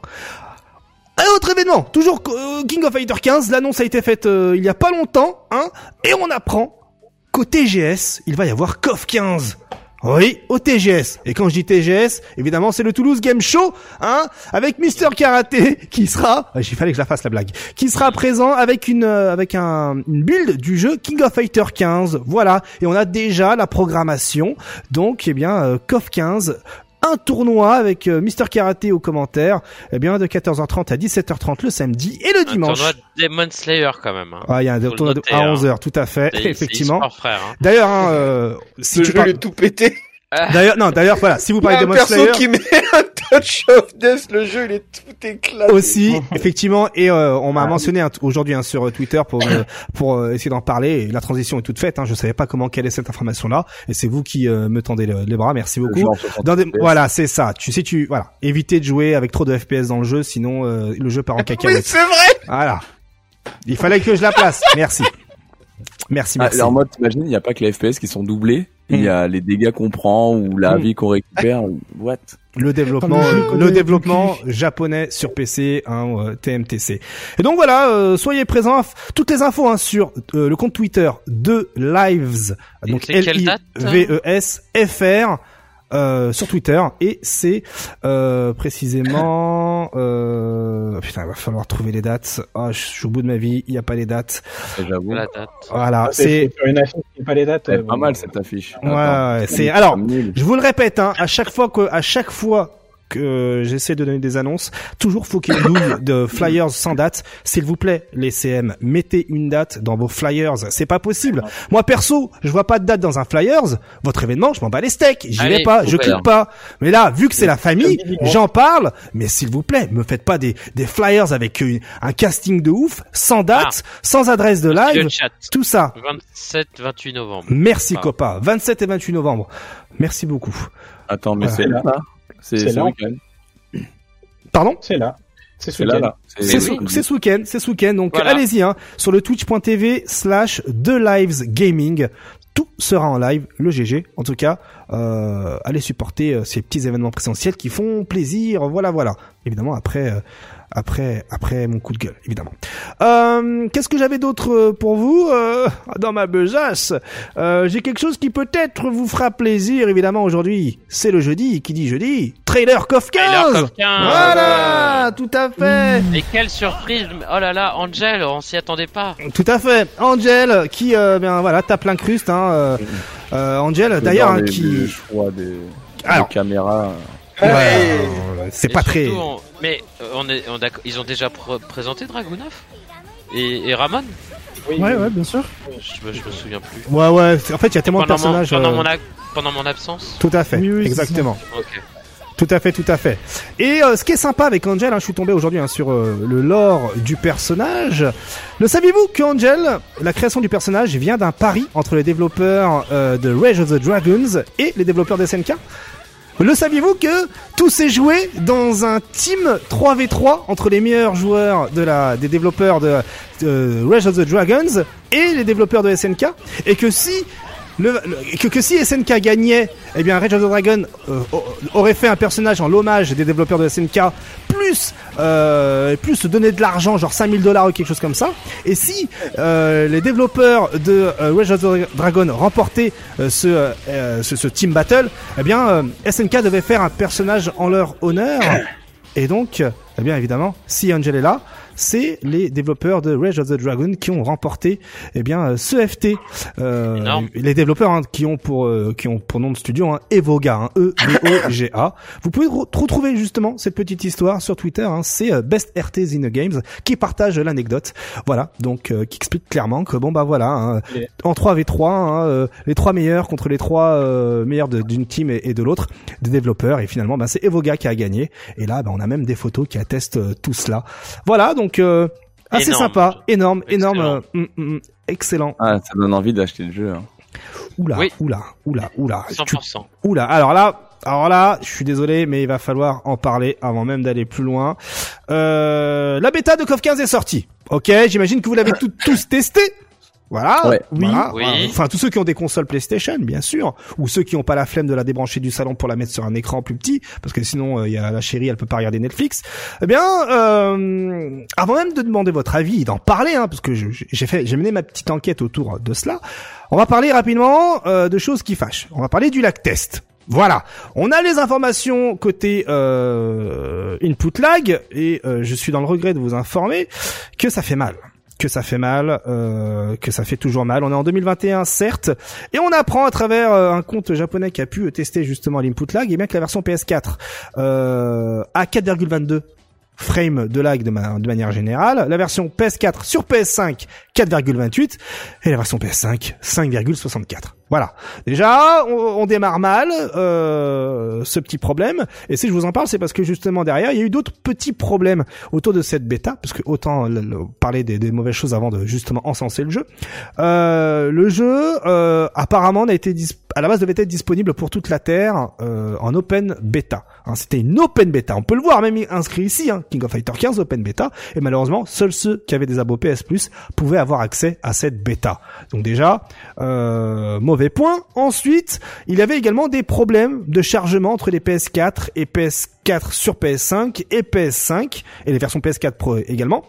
Un autre événement, toujours euh, King of Fighter 15. L'annonce a été faite euh, il y a pas longtemps, hein, et on apprend qu'au TGS, il va y avoir KOF 15. Oui, au TGS. Et quand je dis TGS, évidemment, c'est le Toulouse Game Show, hein, avec Mister Karaté qui sera, ah, il fallait que je la fasse la blague, qui sera présent avec une euh, avec un une build du jeu King of Fighter 15. Voilà, et on a déjà la programmation. Donc, eh bien, euh, KOF 15 un tournoi avec euh, Mister Karaté aux commentaires, eh bien de 14h30 à 17h30 le samedi et le Un dimanche. tournoi de Demon Slayer quand même. Hein. Ah, il y a un tournoi de- noter, à hein. 11h, tout à fait, effectivement. e-sport, frère. Hein. D'ailleurs, hein, euh, si Ce tu jeu, parles- est tout pété. D'ailleurs, non, d'ailleurs, voilà, si vous Il y a parlez de un Demon perso Slayer qui met un touch of death, le jeu, il est tout éclaté. aussi, effectivement, et euh, on m'a mentionné aujourd'hui hein, sur Twitter pour euh, pour euh, essayer d'en parler. Et la transition est toute faite. Hein, je savais pas comment quelle est cette information-là, et c'est vous qui euh, me tendez le- les bras. Merci beaucoup. Genre 60 Dans des- FPS. voilà, c'est ça. Tu sais, tu voilà, évitez de jouer avec trop de FPS dans le jeu, sinon euh, le jeu part en Oui, cacahuète. c'est vrai. Voilà. Il fallait que je la place. Merci. Merci, Ah, merci. en mode, t'imagines, il n'y a pas que les FPS qui sont doublés. Il y a les dégâts qu'on prend ou la Mm. vie qu'on récupère ou what? le développement, le euh, le développement japonais sur PC, hein, euh, TMTC. Et donc voilà, euh, soyez présents. Toutes les infos hein, sur euh, le compte Twitter de Lives, donc quelle L I V E S F R. euh, sur Twitter et c'est euh, précisément euh, putain il va falloir trouver les dates ah je suis au bout de ma vie il n'y a pas les dates J'avoue. La date. voilà Ah, c'est sur une affiche, il y a pas les dates. C'est euh, pas bon. mal cette affiche. Ouais, c'est- alors. Je vous le répète, hein, à chaque fois que, à chaque fois que j'essaie de donner des annonces. Toujours faut qu'il y ait une douille de flyers sans date. S'il vous plaît, les CM, mettez une date dans vos flyers. C'est pas possible. Moi perso, je vois pas de date dans un flyers. Votre événement, je m'en bats les steaks. J'y vais pas, je clique pas. Mais là, vu que c'est la famille, j'en parle. Mais s'il vous plaît, me faites pas des, des flyers avec une- un casting de ouf, sans date, sans adresse de live, tout ça. 27, 28 novembre. Merci Ah. Copa. 27 et 28 novembre. Merci beaucoup. Attends, mais Voilà. c'est là, là. C'est C'est ce là. week-end. Pardon C'est là. C'est ce C'est là, week-end. là. C'est oui. ce, week-end, c'est ce week-end. Donc Voilà. allez-y hein, sur le twitch.tv slash The Lives Gaming. Tout sera en live, le GG. En tout cas, euh, allez supporter euh, ces petits événements présentiels qui font plaisir. Voilà, voilà. Évidemment après, euh, après, après mon coup de gueule, évidemment. Euh, Qu'est-ce que j'avais d'autre euh, pour vous euh, dans ma besace euh, J'ai quelque chose qui peut-être vous fera plaisir, évidemment aujourd'hui. C'est le jeudi. Qui dit jeudi? Trailer KOF 15. Trailer KOF 15. Voilà, tout à fait. Et quelle surprise Oh là là, Angel, on s'y attendait pas. Tout à fait. Angel qui euh, bien voilà tape l'incruste hein euh, euh, Angel d'ailleurs hein, qui les choix des, des Alors. caméras. Ouais, euh, c'est pas très on- Mais euh, on est, on ils ont déjà pr- présenté Dragunov et, et Ramon Oui, Ouais, oui. ouais, bien sûr. je me, je me souviens plus. Ouais ouais, en fait il y a tellement de mon, personnages pendant, euh, mon pendant mon absence tout à fait. Oui, oui, c'est Exactement. Ok. Tout à fait, tout à fait. Et euh, ce qui est sympa avec Angel, hein, je suis tombé aujourd'hui hein, sur euh, le lore du personnage. Le saviez-vous que Angel, la création du personnage vient d'un pari entre les développeurs euh, de Rage of the Dragons et les développeurs de SNK le saviez-vous que tout s'est joué dans un team 3v3 entre les meilleurs joueurs de la, des développeurs de, Rage of the Dragons et les développeurs de SNK et que si que, si SNK gagnait, eh bien Rage of the Dragon euh, aurait fait un personnage en l'hommage des développeurs de SNK plus euh, plus donner de l'argent genre 5000 dollars ou quelque chose comme ça. Et si euh, les développeurs de euh, Rage of the Dragon remportaient euh, ce, euh, ce ce team battle, eh bien SNK devait faire un personnage en leur honneur. Et donc, eh bien évidemment, si Angel est là, c'est les développeurs de Rage of the Dragon qui ont remporté eh bien euh, ce FT. Euh, les développeurs hein, qui ont pour euh, qui ont pour nom de studio hein, Evoga, hein, E V O G A. Vous pouvez re- retrouver justement cette petite histoire sur Twitter. Hein, c'est euh, Best RTs in the Games qui partage l'anecdote. Voilà, donc euh, qui explique clairement que bon bah voilà, hein, en 3v3, hein, euh, les trois meilleurs contre les trois euh, meilleurs d'une team et, et de l'autre des développeurs et finalement bah, c'est Evoga qui a gagné et là bah, on a même des photos qui attestent tout cela. Voilà donc euh, assez Énorme. sympa, énorme, énorme, Excellent. euh, hum, hum, excellent. Ah, ça donne envie d'acheter le jeu. hein. Oula, Oui. oula, oula, oula. Tu- 100%. Oula, alors là, alors là, je suis désolé, mais il va falloir en parler avant même d'aller plus loin. Euh, la bêta de KOF 15 est sortie. Ok, j'imagine que vous l'avez tous testé. Voilà. Ouais. Voilà. Oui. Voilà. Enfin, tous ceux qui ont des consoles PlayStation, bien sûr, ou ceux qui n'ont pas la flemme de la débrancher du salon pour la mettre sur un écran plus petit, parce que sinon, euh, il y a la chérie, elle peut pas regarder Netflix. Eh bien, euh, avant même de demander votre avis, et d'en parler, hein, parce que j'ai fait, j'ai mené ma petite enquête autour de cela. On va parler rapidement euh, de choses qui fâchent. On va parler du lag test. Voilà, on a les informations côté euh, input lag et euh, je suis dans le regret de vous informer que ça fait mal, que ça fait mal, euh, que ça fait toujours mal. On est en 2021 certes et on apprend à travers euh, un compte japonais qui a pu tester justement l'input lag et bien que la version PS4 euh, a 4,22 frames de lag de, ma- de manière générale, la version PS4 sur PS5 4,28 et la version PS5 5,64. Voilà. Déjà, on, on démarre mal euh, ce petit problème. Et si je vous en parle, c'est parce que justement derrière, il y a eu d'autres petits problèmes autour de cette bêta, parce que autant le- le- parler des, des mauvaises choses avant de justement encenser le jeu. Euh, le jeu, euh, apparemment, n'a été à la base devait être disponible pour toute la terre euh, en open bêta. Hein, C'était une open bêta. On peut le voir même inscrit ici, hein, King of Fighter 15 open bêta. Et malheureusement, seuls ceux qui avaient des abos PS Plus pouvaient avoir accès à cette bêta. Donc déjà, euh, mauvais point. Ensuite, il y avait également des problèmes de chargement entre les PS4 et PS4 sur PS5 et PS5 et les versions PS4 Pro également.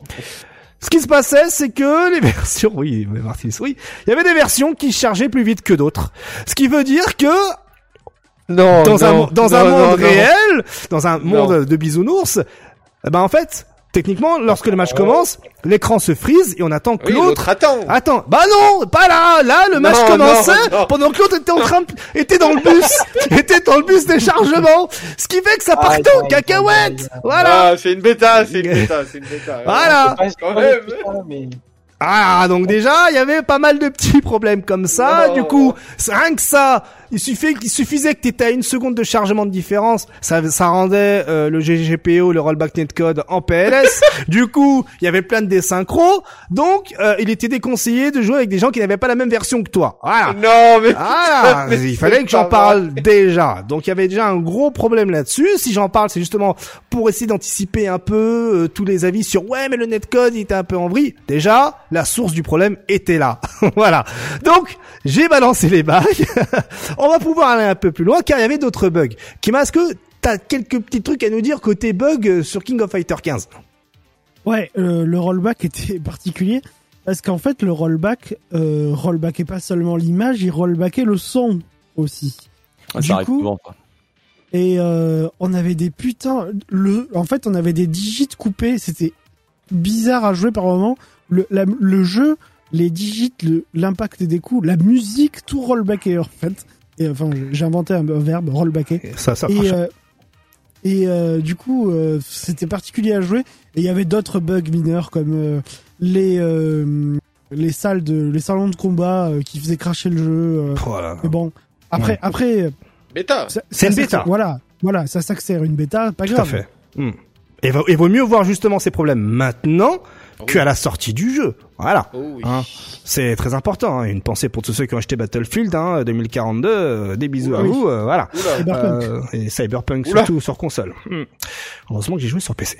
Ce qui se passait, c'est que les versions, oui, mais Martinez, oui, il y avait des versions qui chargeaient plus vite que d'autres. Ce qui veut dire que Non, dans un, non, dans non, un monde non. réel, dans un monde de bisounours, eh ben en fait, techniquement, lorsque le match commence, l'écran se frise et on attend que Oui, l'autre attend. Attends, bah non, pas là, là le match Non, commençait non, non. pendant que l'autre était en train de, était dans le bus, était dans le bus des chargements, ce qui fait que ça partait en cacahuète. Voilà. Ah, c'est une bêta, c'est une bêta, c'est une bêta. Voilà. Ah, donc déjà, il y avait pas mal de petits problèmes comme ça. Non. Du coup, c'est rien que ça, il suffisait, il suffisait que t'étais à une seconde de chargement de différence. Ça, ça rendait euh, le GGPO, le rollback netcode en PLS. du coup, il y avait plein de désynchros. Donc, euh, il était déconseillé de jouer avec des gens qui n'avaient pas la même version que toi. Voilà. Non, mais. Ah, Mais il fallait que j'en parle déjà. Donc il y avait déjà un gros problème là-dessus. Si j'en parle, c'est justement pour essayer d'anticiper un peu euh, tous les avis sur ouais, mais le netcode il était un peu en vrille. Déjà, la source du problème était là. voilà. Donc j'ai balancé les bagues. On va pouvoir aller un peu plus loin car il y avait d'autres bugs. Kima, est-ce que t'as quelques petits trucs à nous dire côté bug euh, sur King of Fighter 15 Ouais, euh, le rollback était particulier parce qu'en fait le rollback euh, rollbackait pas seulement l'image, il rollbackait le son aussi. Ah, Du ça arrive coup- souvent. Et euh, on avait des putains le en fait on avait des digits coupés, c'était bizarre à jouer par moment. Le la- le jeu, les digits, le- l'impact des coups, la musique, tout rollbacké en fait. Et enfin, j'ai inventé un verbe rollbacké. Ça, ça Et, euh, et euh, du coup, euh, c'était particulier à jouer. Et il y avait d'autres bugs mineurs comme euh, les euh, les salles de les salons de combat euh, qui faisaient cracher le jeu. euh. Voilà. mais bon, après Ouais. après, Bêta. ça- C'est une bêta. Voilà, voilà, ça s'accélère une bêta, pas Tout à grave. fait. Hmm. Et, va- et vaut mieux voir justement ces problèmes maintenant qu'à la sortie du jeu. Voilà. Oh oui. Hein. C'est très important. hein. Une pensée pour tous ceux qui ont acheté Battlefield hein, 2042. euh, des bisous à Oui. vous. euh, voilà. Cyberpunk. Euh, et Cyberpunk Oula. surtout sur console. Hmm. Heureusement que j'ai joué sur PC.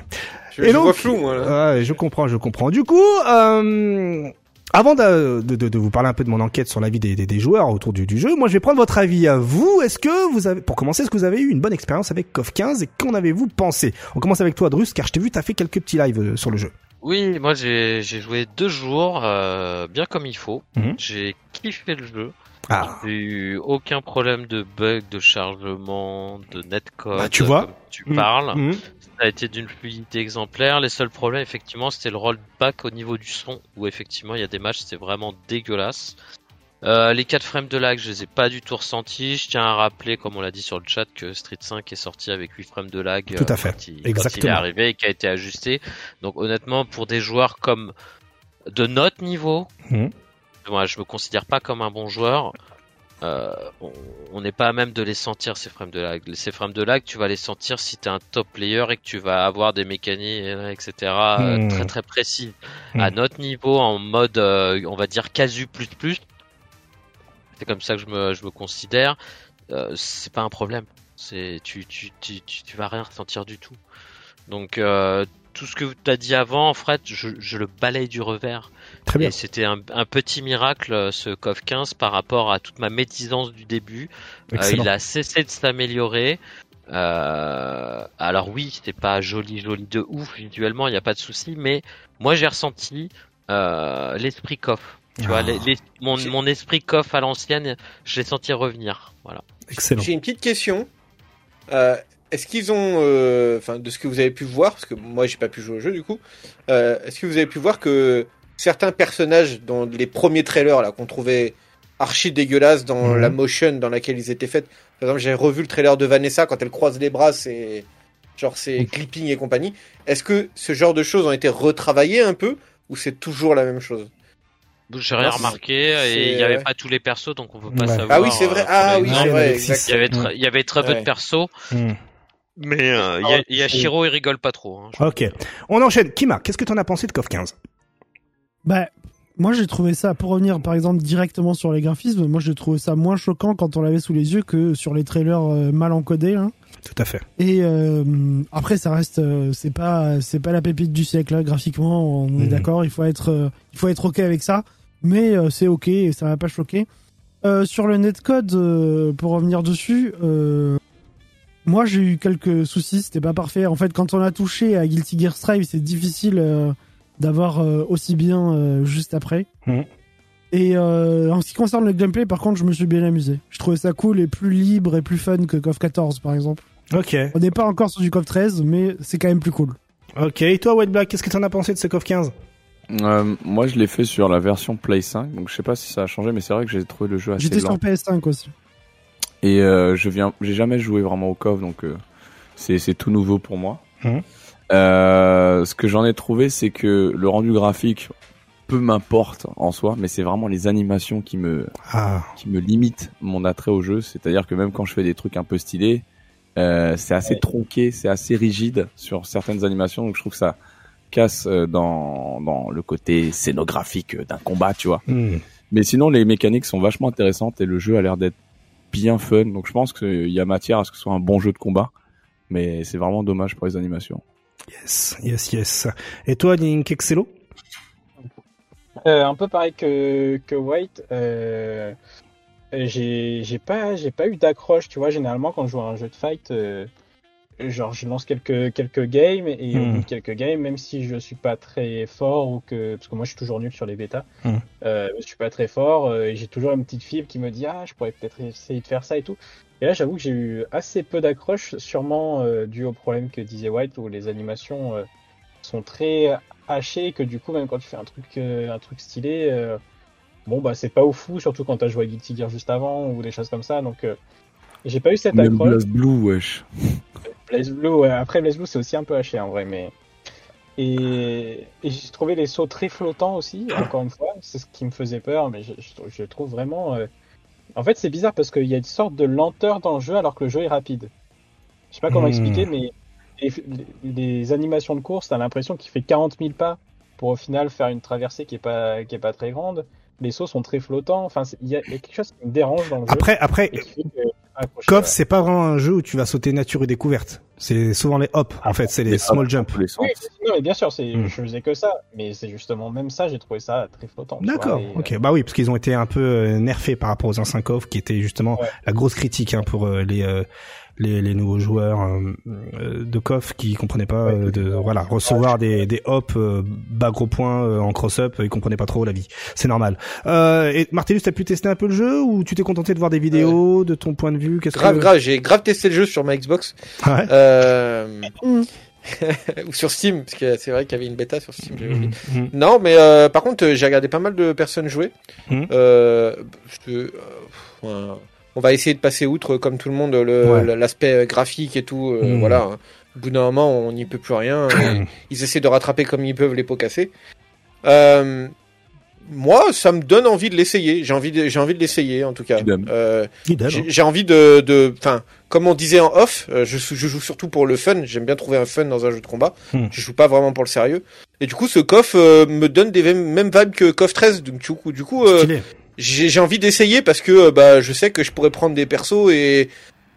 je, et je donc- vois flou, moi. Là. Je comprends, je comprends. Du coup, euh, avant de, de, de- de vous parler un peu de mon enquête sur l'avis des, des, des joueurs autour du, du jeu, moi je vais prendre votre avis à vous. Est-ce que vous avez, pour commencer, est-ce que vous avez eu une bonne expérience avec KOF 15 et qu'en avez-vous pensé? On commence avec toi, Drus, car je t'ai vu, t'as fait quelques petits lives sur le jeu. Oui, moi j'ai j'ai joué deux jours, euh, bien comme il faut. Mhm. J'ai kiffé le jeu. Ah, J'ai eu aucun problème de bug, de chargement, de netcode. Bah, tu vois. comme tu Mhm. parles. Mhm. Ça a été d'une fluidité exemplaire. Les seuls problèmes, effectivement, c'était le rollback au niveau du son, où effectivement il y a des matchs, c'était vraiment dégueulasse. Euh, les 4 frames de lag, je les ai pas du tout ressentis. Je tiens à rappeler, comme on l'a dit sur le chat, que Street 5 est sorti avec 8 frames de lag Tout à fait. quand, il, quand il est Exactement. arrivé et qui a été ajusté. Donc honnêtement, pour des joueurs comme de notre niveau, Mhm. moi je me considère pas comme un bon joueur. Euh, on- n'est pas à même de les sentir ces frames de lag. Ces frames de lag, tu vas les sentir si t'es un top player et que tu vas avoir des mécaniques, euh, etc. euh, Hmm. très très précises. Hmm. À notre niveau, en mode, euh, on va dire casu plus plus. C'est comme ça que je me, je me considère. Euh, c'est pas un problème. C'est tu, tu, tu, tu, tu vas rien ressentir du tout. Donc euh, tout ce que tu as dit avant, en fait, je, je le balaye du revers. Très bien. Et c'était un, un petit miracle, euh, ce CoF 15, par rapport à toute ma médisance du début. Euh, il a cessé de s'améliorer. Euh, alors oui, c'était pas joli, joli de ouf visuellement, il n'y a pas de souci, mais moi j'ai ressenti euh, l'esprit CoF. Tu vois, Ah. les- les- mon, esprit CoF à l'ancienne, je l'ai senti revenir. Voilà. Excellent. J'ai une petite question. Euh, Est-ce qu'ils ont, euh, enfin, de ce que vous avez pu voir, parce que moi j'ai pas pu jouer au jeu du coup, euh, est-ce que vous avez pu voir que certains personnages dans les premiers trailers là qu'on trouvait archi dégueulasses dans Mhm. la motion dans laquelle ils étaient faits. Par exemple, j'ai revu le trailer de Vanessa quand elle croise les bras, c'est genre c'est clipping et compagnie. Est-ce que ce genre de choses ont été retravaillées un peu ou c'est toujours la même chose? J'ai rien remarqué et il n'y avait pas tous les persos donc on peut pas Ouais. savoir. Ah oui, c'est vrai. euh, pour Ah oui, c'est vrai. Exact. Il y avait très, il y avait très peu Ouais. de persos, Hmm. mais euh, Ah, Ya- Yashiro il rigole pas trop. hein, Ok. On enchaîne. Kima, qu'est-ce que t'en as pensé de KOF 15 Bah, moi j'ai trouvé ça, pour revenir par exemple directement sur les graphismes, moi j'ai trouvé ça moins choquant quand on l'avait sous les yeux que sur les trailers euh, mal encodés. Hein. Tout à fait. Et euh, après ça reste, euh, c'est pas, c'est pas la pépite du siècle là, graphiquement, on est Mhm. d'accord, il faut être, euh, il faut être ok avec ça, mais euh, c'est ok et ça m'a pas choqué. Euh, sur le netcode, euh, pour revenir dessus, moi j'ai eu quelques soucis, c'était pas parfait. En fait, quand on a touché à Guilty Gear Strive, c'est difficile d'avoir aussi bien juste après. Mhm. Et euh, en ce qui concerne le gameplay, par contre, je me suis bien amusé. Je trouvais ça cool et plus libre et plus fun que KOF 14, par exemple. Ok. On n'est pas encore sur du KOF 13, mais c'est quand même plus cool. Ok, et toi White Black, qu'est-ce que t'en as pensé de ce KOF 15 Euh, moi, je l'ai fait sur la version Play 5, donc je sais pas si ça a changé, mais c'est vrai que j'ai trouvé le jeu assez J'étais sur lent. PS5 aussi. Et euh, je viens, j'ai jamais joué vraiment au KOF, donc euh, c'est c'est tout nouveau pour moi. Euh, ce que j'en ai trouvé, c'est que le rendu graphique peu m'importe en soi, mais c'est vraiment les animations qui me Ah, qui me limitent mon attrait au jeu. C'est-à-dire que même quand je fais des trucs un peu stylés, euh, c'est assez tronqué, c'est assez rigide sur certaines animations, donc je trouve que ça casse euh, dans dans le côté scénographique euh, d'un combat, tu vois. hmm. Mais sinon, les mécaniques sont vachement intéressantes et le jeu a l'air d'être bien fun. Donc je pense qu'il y a matière à ce que ce soit un bon jeu de combat. Mais c'est vraiment dommage pour les animations. yes, yes, yes. Et toi, Link Excello Euh, un peu pareil que, que White. Euh, j'ai j'ai pas j'ai pas eu d'accroche. Tu vois, généralement quand je joue à un jeu de fight, euh, genre je lance quelques quelques games et au Hmm. bout de quelques games, même si je suis pas très fort ou que parce que moi je suis toujours nul sur les bêtas, Hmm. euh, je suis pas très fort. euh, et j'ai toujours une petite fibre qui me dit ah je pourrais peut-être essayer de faire ça et tout. Et là j'avoue que j'ai eu assez peu d'accroche, sûrement euh, dû au problème que disait White où les animations euh, sont très hachées et que du coup même quand tu fais un truc euh, un truc stylé euh, bon bah c'est pas au fou surtout quand t'as joué à Guilty Gear juste avant ou des choses comme ça donc euh, j'ai pas eu cette Même accroche wesh. Blaze Blue après Blaze Blue c'est aussi un peu haché en vrai mais et, et j'ai trouvé les sauts très flottants aussi encore une fois. C'est ce qui me faisait peur mais je, je, je trouve vraiment euh, en fait c'est bizarre parce qu'il y a une sorte de lenteur dans le jeu alors que le jeu est rapide. Je sais pas comment Hmm. expliquer mais les, les animations de course t'as l'impression qu'il fait 40 000 pas pour au final faire une traversée qui est pas qui est pas très grande. Les sauts sont très flottants. Enfin il y, y a quelque chose qui me dérange dans le jeu. Après, KOF, ouais. c'est pas vraiment un jeu où tu vas sauter nature et découverte. C'est souvent les hop, en fait, c'est les Les small hops jump. dans tous les sens. Oui, non, mais bien sûr, c'est, Hmm. je faisais que ça, mais c'est justement même ça, j'ai trouvé ça très flottant. vois, D'accord, et, ok. Bah oui, parce qu'ils ont été un peu euh, nerfés par rapport aux anciens KOF, qui étaient justement Ouais. la grosse critique hein, pour euh, les, euh, les les nouveaux joueurs euh, euh, de KOF qui comprenaient pas euh, de voilà recevoir des des hops euh, bas gros points euh, en cross up, ils comprenaient pas trop la vie. C'est normal. Euh, et Martellus, t'as pu tester un peu le jeu ou tu t'es contenté de voir des vidéos de ton point de vue Qu'est-ce Grave, que... grave, j'ai grave testé le jeu sur ma Xbox. Ouais. Euh... ou sur Steam, parce que c'est vrai qu'il y avait une bêta sur Steam. Mhm, mhm. Non, mais euh, par contre, j'ai regardé pas mal de personnes jouer. Parce que, euh, euh, on va essayer de passer outre, comme tout le monde, Ouais. l'aspect graphique et tout. euh, Mhm. Voilà. Au bout d'un moment, on n'y peut plus rien. ils essaient de rattraper comme ils peuvent les pots cassés. Euh, moi, ça me donne envie de l'essayer. J'ai envie de, j'ai envie de l'essayer, en tout cas. Euh, j'ai envie de, de, enfin, comme on disait en off, euh, je, je joue surtout pour le fun. J'aime bien trouver un fun dans un jeu de combat. Hmm. Je joue pas vraiment pour le sérieux. Et du coup, ce KOF euh, me donne des mêmes, vibes que KOF 13. Donc du coup, du coup, euh. J'ai j'ai envie d'essayer parce que euh, bah je sais que je pourrais prendre des persos et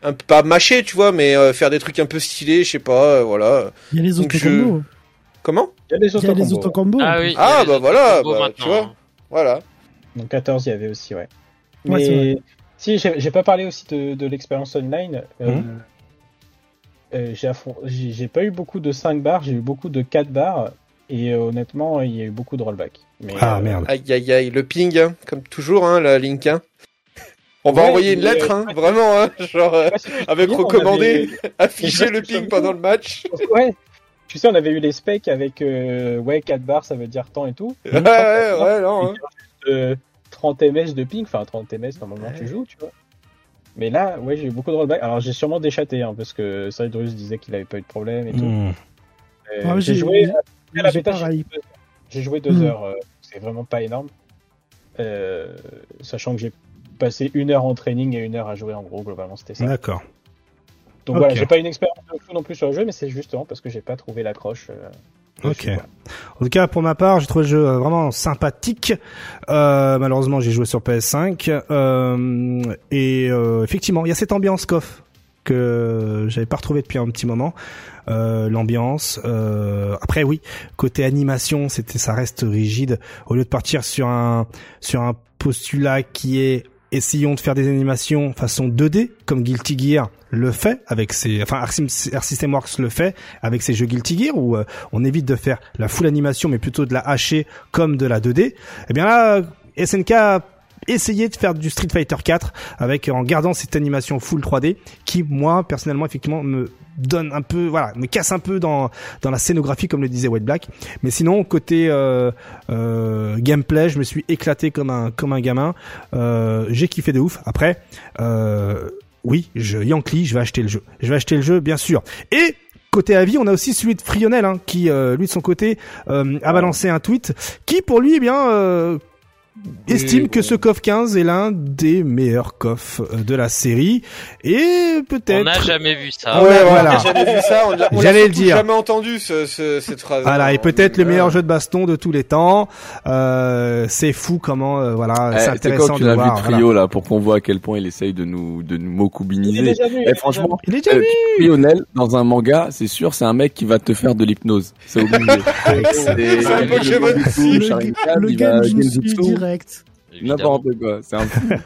un peu pas mâcher, tu vois, mais euh, faire des trucs un peu stylés, je sais pas, euh, voilà. Il y a les Donc autocombos. Comment Il y a les autocombos. autocombos. Ah oui. Ah, bah voilà, combos bah, tu vois. hein. Voilà. Donc 14, il y avait aussi, ouais. Mais si, j'ai pas parlé aussi de, de l'expérience online. Euh, Mhm. euh, j'ai affron- j'ai j'ai pas eu beaucoup de 5 bars, j'ai eu beaucoup de 4 bars. Et euh, honnêtement, il y a eu beaucoup de rollback. Mais, Ah euh, merde. Aïe aïe aïe, le ping, hein, comme toujours, hein, la link. Hein. On va Ouais, envoyer une lettre, euh, hein, vraiment, hein, genre euh, avec recommandé, afficher le ping pendant le match. Ouais. Tu sais, on avait eu les specs avec euh, ouais 4 bars, ça veut dire tant et tout. Ouais, ouais, ouais, non. Hein. Euh, 30 ms de ping, enfin 30 ms normalement tu joues, tu vois. Mais là, ouais, j'ai eu beaucoup de rollback. Alors j'ai sûrement déchaté, hein, parce que Cyrus disait qu'il avait pas eu de problème et tout. Hmm. Euh, Ah, j'ai j'ai- joué après la j'ai bêta, j'ai pareil. joué deux heures. j'ai joué deux Mm. heures, euh, c'est vraiment pas énorme. Euh, sachant que j'ai passé une heure en training et une heure à jouer en gros, globalement c'était ça. D'accord. Donc voilà, j'ai pas une expérience de fou non plus sur le jeu, mais c'est justement parce que j'ai pas trouvé l'accroche. euh, Ok. En tout cas, pour ma part, j'ai trouvé le jeu vraiment sympathique. Euh, malheureusement, j'ai joué sur PS5 euh, et euh, effectivement, il y a cette ambiance KOF que j'avais pas retrouvé depuis un petit moment. Euh, L'ambiance. euh, après, oui, côté animation, c'était, ça reste rigide. Au lieu de partir sur un sur un postulat qui est essayons de faire des animations façon 2D comme Guilty Gear le fait avec ses enfin Arc System Works le fait avec ses jeux Guilty Gear où euh, on évite de faire la full animation mais plutôt de la hacher comme de la 2D. Eh bien là SNK a essayé de faire du Street Fighter 4 avec en gardant cette animation full 3D qui moi personnellement effectivement me donne un peu, voilà, me casse un peu dans dans la scénographie comme le disait White Black. Mais sinon côté euh, euh, gameplay, je me suis éclaté comme un comme un gamin. Euh, j'ai kiffé de ouf. Après, euh, oui, je Yankee, je vais acheter le jeu. Je vais acheter le jeu, bien sûr. Et Côté avis, on a aussi celui de Frionel, hein, qui euh, lui de son côté euh, a balancé un tweet, qui pour lui, eh bien, euh, estime que ce KOF 15 est l'un des meilleurs KOF euh, de la série et peut-être On n'a jamais vu ça. Ouais, voilà. On a jamais vu ça. On l'a- on l'a J'allais le dire. jamais entendu ce, ce- cette phrase. voilà et peut-être le mais, meilleur euh, jeu de baston de tous les temps. Euh, c'est fou comment euh, voilà, Eh, c'est intéressant quand tu de l'as voir. vu voilà. Trio là pour qu'on voit à quel point il essaye de nous de nous Il est mokubiniser. déjà vu. il est Eh, franchement, Il est déjà euh, vu. Lionel dans un manga, c'est sûr, c'est un mec qui va te faire de l'hypnose. C'est obligé. C'est un Pokémon. Le, le direct. N'importe quoi. C'est un.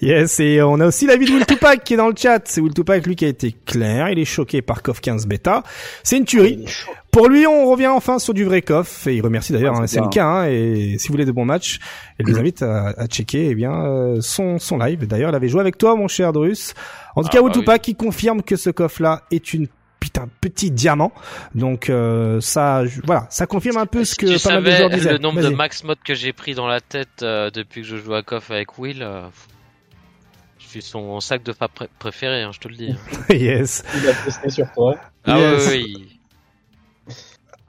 Yes, et on a aussi l'avis de Will Tupac qui est dans le chat. C'est Will Tupac, lui, qui a été clair. Il est choqué par KOF 15 bêta. C'est une tuerie. Pour lui, on revient enfin sur du vrai KOF. Et il remercie d'ailleurs Ah, hein, c'est SNK. Hein, et si vous voulez de bons matchs, il vous invite à, à checker eh bien euh, son, son live. D'ailleurs, il avait joué avec toi, mon cher Drus. En tout Ah, cas, Will bah oui. Tupac qui confirme que ce KOF-là est une putain petit diamant. Donc euh, ça, je- voilà, ça confirme un peu ce que tu pas mal de savais joueurs disaient. le nombre de max modes que j'ai pris dans la tête euh, depuis que je joue à KOF avec Will, euh, je suis son sac de pas pré- préféré, hein, je te le dis. yes. Il a testé sur toi. Ah Yes. oui, oui.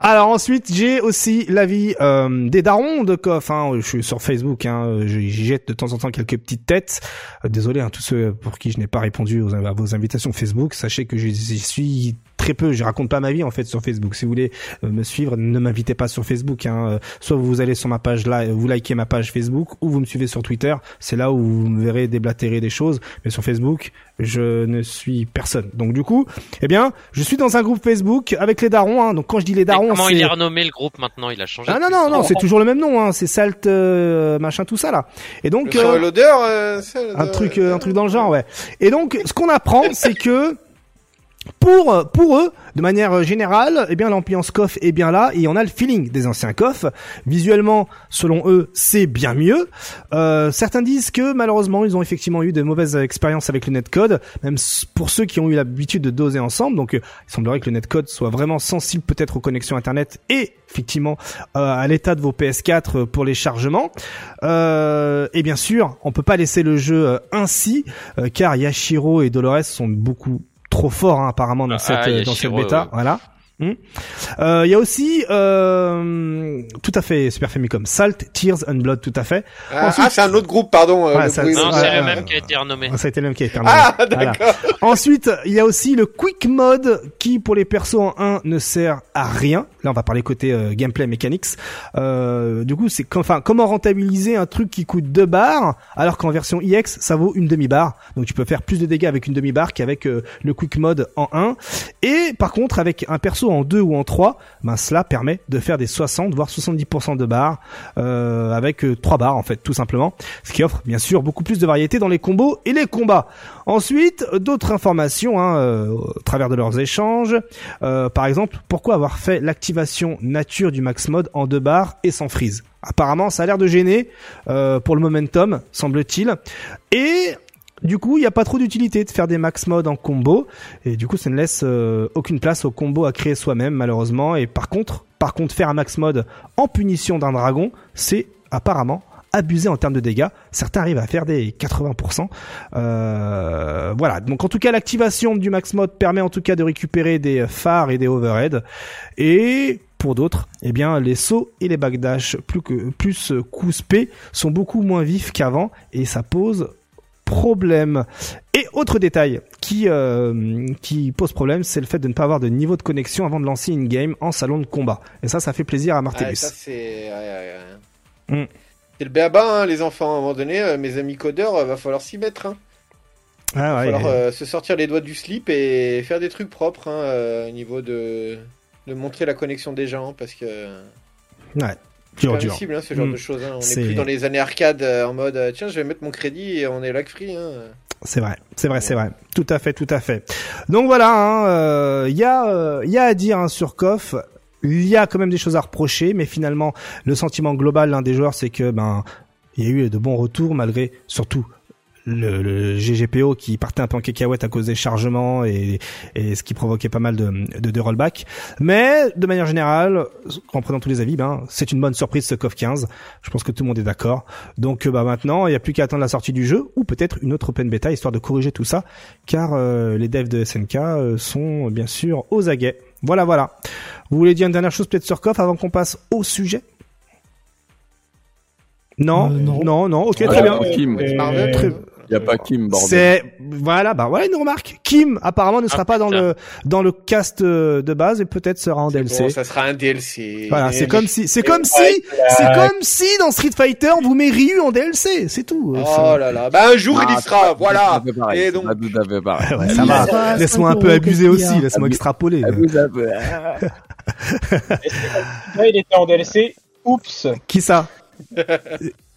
Alors ensuite, j'ai aussi l'avis euh, des darons de KOF. Hein. Je suis sur Facebook, hein. j'y jette de temps en temps quelques petites têtes. Désolé, hein, tous ceux pour qui je n'ai pas répondu aux, à vos invitations Facebook. Sachez que j'y suis très peu. Je raconte pas ma vie en fait sur Facebook. Si vous voulez euh, me suivre, ne m'invitez pas sur Facebook. Hein. Euh, Soit vous allez sur ma page là, vous likez ma page Facebook, ou vous me suivez sur Twitter. C'est là où vous me verrez déblatérer des choses. Mais sur Facebook, je ne suis personne. Donc du coup, eh bien, je suis dans un groupe Facebook avec les darons. Hein. Donc quand je dis les darons, comment il est renommé le groupe maintenant? Il a changé. ah non non non, c'est toujours le même nom, hein. c'est Salt euh, machin tout ça là. Et donc euh, l'odeur, euh, un truc euh, euh, un truc dans le genre ouais. Et donc ce qu'on apprend c'est que pour pour eux, de manière générale, eh bien l'ambiance KOF est bien là et on a le feeling des anciens KOF. Visuellement, selon eux, c'est bien mieux. Euh, certains disent que malheureusement, ils ont effectivement eu de mauvaises expériences avec le netcode, même pour ceux qui ont eu l'habitude de doser ensemble. Donc, euh, il semblerait que le netcode soit vraiment sensible peut-être aux connexions internet et effectivement euh, à l'état de vos PS4 pour les chargements. Euh, et bien sûr, on peut pas laisser le jeu euh, ainsi, euh, car Yashiro et Dolores sont beaucoup trop forts hein, apparemment dans Ah, cette ah, dans cette bêta. ouais. Voilà. Hmm. Euh, Il y a aussi euh, tout à fait Super Famicom Salt Tears and Blood tout à fait Ah, Ensuite- ah, c'est un autre groupe, pardon. euh, Ouais, le ça- Non, c'est le même qui a été renommé. ça a été le même qui a été. Ah, Voilà. d'accord. Ensuite, il y a aussi le Quick Mode qui, pour les persos en 1, ne sert à rien. Là, on va parler côté euh, gameplay mechanics. Euh, du coup, c'est com- enfin comment rentabiliser un truc qui coûte 2 barres alors qu'en version IX, ça vaut une demi-barre. Donc tu peux faire plus de dégâts avec une demi-barre qu'avec euh, le Quick Mode en 1. Et par contre, avec un perso en 2 ou en 3, ben cela permet de faire des 60 voire 70% de barres euh, avec euh, 3 barres en fait, tout simplement. Ce qui offre bien sûr beaucoup plus de variété dans les combos et les combats. Ensuite, d'autres informations hein, euh, au travers de leurs échanges. Euh, par exemple, pourquoi avoir fait l'activation nature du max mode en deux barres et sans freeze Apparemment, ça a l'air de gêner euh, pour le momentum, semble-t-il. Et du coup, il n'y a pas trop d'utilité de faire des max mode en combo. Et du coup, ça ne laisse euh, aucune place au combo à créer soi-même, malheureusement. Et par contre, par contre, faire un max mode en punition d'un dragon, c'est apparemment abusé en termes de dégâts. Certains arrivent à faire des 80%. Euh, voilà. Donc en tout cas, l'activation du max mode permet en tout cas de récupérer des phares et des overheads. Et pour d'autres, eh bien, les sauts et les backdash plus que plus euh, sont beaucoup moins vifs qu'avant et ça pose problème. Et autre détail qui euh, qui pose problème, c'est le fait de ne pas avoir de niveau de connexion avant de lancer une game en salon de combat. Et ça, ça fait plaisir à Martellus. ça, c'est. ouais, ouais, ouais. Mm. C'est le béaba, hein, les enfants. À un moment donné, euh, mes amis codeurs, euh, va falloir s'y mettre. Hein. ah Va falloir euh, se sortir les doigts du slip et faire des trucs propres hein, euh, au niveau de de montrer la connexion des gens parce que Ouais. C'est Dur, dur. possible hein, ce genre Mm. de choses. hein. On C'est- est plus dans les années arcade euh, en mode euh, tiens je vais mettre mon crédit et on est lag free. Hein. C'est vrai, c'est vrai, c'est vrai. Tout à fait, tout à fait. Donc voilà, il hein, euh, y a, euh, y a à dire hein, sur KOF. Il y a quand même des choses à reprocher, mais finalement, le sentiment global l'un des joueurs, c'est que ben, il y a eu de bons retours malgré surtout le, le, GGPO qui partait un peu en cacahuète à cause des chargements et, et ce qui provoquait pas mal de, de, de rollback. Mais de manière générale, en prenant tous les avis, ben c'est une bonne surprise ce KOF 15. Je pense que tout le monde est d'accord. Donc bah maintenant, il n'y a plus qu'à attendre la sortie du jeu ou peut-être une autre open beta histoire de corriger tout ça, car euh, les devs de SNK euh, sont bien sûr aux aguets. Voilà, voilà. Vous voulez dire une dernière chose peut-être sur KOF avant qu'on passe au sujet? Non, Euh, non. non, non, ok, Ah, très bien. Marvel. Très- Il y a pas Kim, bordel. C'est voilà, bah voilà une remarque. Kim apparemment ne sera Ah, pas dans le dans le cast euh, de base et peut-être sera en DLC. Bon, ça sera un DLC. Voilà, c'est comme si c'est comme si euh, c'est comme si dans Street Fighter on vous met Ryu en DLC, c'est tout. Oh là là. Bah, un jour, il y Ah, sera. Voilà. Et donc- pas tout à fait pareil. Ouais, ça va. sera Laisse-moi un 5 peu abuser aussi, laisse-moi extrapoler. Abuse un peu. Là, il était en DLC. Oups. Qui ça?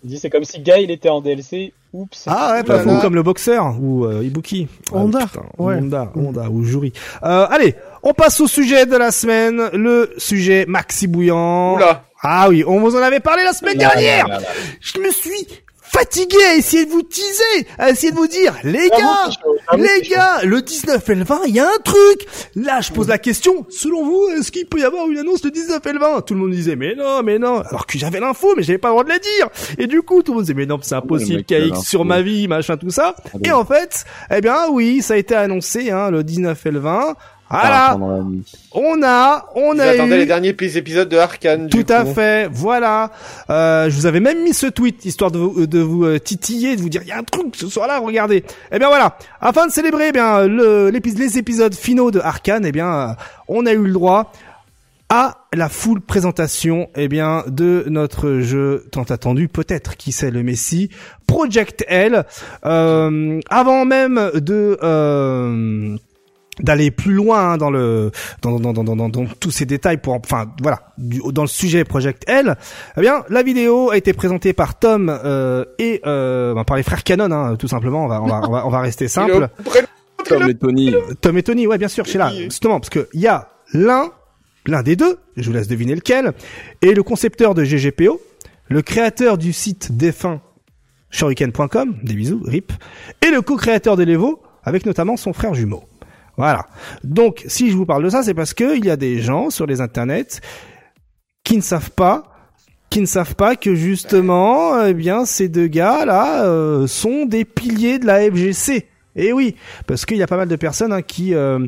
Il dit c'est comme si Guy il était en DLC. Oups. Ah ouais, pas Voilà. fou, comme le boxeur ou euh, Ibuki. Ah, Honda, ouais. Honda, Honda ou Jury. Euh, allez, on passe au sujet de la semaine, le sujet maxi bouillant. Oula. Ah oui, on vous en avait parlé la semaine Là, là, dernière. là, là. Je me suis fatigué à essayer de vous teaser, à essayer de vous dire, les J'avoue gars, les gars, le 19 et le 20, il y a un truc. Là, je pose la question, selon vous, est-ce qu'il peut y avoir une annonce le 19 et le 20 Tout le monde disait, mais non, mais non. Alors que j'avais l'info, mais j'avais pas le droit de la dire. Et du coup, tout le monde disait, mais non, c'est impossible, KX sur ma vie, machin, tout ça. Et en fait, eh bien, oui, ça a été annoncé, hein, le 19 et le 20. Voilà, Pendant la nuit. on a, on a J'attendais eu... les derniers épisodes de Arkane. Tout du à coup. fait, voilà. Euh, je vous avais même mis ce tweet histoire de vous, de vous euh, titiller, de vous dire il y a un truc ce soir-là, regardez. Eh bien voilà, afin de célébrer eh bien le, les épisodes finaux de Arkane, eh bien euh, on a eu le droit à la full présentation eh bien de notre jeu tant attendu peut-être qui c'est le Messi Project L euh, avant même de euh, d'aller plus loin hein, dans le dans, dans, dans, dans, dans, dans tous ces détails pour enfin voilà du- dans le sujet Project L eh bien la vidéo a été présentée par Tom euh, et euh, ben, par les frères Canon hein, tout simplement on va on va on va, on va rester simple Tom et Tony. Tom et Tony, ouais, bien sûr, c'est là, justement, parce que il y a l'un, l'un des deux, je vous laisse deviner lequel, et le concepteur de GGPO, le créateur du site défunt shuriken.com, des bisous, rip, et le co-créateur de l'Evo, avec notamment son frère jumeau. Voilà. Donc, si je vous parle de ça, c'est parce que il y a des gens sur les internets qui ne savent pas qui ne savent pas que justement, eh bien, ces deux gars-là euh, sont des piliers de la FGC. Et oui, parce qu'il y a pas mal de personnes hein, qui euh,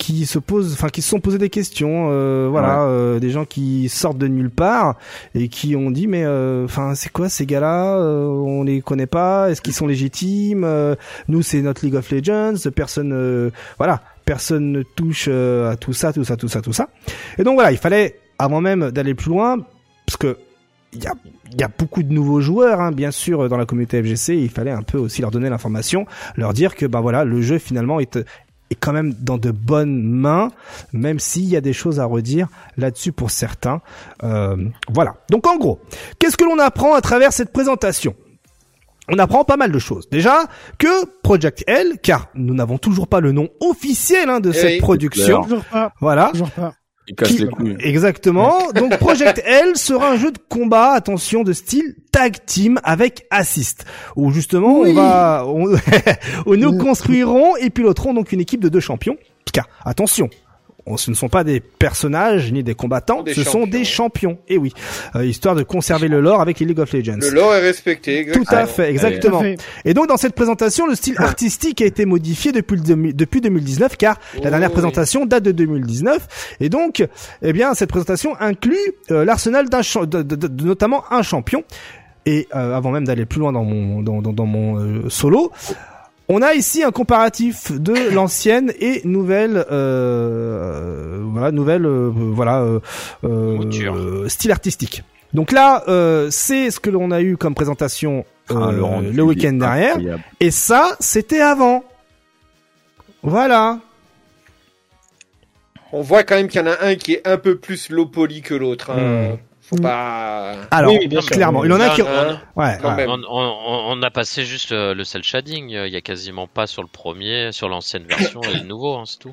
qui se posent, enfin qui se sont posé des questions, euh, voilà, euh, des gens qui sortent de nulle part et qui ont dit mais euh, enfin c'est quoi ces gars-là Euh, On les connaît pas Est-ce qu'ils sont légitimes Euh, Nous c'est notre League of Legends, personne, euh, voilà, personne ne touche à tout ça, tout ça, tout ça, tout ça. Et donc voilà, il fallait avant même d'aller plus loin, parce que il y a, y a beaucoup de nouveaux joueurs, hein, bien sûr, dans la communauté FGC. Il fallait un peu aussi leur donner l'information, leur dire que, ben voilà, le jeu finalement est, est quand même dans de bonnes mains, même s'il y a des choses à redire là-dessus pour certains. Euh, voilà. Donc en gros, qu'est-ce que l'on apprend à travers cette présentation? On apprend pas mal de choses. Déjà que Project L, car nous n'avons toujours pas le nom officiel hein, de Eh cette oui. production. Toujours pas, Voilà. toujours pas. Il casse Qui- les couilles. Exactement. Donc Project L sera un jeu de combat, attention, de style tag team avec assist, où justement Oui. on va, on- où nous construirons et piloterons donc une équipe de deux champions. Car attention. On- Ce ne sont pas des personnages ni des combattants, Des ce sont des champions. Et oui, Euh, histoire de conserver le lore avec les League of Legends. Le lore est respecté. Tout exactement. à fait, Tout à exactement. fait. Et donc dans cette présentation, le style artistique a été modifié depuis le depuis 2019 car la Oh, dernière oui. présentation date de 2019 et donc eh bien cette présentation inclut euh, l'arsenal d'un de, de- de- notamment un champion et euh, avant même d'aller plus loin dans mon dans, dans, dans mon euh, solo on a ici un comparatif de l'ancienne et nouvelle euh, voilà nouvelle euh, voilà euh, style artistique. Donc là, euh, c'est ce que l'on a eu comme présentation euh, Ah, le week-end incroyable. Et ça, c'était avant. Voilà. On voit quand même qu'il y en a un qui est un peu plus low poly que l'autre. hein. Hmm. Faut pas. Alors, Oui, bien clairement, il en a qui... on- Ouais, Quand ouais. même. On, on- on a passé juste euh, le cel shading, euh, il y a quasiment pas sur le premier, sur l'ancienne version et le nouveau, hein, c'est tout.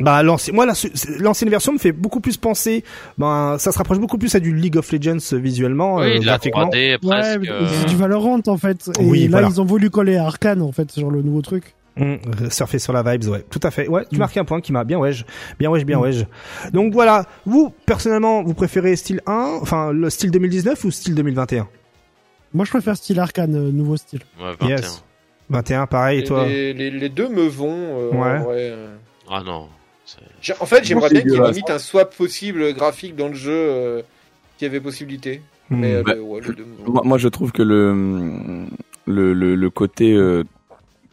Bah l'ancienne, moi la- l'ancienne version me fait beaucoup plus penser. Ben ça se rapproche beaucoup plus à du League of Legends euh, visuellement, Oui, euh, de la graphiquement. 3D Ouais, presque. euh, c'est du Valorant en fait. Et Oui, là, voilà. ils ont voulu coller à Arkane en fait, sur le nouveau truc. Mmh, surfer sur la vibes, ouais, tout à fait. Ouais, tu Mm. marques un point qui m'a bien wesh, bien wesh, bien Mm. wesh. Donc voilà, vous personnellement, vous préférez style 1, enfin le style 2019 ou style 2021 Moi, je préfère style Arkane, euh, nouveau style. ouais, 21. Yes. 21, pareil, et toi les, les, les deux me vont. euh, Ouais. euh. Ah non. En fait, j'aimerais bien qu'il y ait limite un swap possible graphique dans le jeu, euh, s'il y avait possibilité. Hmm. Mais euh, Bah, le- ouais, les deux me vont. Moi, moi, je trouve que le le le, le côté euh,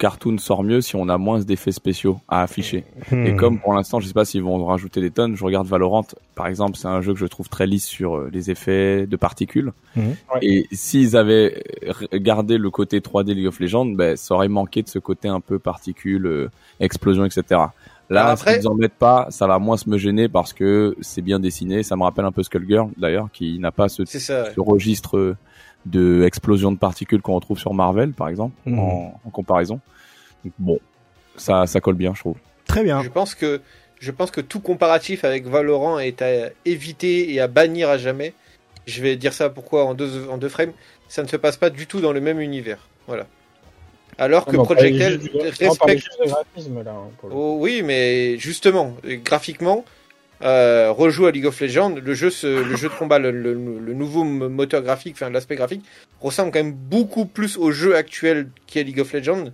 cartoon sort mieux si on a moins d'effets spéciaux à afficher. Et Hmm. comme pour l'instant, je sais pas s'ils vont rajouter des tonnes. Je regarde Valorant, par exemple, c'est un jeu que je trouve très lisse sur euh, les effets de particules. Ouais. Et s'ils avaient euh, gardé le côté 3D League of Legends, ben ça aurait manqué de ce côté un peu particules, euh, explosion, etc. Là, après- s'ils en mettent pas, ça va moins se me gêner parce que c'est bien dessiné. Ça me rappelle un peu Skullgirl d'ailleurs, qui n'a pas ce, C'est ça. ouais. ce registre de explosion de particules qu'on retrouve sur Marvel, par exemple, Mhm. en, en comparaison. Donc, bon, ça, ça colle bien, je trouve. Très bien. Je pense que je pense que tout comparatif avec Valorant est à éviter et à bannir à jamais. Je vais dire ça pourquoi en deux en deux frames, ça ne se passe pas du tout dans le même univers. Voilà. Alors que Non, Project L respecte graphisme, là, hein, pour le- Oh, oui, mais justement, euh, graphiquement, euh, rejoue à League of Legends, le jeu, se- le jeu de combat, le, le- le nouveau moteur graphique, enfin l'aspect graphique, ressemble quand même beaucoup plus au jeu actuel qui est League of Legends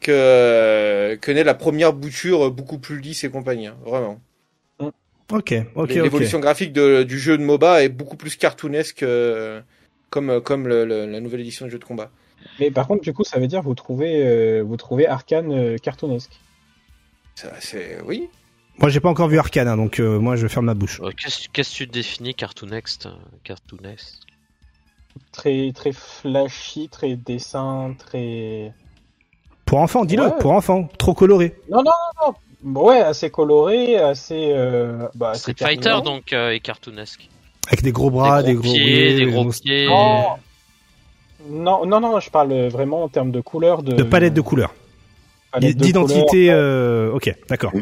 que, que n'est la première bouture euh, beaucoup plus lisse et compagnie, hein, vraiment. Ok, ok, ok. L'évolution graphique de- du jeu de MOBA est beaucoup plus cartoonesque euh, comme, comme le- le- la nouvelle édition du jeu de combat. Mais par contre, du coup, ça veut dire vous trouvez, euh, vous trouvez Arkane euh, cartoonesque. Ça, c'est, oui. Moi, j'ai pas encore vu Arcane, hein, donc euh, moi, je ferme ma bouche. Euh, Qu'est-ce que tu définis Cartoonext euh, Cartoonext Très, très flashy, très dessin, très. Pour enfants, dis-le, Ouais. pour enfants, trop coloré. Non, non, non, non. Bon, Ouais, assez coloré, assez. Euh, bah, assez Street Fighter cartoonesque. donc euh, est cartoonesque. Avec des gros bras, des des gros, gros pieds, des gros pieds. Non. non, non, non, je parle vraiment en termes de couleur. De, de palette de couleurs, d'identité. couleurs. euh, Ok, d'accord.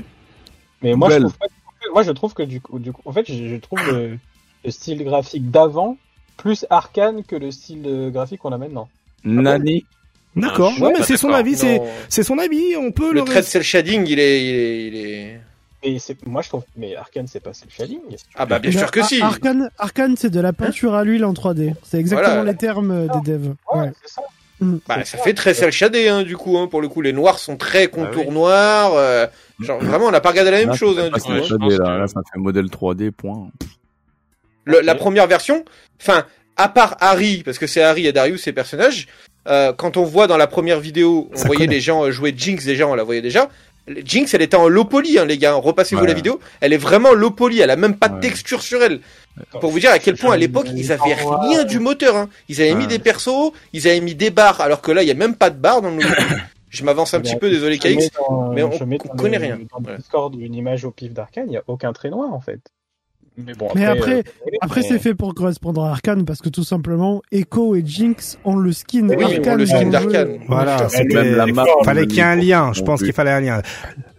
Mais moi, je trouve pas- moi, je trouve que du coup, du coup en fait, je, je trouve le, le style graphique d'avant plus arcane que le style graphique qu'on a maintenant. Nani, D'accord. je Ouais, mais c'est son d'accord. avis, c'est c'est son avis. On peut Le le. trait de cel shading, il est, il est, il est... Et c'est, moi, je trouve, mais arcane, c'est pas cel shading. Ah bah bien Mais sûr que Ar- si. Arkane, Arkane, c'est de la peinture à l'huile en 3D. C'est exactement Voilà. les termes des devs. Ouais, Ouais. c'est ça. Mm. Bah, ça fait très cel shadé, hein, du coup, hein, pour le coup. Les noirs sont très contours oui. noirs. euh, genre, vraiment, on n'a pas regardé la même Là, chose, hein, du coup. ça, Ouais, hein. là, que- là, ça fait modèle 3D, point. Le- la première version, enfin, à part Harry, parce que c'est Harry et Darius, ces personnages, euh, quand on voit dans la première vidéo, on Ça voyait connaît. les gens jouer Jinx, déjà, on la voyait déjà. Jinx, elle était en low poly, hein, les gars. Repassez-vous Ouais. la vidéo. Elle est vraiment low poly. Elle a même pas de Ouais. texture sur elle. Pour vous dire à quel point à l'époque ils avaient rien du moteur. Hein. Ils avaient mis des persos, ils avaient mis des barres, alors que là il y a même pas de barres dans le nouveau. Je m'avance un petit peu, désolé KX. dans- mais on- je mets on dans connaît le- rien. Dans le Voilà. Discord une image au pif d'arcane, il n'y a aucun trait noir en fait. Mais bon, Mais après- euh, Après, mais- c'est fait pour correspondre à Arkane parce que tout simplement, Echo et Jinx ont le skin Oui, Arkane. ont le skin d'Arkane. Voilà, Même c'était. la map, Fallait qu'il y ait un lien. Je pense qu'il fallait un lien.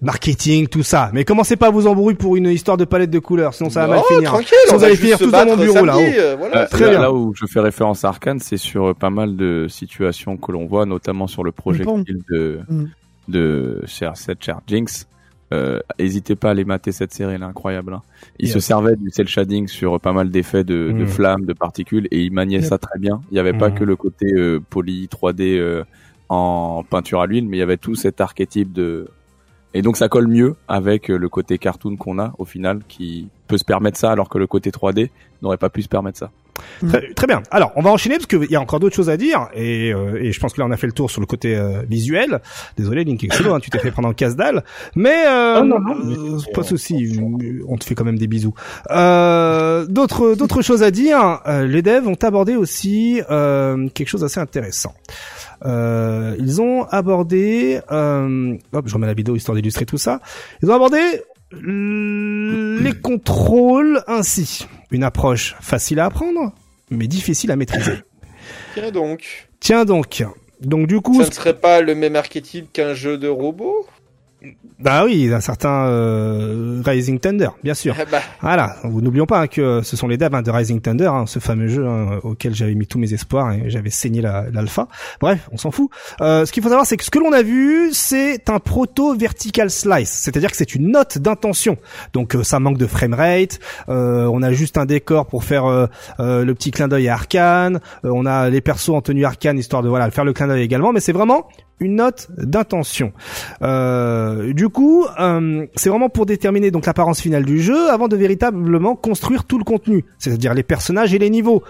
Marketing, tout ça. Mais commencez pas à vous embrouiller pour une histoire de palette de couleurs, sinon ça va mal Non, finir. tranquille, Sinon, on vous allez finir tous dans mon bureau, samedi, là-haut. euh, voilà. Euh, très là, bien. là où je fais référence à Arkane, c'est sur euh, pas mal de situations que l'on voit, notamment sur le projectile de, Mm. de cher, cette chère Jinx. Euh, hésitez pas à aller mater cette série, elle est incroyable. hein. Il se servait du cel shading sur pas mal d'effets de, de Mm. flammes, de particules, et il maniait Yep. ça très bien. Il n'y avait pas Mm. que le côté euh, poly 3D euh, en peinture à l'huile, mais il y avait tout cet archétype de et donc ça colle mieux avec euh, le côté cartoon qu'on a au final, qui peut se permettre ça, alors que le côté 3D n'aurait pas pu se permettre ça. Très, très bien. Alors, on va enchaîner parce qu'il y a encore d'autres choses à dire et, euh, et je pense que là on a fait le tour sur le côté euh, visuel. Désolé Link Exolo, hein, tu t'es fait prendre en casse-dalle, mais euh, Non, non, non, mais euh, pas de souci, on te fait quand même des bisous. Euh, d'autres d'autres choses à dire. Euh, les devs ont abordé aussi euh, quelque chose d'assez intéressant. Euh, ils ont abordé, euh, hop, je remets la vidéo histoire d'illustrer tout ça. Ils ont abordé les contrôles ainsi. Une approche facile à apprendre, mais difficile à maîtriser. Tiens donc. Tiens donc. Donc du coup, Ça ne serait pas le même archétype qu'un jeu de robot? Bah oui, un certain euh, Rising Thunder, bien sûr. Ah bah, Voilà, n'oublions pas hein, que ce sont les devs hein, de Rising Thunder, hein, ce fameux jeu hein, auquel j'avais mis tous mes espoirs et j'avais saigné la- l'alpha. Bref, on s'en fout. Euh, ce qu'il faut savoir, c'est que ce que l'on a vu, c'est un proto vertical slice, c'est-à-dire que c'est une note d'intention. Donc euh, ça manque de framerate, euh, on a juste un décor pour faire euh, euh, le petit clin d'œil à Arkane, euh, on a les persos en tenue Arkane histoire de voilà faire le clin d'œil également, mais c'est vraiment une note d'intention. Euh, du coup, euh, c'est vraiment pour déterminer donc l'apparence finale du jeu avant de véritablement construire tout le contenu, c'est-à-dire les personnages et les niveaux.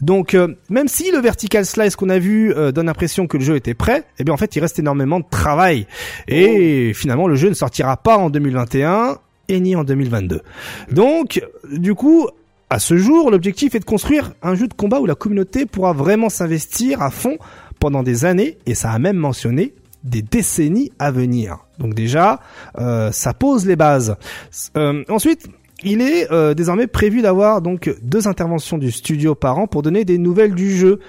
Donc, euh, même si le vertical slice qu'on a vu euh, donne l'impression que le jeu était prêt, eh bien en fait il reste énormément de travail et finalement le jeu ne sortira pas en 2021 et ni en 2022. Donc, du coup, à ce jour, l'objectif est de construire un jeu de combat où la communauté pourra vraiment s'investir à fond pendant des années, et ça a même mentionné des décennies à venir. Donc déjà, euh, ça pose les bases. Euh, ensuite, il est euh, désormais prévu d'avoir donc deux interventions du studio par an pour donner des nouvelles du jeu.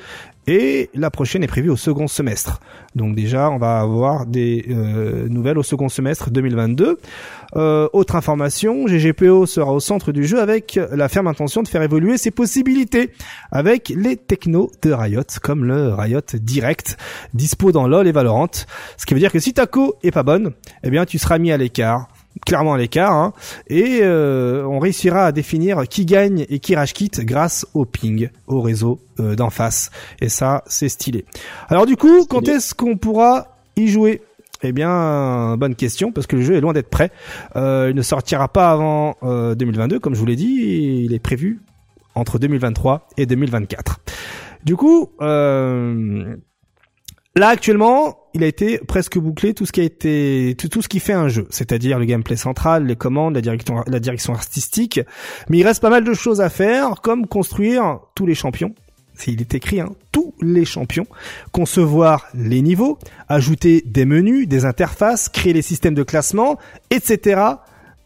Et la prochaine est prévue au second semestre. Donc déjà, on va avoir des euh, nouvelles au second semestre 2022. Euh, autre information, GGPO sera au centre du jeu avec la ferme intention de faire évoluer ses possibilités avec les technos de Riot, comme le Riot Direct, dispo dans LoL et Valorant. Ce qui veut dire que si ta co est pas bonne, eh bien tu seras mis à l'écart clairement à l'écart, hein, et euh, on réussira à définir qui gagne et qui rage quitte grâce au ping, au réseau euh, d'en face. Et ça, c'est stylé. Alors du coup, quand est-ce qu'on pourra y jouer? Eh bien, bonne question, parce que le jeu est loin d'être prêt. Euh, il ne sortira pas avant euh, 2022, comme je vous l'ai dit, et il est prévu entre 2023 et 2024. Du coup, euh, là actuellement, il a été presque bouclé tout ce qui a été tout, ce qui fait un jeu, c'est-à-dire le gameplay central, les commandes, la direction, la direction artistique. Mais il reste pas mal de choses à faire, comme construire tous les champions. Il est écrit, hein, tous les champions, concevoir les niveaux, ajouter des menus, des interfaces, créer les systèmes de classement, etc.,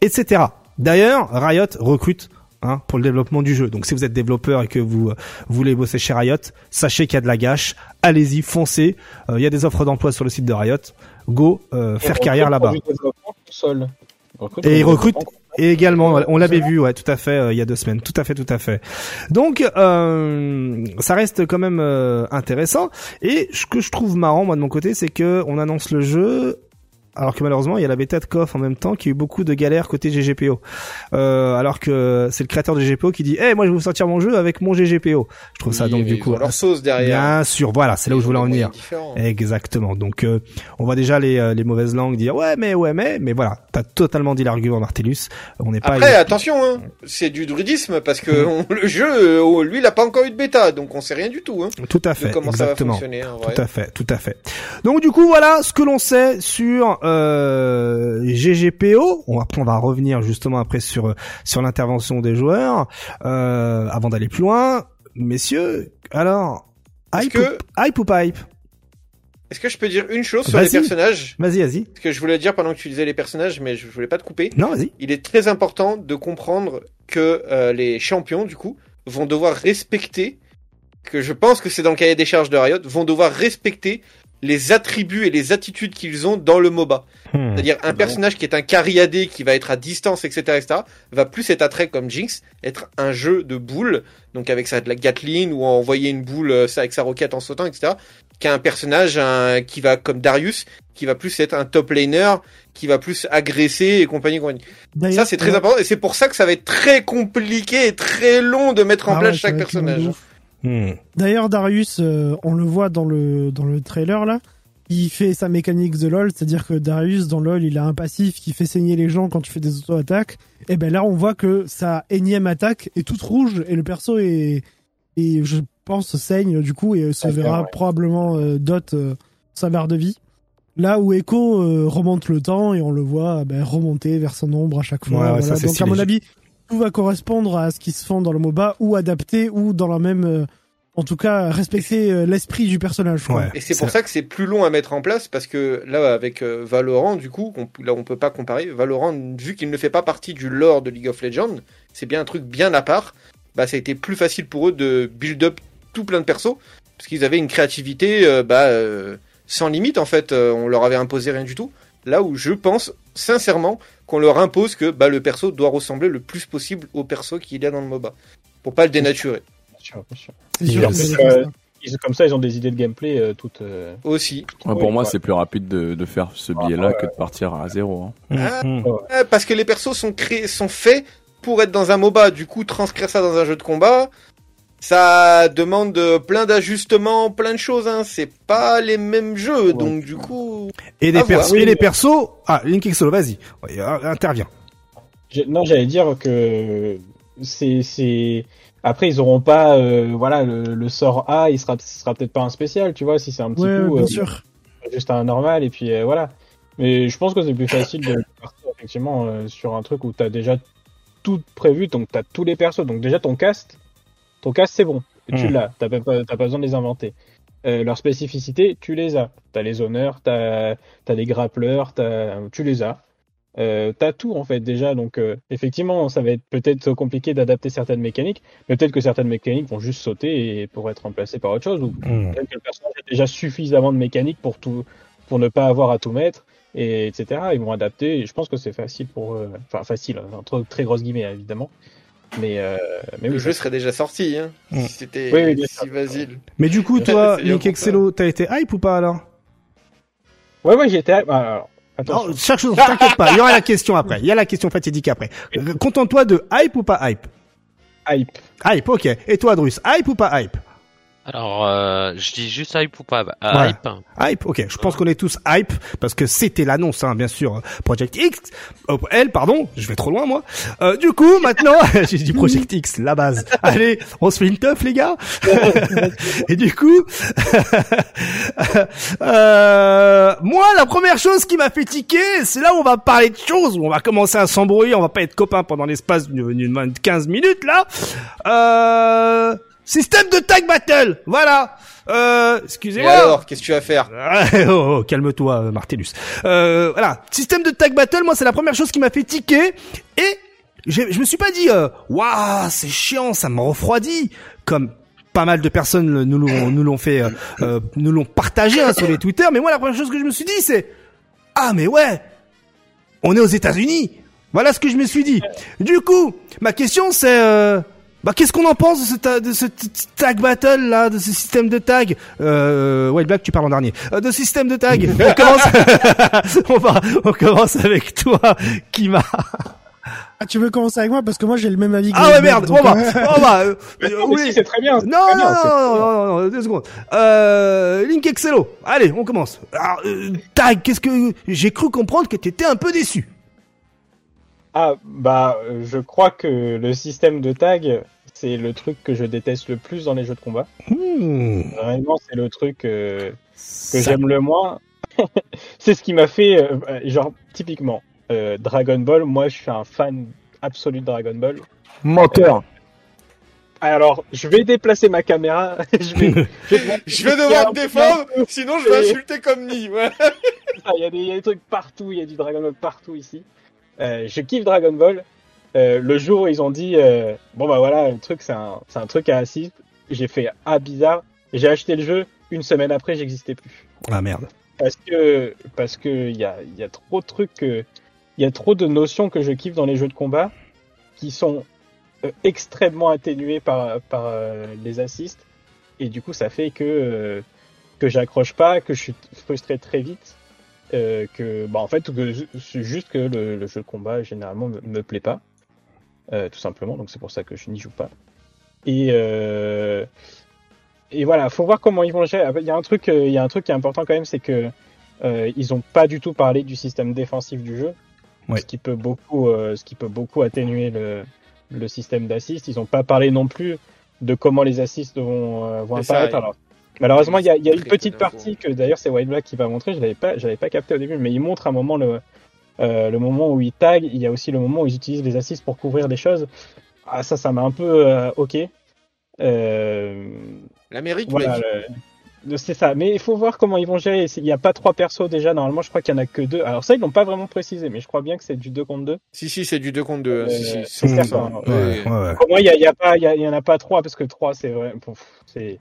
etc. D'ailleurs, Riot recrute hein, pour le développement du jeu. Donc si vous êtes développeur et que vous euh, voulez bosser chez Riot, sachez qu'il y a de la gâche. Allez-y, foncez. Euh, Il y a des offres d'emploi sur le site de Riot. Go euh, faire carrière là-bas. Et ils recrutent et également, on l'avait vu, ouais, tout à fait, euh, il y a deux semaines, tout à fait, tout à fait. Donc, euh, ça reste quand même euh, intéressant. Et ce que je trouve marrant, moi de mon côté, c'est que on annonce le jeu. Alors que malheureusement, il y a la bêta de KOF en même temps qui a eu beaucoup de galères côté GGPO. Euh, alors que c'est le créateur de GGPO qui dit "Eh, moi je vais vous sortir mon jeu avec mon GGPO." Je trouve ça donc du coup leur sauce derrière. Bien sûr, voilà, c'est là où je voulais en venir. Exactement. Donc euh, on voit déjà les, euh, les mauvaises langues dire ouais mais ouais mais mais voilà, t'as totalement dit l'argument Martellus. On n'est pas Après, attention, hein, c'est du druidisme parce que Mm. on- le jeu, euh, lui, il a pas encore eu de bêta, donc on sait rien du tout. Hein, tout à fait, comment exactement. ça va fonctionner. en vrai. Tout à fait, tout à fait. Donc du coup voilà ce que l'on sait sur euh, GGPO. On, après on va revenir justement après sur sur l'intervention des joueurs euh, avant d'aller plus loin, messieurs. Alors Est-ce hype, que- ou, hype ou hype? Est-ce que je peux dire une chose sur les personnages? Vas-y, vas-y. Ce que je voulais dire pendant que tu disais les personnages, mais je voulais pas te couper. Non, vas-y. Il est très important de comprendre que euh, les champions, du coup, vont devoir respecter, que je pense que c'est dans le cahier des charges de Riot, vont devoir respecter les attributs et les attitudes qu'ils ont dans le MOBA. Hmm. C'est-à-dire un personnage qui est un cariadé, qui va être à distance, etc., etc., va plus être attrait comme Jinx, être un jeu de boules, donc avec sa de la Gatling ou envoyer une boule euh, ça, avec sa roquette en sautant, etc., qu'un personnage un- qui va comme Darius, qui va plus être un top laner, qui va plus agresser et compagnie. compagnie. Ça c'est très euh, important et c'est pour ça que ça va être très compliqué et très long de mettre en ah place ouais, chaque personnage. Hmm. D'ailleurs, Darius, euh, on le voit dans le dans le trailer là. Il fait sa mécanique de LoL, c'est-à-dire que Darius dans LoL, il a un passif qui fait saigner les gens quand tu fais des auto-attaques. Et ben là, on voit que sa énième attaque est toute rouge et le perso est et je pense saigne du coup et se Ah, verra ouais. probablement euh, dot euh, sa barre de vie. Là où Echo euh, remonte le temps et on le voit ben, remonter vers son ombre à chaque fois. Ouais, Voilà. ça, Donc à mon avis, tout va correspondre à ce qui se fait dans le MOBA ou adapté ou dans la même euh, en tout cas respecter euh, l'esprit du personnage. quoi. Ouais. Et c'est pour ça que c'est plus long à mettre en place parce que là avec euh, Valorant du coup, on, là on peut pas comparer. Valorant vu qu'il ne fait pas partie du lore de League of Legends, c'est bien un truc bien à part. Bah ça a été plus facile pour eux de build up tout plein de persos parce qu'ils avaient une créativité euh, bah euh, sans limite en fait. Euh, on leur avait imposé rien du tout. Là où je pense sincèrement qu'on leur impose que bah, le perso doit ressembler le plus possible au perso qu'il y a dans le MOBA. Pour pas le dénaturer. Bien sûr, bien sûr. Sûr. Euh, comme ça, ils ont des idées de gameplay euh, toutes. euh, Aussi. Ouais, Oui, pour moi, ouais. c'est plus rapide de, de faire ce billet-là que de partir à zéro. hein. Ah. Mhm. Ouais, parce que les persos sont créés, sont faits pour être dans un MOBA. Du coup, transcrire ça dans un jeu de combat, ça demande euh, plein d'ajustements, plein de choses. Hein. C'est pas les mêmes jeux, donc du coup. Et, les persos. Ah, Link Solo, vas-y. Euh, interviens. Non, j'allais dire que c'est c'est. Après, ils auront pas, euh, voilà, le, le sort A, il sera, ce sera peut-être pas un spécial, tu vois, si c'est un petit Ouais, coup, bien euh, sûr. juste un normal, et puis euh, voilà. Mais je pense que c'est plus facile de partir effectivement euh, sur un truc où t'as déjà tout prévu, donc t'as tous les persos, donc déjà ton cast, ton cast c'est bon, tu Mm. l'as, t'as pas, pas- besoin de les inventer. Euh, leurs spécificités, tu les as. T'as les honneurs, t'as as les grappleurs, tu les as. Euh, t'as tout en fait déjà, donc euh, effectivement ça va être peut-être compliqué d'adapter certaines mécaniques, mais peut-être que certaines mécaniques vont juste sauter et pour être remplacées par autre chose, ou Mhm. peut-être que le personnage a déjà suffisamment de mécanique pour tout, pour ne pas avoir à tout mettre, et etc. Ils vont adapter, et je pense que c'est facile pour, eux. enfin facile, entre très grosses guillemets évidemment, mais euh, mais Le oui, jeu ça- serait déjà sorti, hein, Mm. si c'était Oui, oui, si. Mais du coup, toi, pour Excello, t'as été hype ou pas alors ouais ouais j'étais, ah, alors. Non, chaque chose, t'inquiète pas, il y aura la question après. Il y a la question fatidique après. Euh, Contente-toi de hype ou pas hype? Hype. Hype, ok. Et toi, Drus, hype ou pas hype? Alors, euh, je dis juste hype ou pas? Euh, Ouais. Hype. Hype, ok. Je pense qu'on est tous hype parce que c'était l'annonce, hein, bien sûr. Project X, euh, L, pardon, je vais trop loin moi. Euh, du coup, maintenant, j'ai dit Project X, la base. Allez, on se fait une teuf, les gars. Et du coup, euh, moi, la première chose qui m'a fait tiquer, c'est là où on va parler de choses, où on va commencer à s'embrouiller, on va pas être copains pendant l'espace d'une d'une- 15 minutes là. Euh, système de tag battle, voilà. Euh, Et excusez-moi. alors, qu'est-ce que tu vas faire? Ah, oh, oh, calme-toi, Martellus. Euh, voilà, système de tag battle, moi c'est la première chose qui m'a fait tiquer et je me suis pas dit euh, waouh c'est chiant, ça me refroidit comme pas mal de personnes nous l'ont nous l'ont fait euh, euh, nous l'ont partagé hein, sur les Twitter, mais moi la première chose que je me suis dit c'est ah mais ouais on est aux États-Unis. Voilà ce que je me suis dit. Du coup, ma question c'est euh, bah qu'est-ce qu'on en pense de ce, ta- de ce tag battle là, de ce système de tag? Euh, Ouais, Black, tu parles en dernier. Euh, de système de tag. On commence. on va, on commence avec toi, Kima. Ah, tu veux commencer avec moi? Parce que moi j'ai le même avis que Ah ouais merde. donc, On va, euh, on va. euh, oui. si, c'est très bien. c'est Non, très non, bien, c'est- non, non, non, non, deux secondes. Euh, Link Excello. Allez, on commence. Alors, euh, tag, qu'est-ce que j'ai cru comprendre que t'étais un peu déçu. Ah, bah, euh, je crois que le système de tag, c'est le truc que je déteste le plus dans les jeux de combat. Hmm. Vraiment, c'est le truc euh, que Ça- j'aime le moins. c'est ce qui m'a fait, euh, genre, typiquement, euh, Dragon Ball. Moi, je suis un fan absolu de Dragon Ball. Menteur. Alors, je vais déplacer ma caméra. je vais, je vais, Je vais devoir te défendre, sinon je vais insulter comme ni. Ouais. Ah, Il y, a des, il y a des trucs partout, il y a du Dragon Ball partout ici. Euh, je kiffe Dragon Ball. Euh, le jour où ils ont dit euh, bon bah voilà le truc c'est un truc à assist, j'ai fait ah bizarre. J'ai acheté le jeu une semaine après j'existais plus Ah merde. parce que parce que il y a il y a trop de trucs que il y a trop de notions que je kiffe dans les jeux de combat qui sont extrêmement atténuées par par les assists et du coup ça fait que que j'accroche pas, que je suis frustré très vite, euh, que bah en fait que c'est juste que le, le jeu de combat généralement me, me plaît pas, euh, tout simplement. Donc c'est pour ça que je n'y joue pas. Et euh, et voilà, faut voir comment ils vont le gérer. Il y a un truc, euh, il y a un truc qui est important quand même, c'est que euh, ils ont pas du tout parlé du système défensif du jeu, Ouais. ce qui peut beaucoup, euh, ce qui peut beaucoup atténuer le le système d'assist. Ils ont pas parlé non plus de comment les assists vont, euh, vont ça, apparaître. Alors, malheureusement, il y a, il y a une petite partie que d'ailleurs c'est White Black qui va montrer. Je l'avais pas, j'avais pas capté au début, mais il montre un moment le euh, le moment où ils tag. Il y a aussi le moment où ils utilisent les assists pour couvrir des choses. Ah ça, ça m'a un peu euh, ok. Euh, L'Amérique, voilà, le- c'est ça. Mais il faut voir comment ils vont gérer. Il n'y a pas trois persos déjà. Normalement, je crois qu'il y en a que deux. Alors ça, ils l'ont pas vraiment précisé, mais je crois bien que c'est du 2 contre 2. Si, si, c'est du 2 contre 2. Euh, si, si, c'est c'est hein. Ouais, Ouais. ouais. Pour moi, il y, a, il y a pas, il y, a- il y en a pas trois parce que trois, c'est vrai. pouf, C'est.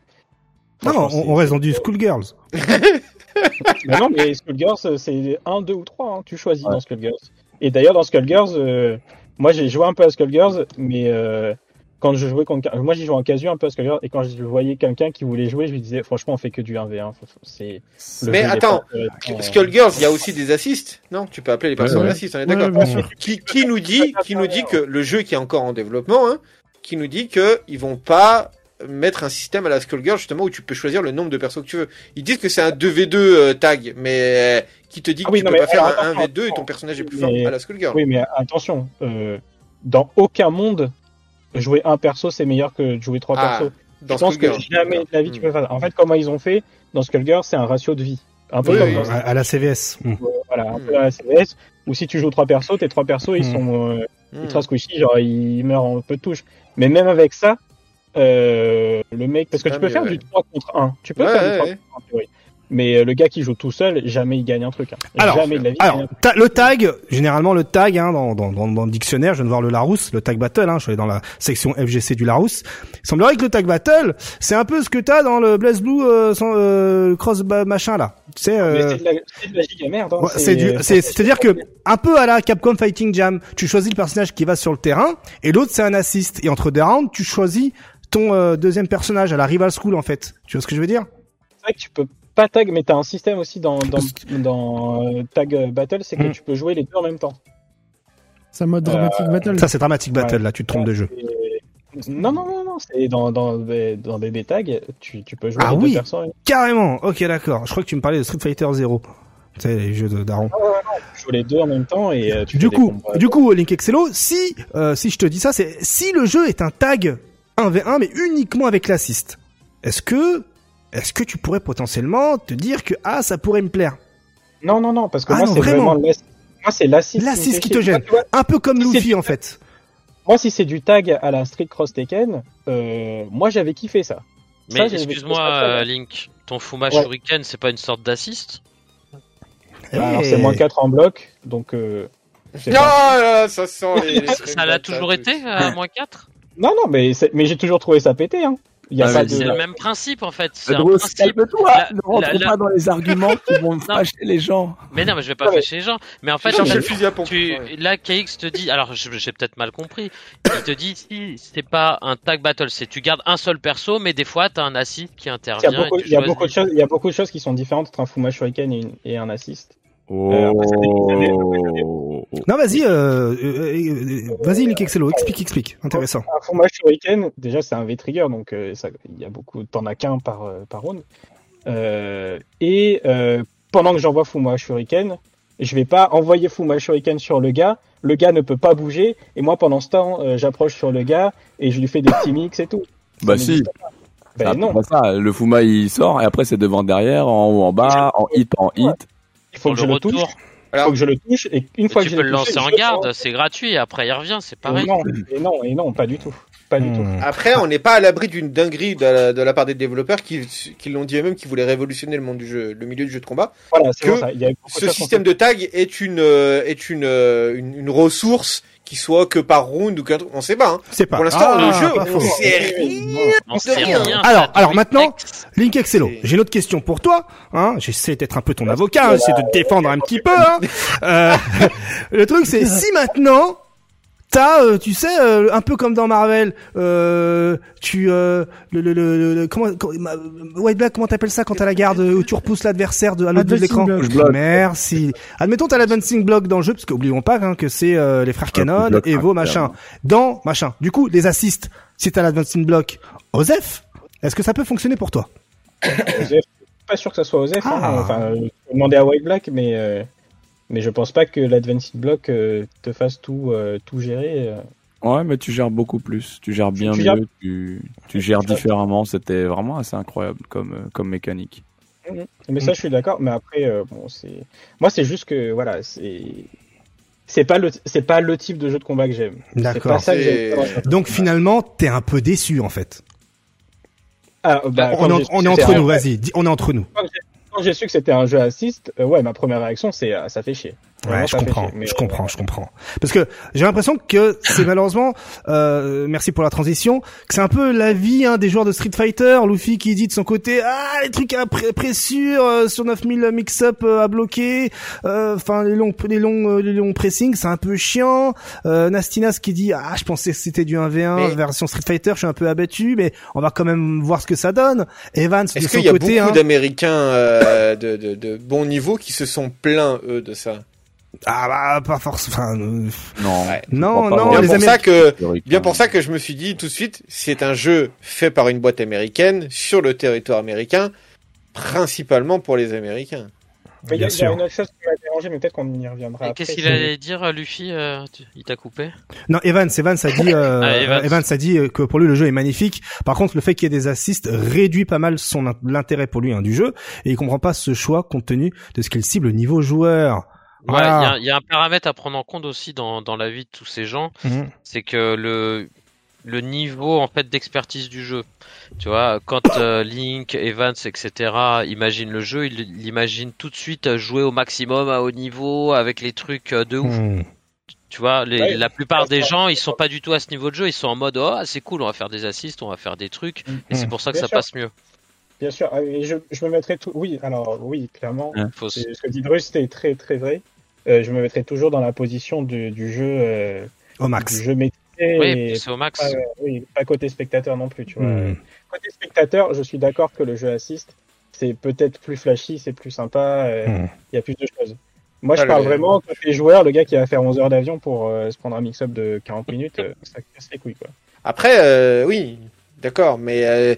Non, on, on reste dans du schoolgirls. Bah non, mais Skullgirls, c'est 1, 2 ou 3, hein. tu choisis dans Skullgirls. Et d'ailleurs, dans Skullgirls, euh, moi j'ai joué un peu à Skullgirls, mais euh, quand je jouais contre. Moi j'ai joué en casu un peu à Skullgirls, et quand je voyais quelqu'un qui voulait jouer, je lui disais, franchement, on fait que du 1v1. C'est, Mais attends, pas intéressant. Skullgirls, il y a aussi des assists Non, tu peux appeler les personnes Ouais, ouais. assists, on est Ouais, d'accord. qui, qui nous dit, qui nous dit que le jeu qui est encore en développement, hein, qui nous dit que ils vont pas mettre un système à la Skullgirl justement où tu peux choisir le nombre de persos que tu veux. Ils disent que c'est un 2v2 euh, tag, mais euh, qui te dit que Ah oui, tu non, peux mais pas faire un attends, 1v2 et ton personnage est plus fort à la Skullgirl. Oui, mais attention, euh, dans aucun monde, jouer un perso c'est meilleur que de jouer trois Ah, persos. Dans je pense que jamais de la vie tu Hmm. peux faire. En fait, comment ils ont fait dans Skullgirl, c'est un ratio de vie. Un peu Oui, comme oui. dans À, la CVS. Hmm. voilà, un Hmm. peu à la CVS, où si tu joues trois persos, tes trois persos ils Hmm. sont euh, ultra squishy, genre ils meurent en peu de touches. Mais même avec ça, euh, le mec, parce que tu peux faire du 3 contre 1. Tu peux Ouais, faire ouais, du 3 ouais. contre 1 en théorie. Mais euh, le gars qui joue tout seul, jamais il gagne un truc. hein. Alors, jamais de la vie. il gagne Alors, un truc. ta- le tag, généralement le tag, hein, dans, dans, dans, dans le dictionnaire, je viens de voir le Larousse, le tag battle, hein, je suis allé dans la section FGC du Larousse. Il semblerait que le tag battle, c'est un peu ce que t'as dans le Blaze Blue euh, sans, euh, cross machin là. Tu sais, Mais euh, c'est de la, c'est de la giga merde. hein. ouais, c'est du, c'est, c'est-à-dire que un peu à la Capcom Fighting Jam, tu choisis le personnage qui va sur le terrain et l'autre c'est un assist. Et entre deux rounds, tu choisis ton euh, deuxième personnage à la Rival School en fait. Tu vois ce que je veux dire? C'est vrai que tu peux pas tag, mais t'as un système aussi dans, dans, dans euh, Tag Battle, c'est que Hmm. tu peux jouer les deux en même temps. C'est un mode dramatique battle. Ça c'est Dramatic Battle Ouais. là, tu te trompes de jeu. Et- Non, non, non, non, c'est dans, dans, dans BB Tag, tu, tu peux jouer Ah les oui. deux persos. Tu Carrément. Ok d'accord. Je crois que tu me parlais de Street Fighter 0. Tu sais les jeux de Daron. joues les deux en même temps et euh, tu Du fais des coup, combats. du coup, Link Excello, si euh, si je te dis ça, c'est si le jeu est un tag 1v1 mais uniquement avec l'assist. Est-ce que est-ce que tu pourrais potentiellement te dire que ah ça pourrait me plaire? Non, non, non, parce que Ah moi, c'est vraiment. Moi, c'est l'assist. L'assist me qui te gêne. Moi, tu vois, Un peu comme Si Luffy du- en fait. Moi, si c'est du tag à la Street Cross Tekken, euh, moi, j'avais kiffé ça. Mais excuse-moi, euh. Link, ton Fuma Ouais. Shuriken, c'est pas une sorte d'assist? Alors, Eh. c'est moins 4 en bloc, donc. Euh, Non, là, ça sent les, les Ça ça l'a toujours été à moins 4 non, non, mais, c'est- mais j'ai toujours trouvé ça pété. Hein. Il y a Ah, pas mais de. C'est le même principe en fait. C'est principe. calme-toi, La- ne rentre la- la- pas dans les arguments qui vont fâcher les gens. Mais non, mais je vais pas Ouais. fâcher les gens. Mais en fait, en pompe. tu, Ouais. là, KX te dit, alors je- j'ai peut-être mal compris, il te dit si c'est pas un tag battle, c'est tu gardes un seul perso, mais des fois t'as un assist qui Il y intervient. a, beaucoup, il, y a choisis. beaucoup de choses, il y a beaucoup de choses qui sont différentes entre un Fuma Shuriken et, une- et un assist. Oh. Non vas-y, euh, euh, euh, vas-y Link Excello, explique, explique. Intéressant. Un Fuma Shuriken, déjà, c'est un V-Trigger, donc euh, ça, il y a beaucoup, t'en as qu'un par, euh, par round. Euh, et euh, pendant que j'envoie Fuma Shuriken, je vais pas envoyer Fuma Shuriken sur le gars, le gars ne peut pas bouger, et moi pendant ce temps, euh, j'approche sur le gars et je lui fais des petits mix et tout. Bah Ça si, Ben non, ça. Le Fuma il sort et après c'est devant derrière, en haut en bas, en hit en hit. Il faut que je le le touche, il faut que je le touche, et une fois tu que je peux le touché, lancer en garde, prends. c'est gratuit, et après il revient, c'est pareil. Non, et non, et non, pas du tout. Pas du tout. Après, on n'est pas à l'abri d'une dinguerie de la, de la part des développeurs qui, qui l'ont dit eux-mêmes, qui voulaient révolutionner le monde du jeu, le milieu du jeu de combat. Voilà, c'est Que pour ça. Il y a beaucoup de Ce système de tag est une euh, est une, euh, une une ressource qui soit que par round ou qu'un truc, on sait pas. Hein. C'est pas. Pour l'instant, Ah, le jeu, on sait rien. On sait rien. rien. Alors, alors maintenant-. Link Excello, j'ai une autre question pour toi. Hein, J'essaie d'être un peu ton avocat, j'essaie de te défendre un petit peu. Hein. Euh, le truc, c'est si maintenant t'as, euh, tu sais, euh, un peu comme dans Marvel, euh, tu, euh, le, le, le, le- comment, comment- ma- White Black, comment t'appelles ça quand t'as la garde euh, où tu repousses l'adversaire de à l'autre bout de Advancing l'écran. Merci. Admettons t'as l'advancing block dans le jeu, parce qu'oublions pas hein, que c'est euh, les frères Canon, block, Evo, hein, machin. clairement. Dans machin. Du coup, les assists, si t'as l'advancing block, Osef, est-ce que ça peut fonctionner pour toi? Osef, je suis pas sûr que ça soit Osef. hein. Ah. Enfin, euh, faut demander à White Black, mais euh, mais je pense pas que l'Advanced Block euh, te fasse tout euh, tout gérer. euh. Ouais, mais tu gères beaucoup plus. Tu gères bien Tu mieux. gères- Tu, tu gères différemment. C'était vraiment assez incroyable comme, euh, comme mécanique. Mais ça, je suis d'accord. Mais après, euh, bon, c'est moi, c'est juste que voilà, c'est c'est pas le c'est pas le type de jeu de combat que j'aime. C'est pas D'accord. Donc finalement, t'es un peu déçu en fait. Ah, bah, on est, en- on entre nous, vas-y, on est entre nous. Quand j'ai su que c'était un jeu assist, euh, ouais, ma première réaction, c'est ah, ça fait chier. Ouais, je comprends, je comprends, je comprends. Parce que j'ai l'impression que c'est malheureusement, euh, merci pour la transition, que c'est un peu la vie hein, des joueurs de Street Fighter. Luffy qui dit de son côté, ah les trucs à pressure euh, sur 9000 mix-up euh, à bloquer, euh, enfin les longs, les longs, les longs pressings, c'est un peu chiant. Nastinas qui dit, ah je pensais que c'était du 1v1 version Street Fighter, je suis un peu abattu, mais on va quand même voir ce que ça donne. Evans de son côté, est-ce qu'il y a beaucoup hein, d'Américains de, de, de bon niveau qui se sont plaints eux de ça? Ah bah pas forcément. non, non, non. Bien pour ça que, bien pour ça que je me suis dit tout de suite, c'est un jeu fait par une boîte américaine sur le territoire américain, principalement pour les Américains. il y, a, une autre chose qui m'a dérangé, mais peut-être qu'on y reviendra. Qu'est-ce qu'il allait dire, euh, Luffy euh, Il t'a coupé Non, Evans, Evans a dit, euh, ah, Evans. a dit que pour lui le jeu est magnifique. Par contre, le fait qu'il y ait des assists réduit pas mal son l'intérêt pour lui hein, du jeu, et il comprend pas ce choix compte tenu de ce qu'il cible au niveau joueur. Ouais, il y, a un paramètre à prendre en compte aussi dans, dans la vie de tous ces gens, mhm. c'est que le le niveau en fait d'expertise du jeu. Tu vois, quand euh, Link, Evans, etc. imaginent le jeu, ils imaginent tout de suite jouer au maximum à haut niveau avec les trucs euh, de ouf. Mhm. Tu vois, les, la plupart des gens, ils sont pas du tout à ce niveau de jeu. Ils sont en mode oh c'est cool, on va faire des assists, on va faire des trucs, et c'est mhm. pour ça que ça passe mieux. Bien sûr, ah, et je, je, me mettrais tout. Oui, alors oui, clairement, ce que dit Bruce, c'était très très vrai. Euh, je me mettrais toujours dans la position du, du jeu euh, au max. Du jeu maîtrisé. Oui, c'est au max. Pas, oui, pas côté spectateur non plus, tu vois. Hmm. Côté spectateur, je suis d'accord que le jeu assiste, c'est peut-être plus flashy, c'est plus sympa, euh, hmm. il y a plus de choses. Moi, je ah, parle vraiment côté joueur, le gars qui va faire 11 heures d'avion pour se prendre un mix-up de 40 minutes, ça casse les couilles, quoi. Après, oui, d'accord, mais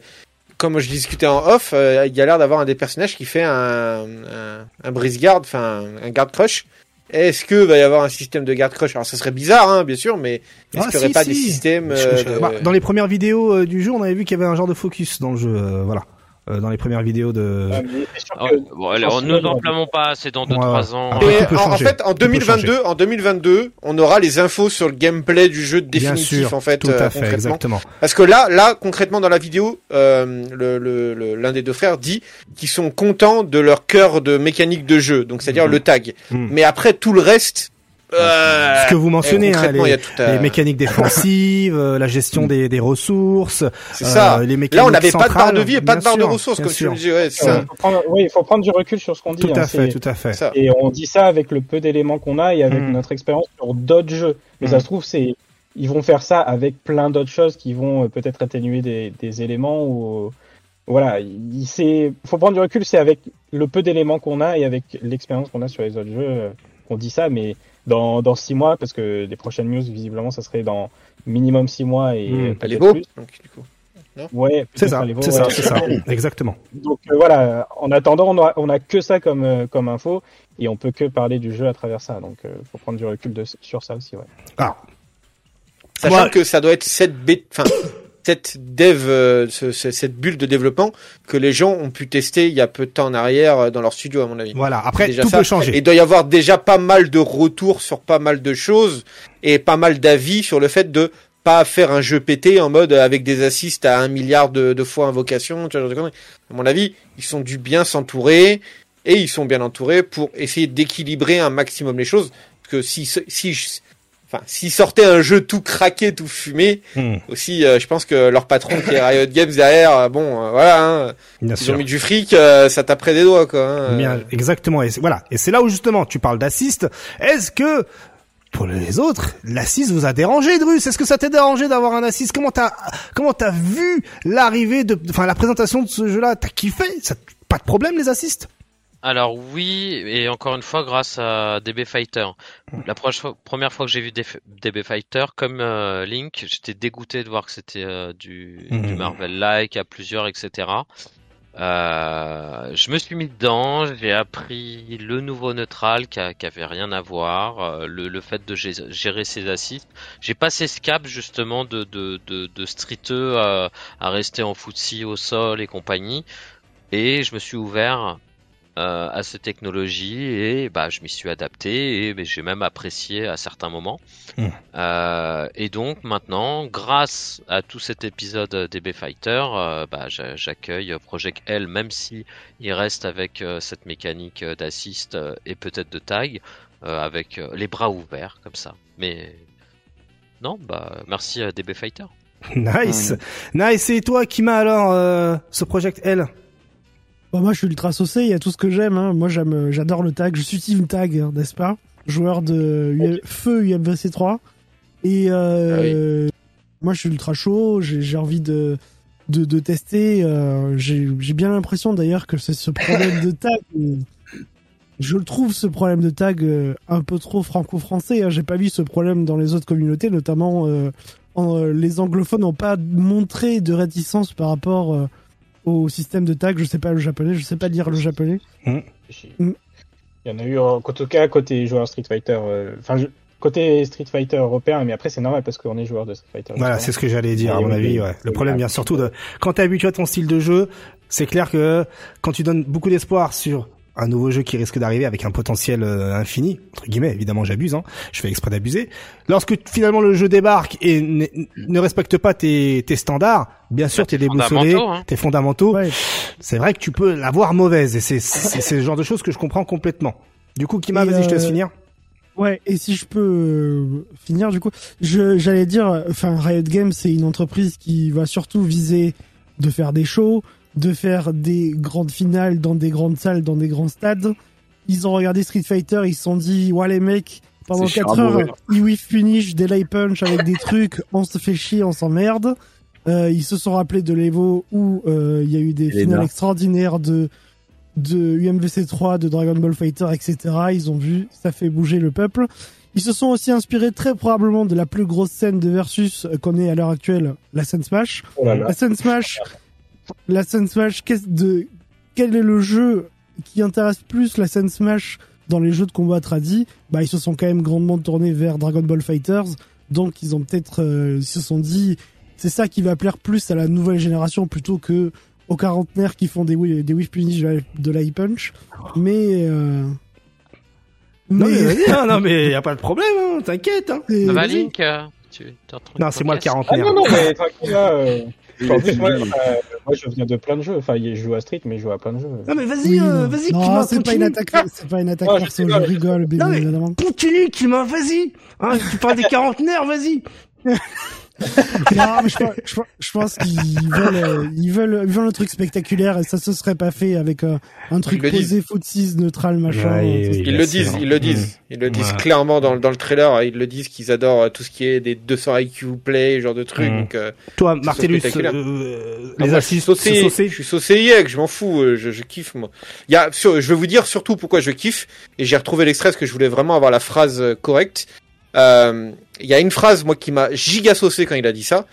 comme je discutais en off, euh, il y a l'air d'avoir un des personnages qui fait un, un, un brise garde, enfin un garde crush. Est-ce que va y avoir un système de garde crush Alors ça serait bizarre, hein, bien sûr, mais est-ce ah, qu'il n'y aurait pas des systèmes euh, bah, Dans les premières vidéos euh, du jeu, on avait vu qu'il y avait un genre de focus dans le jeu, voilà. Euh, dans les premières vidéos de. Ah, bon, allez, on nous enflammons pas, c'est dans 2-3 ans. en, fait, en 2022, en 2022, on aura les infos sur le gameplay du jeu définitif, en fait, tout à euh, fait, exactement. Parce que là, là, concrètement, dans la vidéo, euh, l'un le, le, des deux frères dit qu'ils sont contents de leur cœur de mécanique de jeu, donc c'est-à-dire mhm. le tag. Mhm. Mais après, tout le reste, euh, ce que vous mentionnez, hein, les, mécaniques défensives, euh, la gestion des, des ressources. C'est ça. Euh, les mécaniques Là, on n'avait pas de barre de vie et pas de barre de ressources, comme tu me dis. Ouais, ça. oui, il faut prendre du recul sur ce qu'on dit. Tout à hein, fait, tout à fait. Et on dit ça avec le peu d'éléments qu'on a et avec mm. notre expérience sur d'autres jeux. Mais ça mm. se trouve, c'est ils vont faire ça avec plein d'autres choses qui vont peut-être atténuer des, des éléments ou voilà, il, il faut prendre du recul, c'est avec le peu d'éléments qu'on a et avec l'expérience qu'on a sur les autres jeux qu'on dit ça, mais dans, dans six mois, parce que les prochaines news, visiblement, ça serait dans minimum six mois et mmh, peut beau, donc, du coup. ouais, c'est ça, c'est ça, c'est ça, exactement. Donc euh, voilà, en attendant, on a, on a que ça comme, euh, comme info et on peut que parler du jeu à travers ça. Donc il euh, faut prendre du recul de, sur ça aussi, ouais. Ah. Sachant que ça doit être cette bête, enfin, cette dev, euh, cette bulle de développement que les gens ont pu tester il y a peu de temps en arrière euh, dans leur studio, à mon avis. Voilà. Après, tout peut changer. Et il doit y avoir déjà pas mal de retours sur pas mal de choses et pas mal d'avis sur le fait de pas faire un jeu pété en mode avec des assists à un milliard de, fois invocation. Tu vois, à mon avis, ils sont dû bien s'entourer et ils sont bien entourés pour essayer d'équilibrer un maximum les choses. Parce que si, si, Enfin, s'ils sortaient un jeu tout craqué, tout fumé, hmm. aussi, euh, je pense que leur patron qui est Riot Games derrière, euh, bon, euh, voilà, hein, ils ont mis du fric, ça taperait des doigts, quoi. Hein, Bien, exactement. Et voilà. Et c'est là où justement tu parles d'assist. Est-ce que pour les autres, l'assist vous a dérangé, Drus? Est-ce que ça t'a dérangé d'avoir un assist? Comment t'as comment t'as vu l'arrivée de, enfin la présentation de ce jeu-là? T'as kiffé? Ça, Pas de problème les assists? Alors oui, et encore une fois grâce à DB Fighter. La première fois que j'ai vu DB Fighter, comme euh, Link, j'étais dégoûté de voir que c'était euh, du, mhm. Marvel-like à plusieurs, etc. Euh, je me suis mis dedans, j'ai appris le nouveau neutral qui, avait rien à voir, le, fait de gérer ses assists. J'ai passé ce cap justement de, de, de, de streeteux à, à rester en footsie au sol et compagnie, et je me suis ouvert euh, à ces technologies et bah, je m'y suis adapté et j'ai même apprécié à certains moments. Hmm. Euh, et donc maintenant, grâce à tout cet épisode DB Fighter, euh, bah, j'accueille Project L, même si il reste avec cette mécanique d'assist et peut-être de tag. euh, avec euh, les bras ouverts comme ça. Mais non, bah merci à DB Fighter. Nice, nice. Et toi, qui m'a alors euh, ce Project L? Bon, moi, je suis ultra saucé. Il y a tout ce que j'aime. Hein. Moi, j'aime, euh, j'adore le tag. Je suis team tag, hein, n'est-ce pas? Joueur de feu UMVC 3. Et euh, moi, je suis ultra chaud. J'ai, envie de de, de tester. euh, j'ai, bien l'impression d'ailleurs que c'est ce problème de tag. Je le trouve ce problème de tag un peu trop franco-français. Hein. J'ai pas vu ce problème dans les autres communautés, notamment euh, en, les anglophones n'ont pas montré de réticence par rapport au système de tag. Je sais pas le japonais, je sais pas lire le japonais. Mm. Il y en a eu, en tout cas, côté joueur Street Fighter, euh, enfin, je- côté Street Fighter européen, mais après, c'est normal parce qu'on est joueur de Street Fighter. Voilà, c'est ce que j'allais dire, à mon avis. Ouais. Le problème vient surtout de quand t'es habitué à ton style de jeu. C'est clair que quand tu donnes beaucoup d'espoir sur un nouveau jeu qui risque d'arriver avec un potentiel euh, infini, entre guillemets, évidemment j'abuse, hein, je fais exprès d'abuser. Lorsque finalement le jeu débarque et ne, respecte pas tes, tes standards, bien sûr t'es déboussolé, fondamentaux, hein. tes fondamentaux. Ouais. C'est vrai que tu peux l'avoir mauvaise et c'est le genre de choses que je comprends complètement. Du coup, Kima, vas-y, je te laisse euh, finir. Ouais, et si je peux euh, finir du coup, je j'allais dire, enfin Riot Games c'est une entreprise qui va surtout viser de faire des shows, de faire des grandes finales dans des grandes salles, dans des grands stades. Ils ont regardé Street Fighter, ils se sont dit, ouais les mecs, pendant C'est 4 chiant à mourir. heures, ils finish, des light punch avec des trucs, on se fait chier, on s'emmerde. Euh, ils se sont rappelés de l'Evo où euh, il y a eu des Elena. finales extraordinaires de de UMVC 3, de Dragon Ball Fighter, etc. Ils ont vu, ça fait bouger le peuple. Ils se sont aussi inspirés très probablement de la plus grosse scène de versus euh, qu'on ait à l'heure actuelle, la scène Smash. Oh là là. La scène Smash, la scène Smash, qu'est-ce de, quel est le jeu qui intéresse plus la scène Smash dans les jeux de combat tradis? Bah, ils se sont quand même grandement tournés vers Dragon Ball Fighters. Donc, ils ont peut-être, euh, ils se sont dit, c'est ça qui va plaire plus à la nouvelle génération plutôt que aux quarantenaires qui font des, wi- des whiff punish de la- punch. Mais, euh, Non, mais, mais- hein, non, mais y a pas de problème, hein, t'inquiète. Hein. et- Ça va, Link euh, tu, Non, c'est moi le podcast Ah quarantenaire. non, non, mais là, euh, En plus, moi, euh, moi, je viens de plein de jeux. Enfin, je joue à Street, mais je joue à plein de jeux. Non, mais vas-y, Oui, euh, non. vas-y, Non, Kima, c'est pas une attaque, c'est pas une attaque Non, je perso, rigole, je je rigole, bien Non, mais- évidemment. Continue, Kima, vas-y. Hein, tu parles des quarantenaires, vas-y. Non, mais je, pense- je je pense qu'ils veulent, euh, ils veulent, ils veulent un truc spectaculaire et ça se serait pas fait avec euh, un truc posé, footsies, neutral, machin. Ouais, oui, Ils le disent, ils le disent. Ils le disent clairement dans, dans le trailer. Ils le disent qu'ils adorent euh, tout ce qui est des 200 IQ play, genre de trucs. Mm. Donc, euh, Toi, Martellus, euh, Ah, les moi, je suis saucé, je suis saucé je m'en fous, je, je kiffe moi. Il y a, sur- je vais vous dire surtout pourquoi je kiffe, et j'ai retrouvé l'extrait parce que je voulais vraiment avoir la phrase correcte. Euh, Il y a une phrase moi qui m'a giga saucé quand il a dit ça.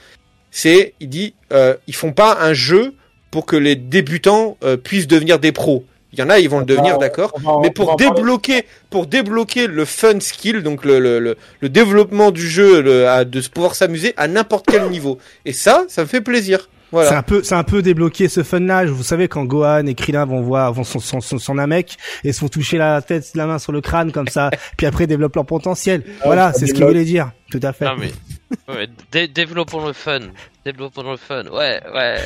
C'est, il dit, euh, ils font pas un jeu pour que les débutants euh, puissent devenir des pros. Il y en a, ils vont le devenir, d'accord. Mais pour débloquer, pour débloquer le fun skill, donc le, le, le, le développement du jeu, le, à- de pouvoir s'amuser à n'importe quel niveau. Et ça, ça me fait plaisir. C'est Voilà. un peu, c'est un peu débloqué ce fun-là. Vous savez quand Gohan et Krillin vont voir, vont son, son, et se font toucher la tête, la main sur le crâne comme ça, puis après développent leur potentiel. voilà, ça c'est ce qu'il voulait dire. Tout à fait. Non mais ouais, dé- développons le fun, développons le fun. Ouais, ouais,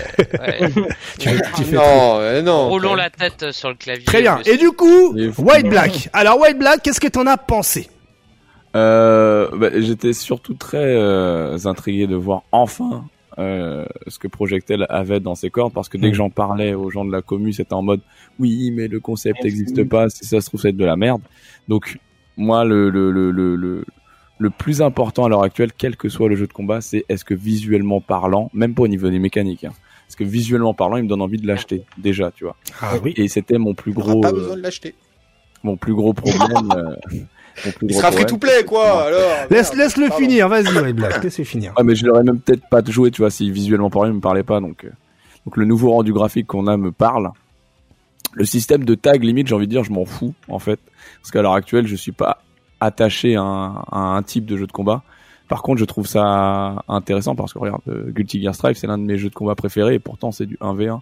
ouais. Tu, tu fais non, euh, non. Roulons la tête sur le clavier. Très bien. Et du coup. White Black. Alors White Black, qu'est-ce que t'en as pensé? Euh, bah, j'étais surtout très euh, intrigué de voir enfin euh, ce que Projectel avait dans ses cordes parce que dès Mm. que j'en parlais aux gens de la commu, c'était en mode oui, mais le concept n'existe pas, si ça se trouve, c'est de la merde. Donc moi, le le le le le, le plus important à l'heure actuelle, quel que soit le jeu de combat, c'est est-ce que visuellement parlant, même pas au niveau des mécaniques, hein, est-ce que visuellement parlant, il me donne envie de l'acheter déjà, tu vois. Ah oui. Et c'était mon plus On gros pas euh, besoin de l'acheter. mon plus gros problème. euh, Il sera free to play, quoi, alors. Laisse, Merde. laisse-le Pardon. finir. Vas-y White Black, laisse-le finir. Ouais, mais je l'aurais même peut-être pas joué, tu vois, si visuellement parlant, il me parlait pas. Donc, euh, donc le nouveau rendu graphique qu'on a me parle. Le système de tag, limite, j'ai envie de dire, je m'en fous, en fait. Parce qu'à l'heure actuelle, je suis pas attaché à un, à un type de jeu de combat. Par contre, je trouve ça intéressant parce que regarde, euh, Guilty Gear Strive, c'est l'un de mes jeux de combat préférés et pourtant c'est du 1v1.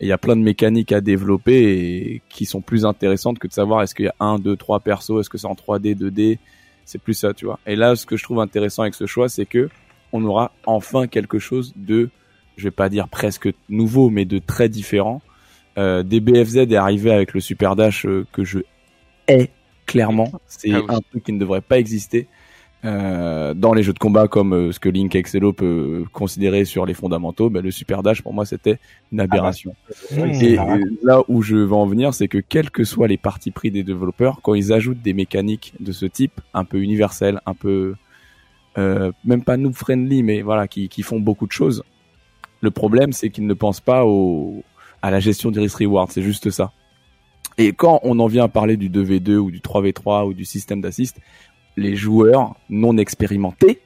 Et il y a plein de mécaniques à développer et qui sont plus intéressantes que de savoir est-ce qu'il y a un, deux, trois persos, est-ce que c'est en 3D, 2D. C'est plus ça, tu vois. Et là, ce que je trouve intéressant avec ce choix, c'est que on aura enfin quelque chose de, je vais pas dire presque nouveau, mais de très différent. Euh, DBFZ est arrivé avec le Super Dash euh, que je hais clairement. C'est Ah oui. un truc qui ne devrait pas exister euh, dans les jeux de combat comme euh, ce que Link Excello peut considérer sur les fondamentaux. Ben, le super dash pour moi c'était une aberration. Oui, Et c'est euh, là où je veux en venir, c'est que quels que soient les partis pris des développeurs, quand ils ajoutent des mécaniques de ce type, un peu universelles, un peu euh, même pas noob friendly, mais voilà, qui, qui font beaucoup de choses. Le problème, c'est qu'ils ne pensent pas au, à la gestion des risk reward. C'est juste ça. Et quand on en vient à parler du 2v2 ou du 3v3 ou du système d'assist, les joueurs non expérimentés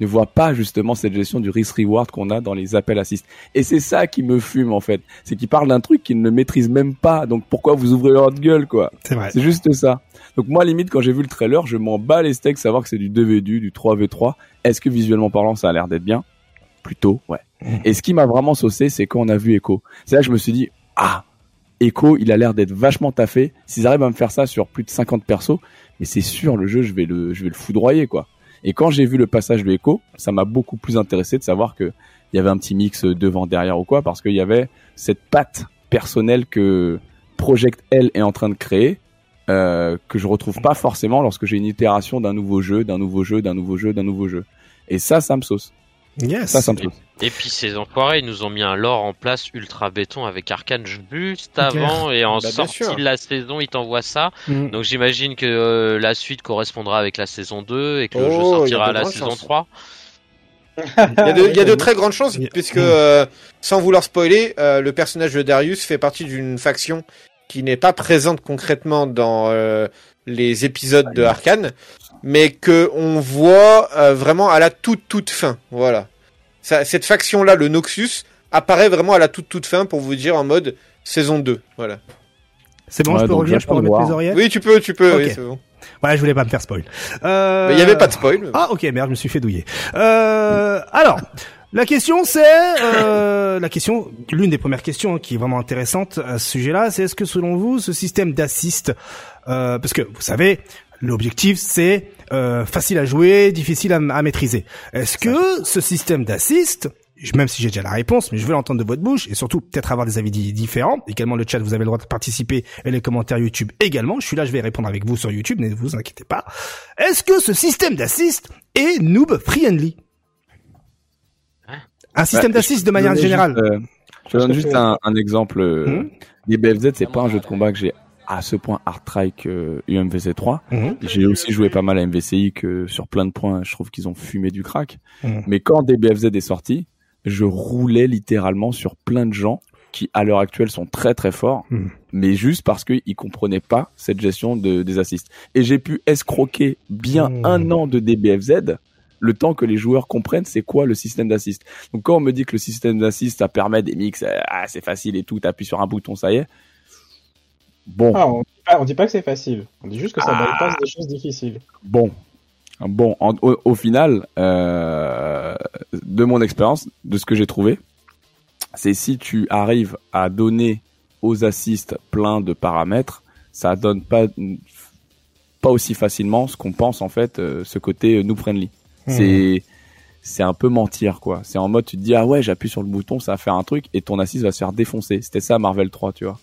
ne voient pas justement cette gestion du risk reward qu'on a dans les appels assist. Et c'est ça qui me fume en fait, c'est qu'ils parlent d'un truc qu'ils ne maîtrisent même pas. Donc pourquoi vous ouvrez leur gueule quoi? C'est vrai. C'est juste ça. Donc moi limite quand j'ai vu le trailer, je m'en bats les steaks savoir que c'est du 2v2, du 3v3. Est-ce que visuellement parlant ça a l'air d'être bien? Plutôt, ouais. Et ce qui m'a vraiment saucé, c'est quand on a vu Echo. C'est là que je me suis dit ah Echo, il a l'air d'être vachement taffé. S'ils arrivent à me faire ça sur plus de 50 persos, mais c'est sûr le jeu, je vais le je vais le foudroyer quoi. Et quand j'ai vu le passage de Echo, ça m'a beaucoup plus intéressé de savoir que il y avait un petit mix devant, derrière ou quoi, parce qu'il y avait cette patte personnelle que Project L est en train de créer, euh, que je retrouve pas forcément lorsque j'ai une itération d'un nouveau jeu, d'un nouveau jeu, d'un nouveau jeu, d'un nouveau jeu. Et ça, ça me sauce. Yes. Ça. Et puis ces enfoirés, ils nous ont mis un lore en place ultra béton avec Arkane juste avant et en Bah, sortie de la saison, ils t'envoient ça. Mm. Donc j'imagine que euh, la suite correspondra avec la saison 2 et que le jeu Oh, sortira à la saison chances. 3. Il y a de, il y a de très grandes chances, puisque, euh, sans vouloir spoiler, euh, le personnage de Darius fait partie d'une faction qui n'est pas présente concrètement dans euh, les épisodes de Arkane, mais que on voit euh, vraiment à la toute toute fin. Voilà. Ça, cette faction-là, le Noxus, apparaît vraiment à la toute toute fin pour vous dire en mode saison 2. Voilà. C'est bon, Ouais, je peux revenir, je peux remettre les oreillettes Oui, tu peux, tu peux. Ok. oui, c'est bon. Voilà, je voulais pas me faire spoil. Euh... Mais il n'y avait pas de spoil. Ah ok merde, je me suis fait douiller. Euh, alors, la question c'est euh, la question, l'une des premières questions qui est vraiment intéressante à ce sujet-là, c'est est-ce que selon vous ce système d'assist, euh, parce que vous savez, l'objectif c'est euh, facile à jouer, difficile à, à maîtriser. Est-ce que ce système d'assist même si j'ai déjà la réponse, mais je veux l'entendre de votre bouche et surtout peut-être avoir des avis di- différents. Également le chat, vous avez le droit de participer et les commentaires YouTube également. Je suis là, je vais répondre avec vous sur YouTube, ne vous inquiétez pas. Est-ce que ce système d'assist est noob friendly Un système Ouais, d'assist de manière générale. juste, euh, je donne juste un, un exemple. euh, Mhm. Les BFZ, c'est pas un jeu de combat que j'ai à ce point hard try que UMVC 3. Mhm. J'ai aussi joué pas mal à MVCI que sur plein de points, je trouve qu'ils ont fumé du crack. Mhm. Mais quand DBFZ est sorti, je roulais littéralement sur plein de gens qui, à l'heure actuelle, sont très très forts, Mhm. mais juste parce qu'ils comprenaient pas cette gestion de, des assists. Et j'ai pu escroquer bien Mhm. un an de DBFZ le temps que les joueurs comprennent c'est quoi le système d'assist. Donc quand on me dit que le système d'assist ça permet des mix, euh, ah, c'est facile et tout, t'appuies sur un bouton, ça y est. Bon, Ah, on, dit pas, on dit pas que c'est facile. On dit juste que ça Ah. bypass des choses difficiles. bon, bon. en- au, au final, euh, de mon expérience, de ce que j'ai trouvé, c'est si tu arrives à donner aux assists plein de paramètres, ça donne pas pas aussi facilement ce qu'on pense en fait, euh, ce côté noob friendly. C'est c'est un peu mentir quoi. C'est en mode tu te dis ah ouais j'appuie sur le bouton ça va faire un truc et ton assist va se faire défoncer. C'était ça Marvel 3 tu vois.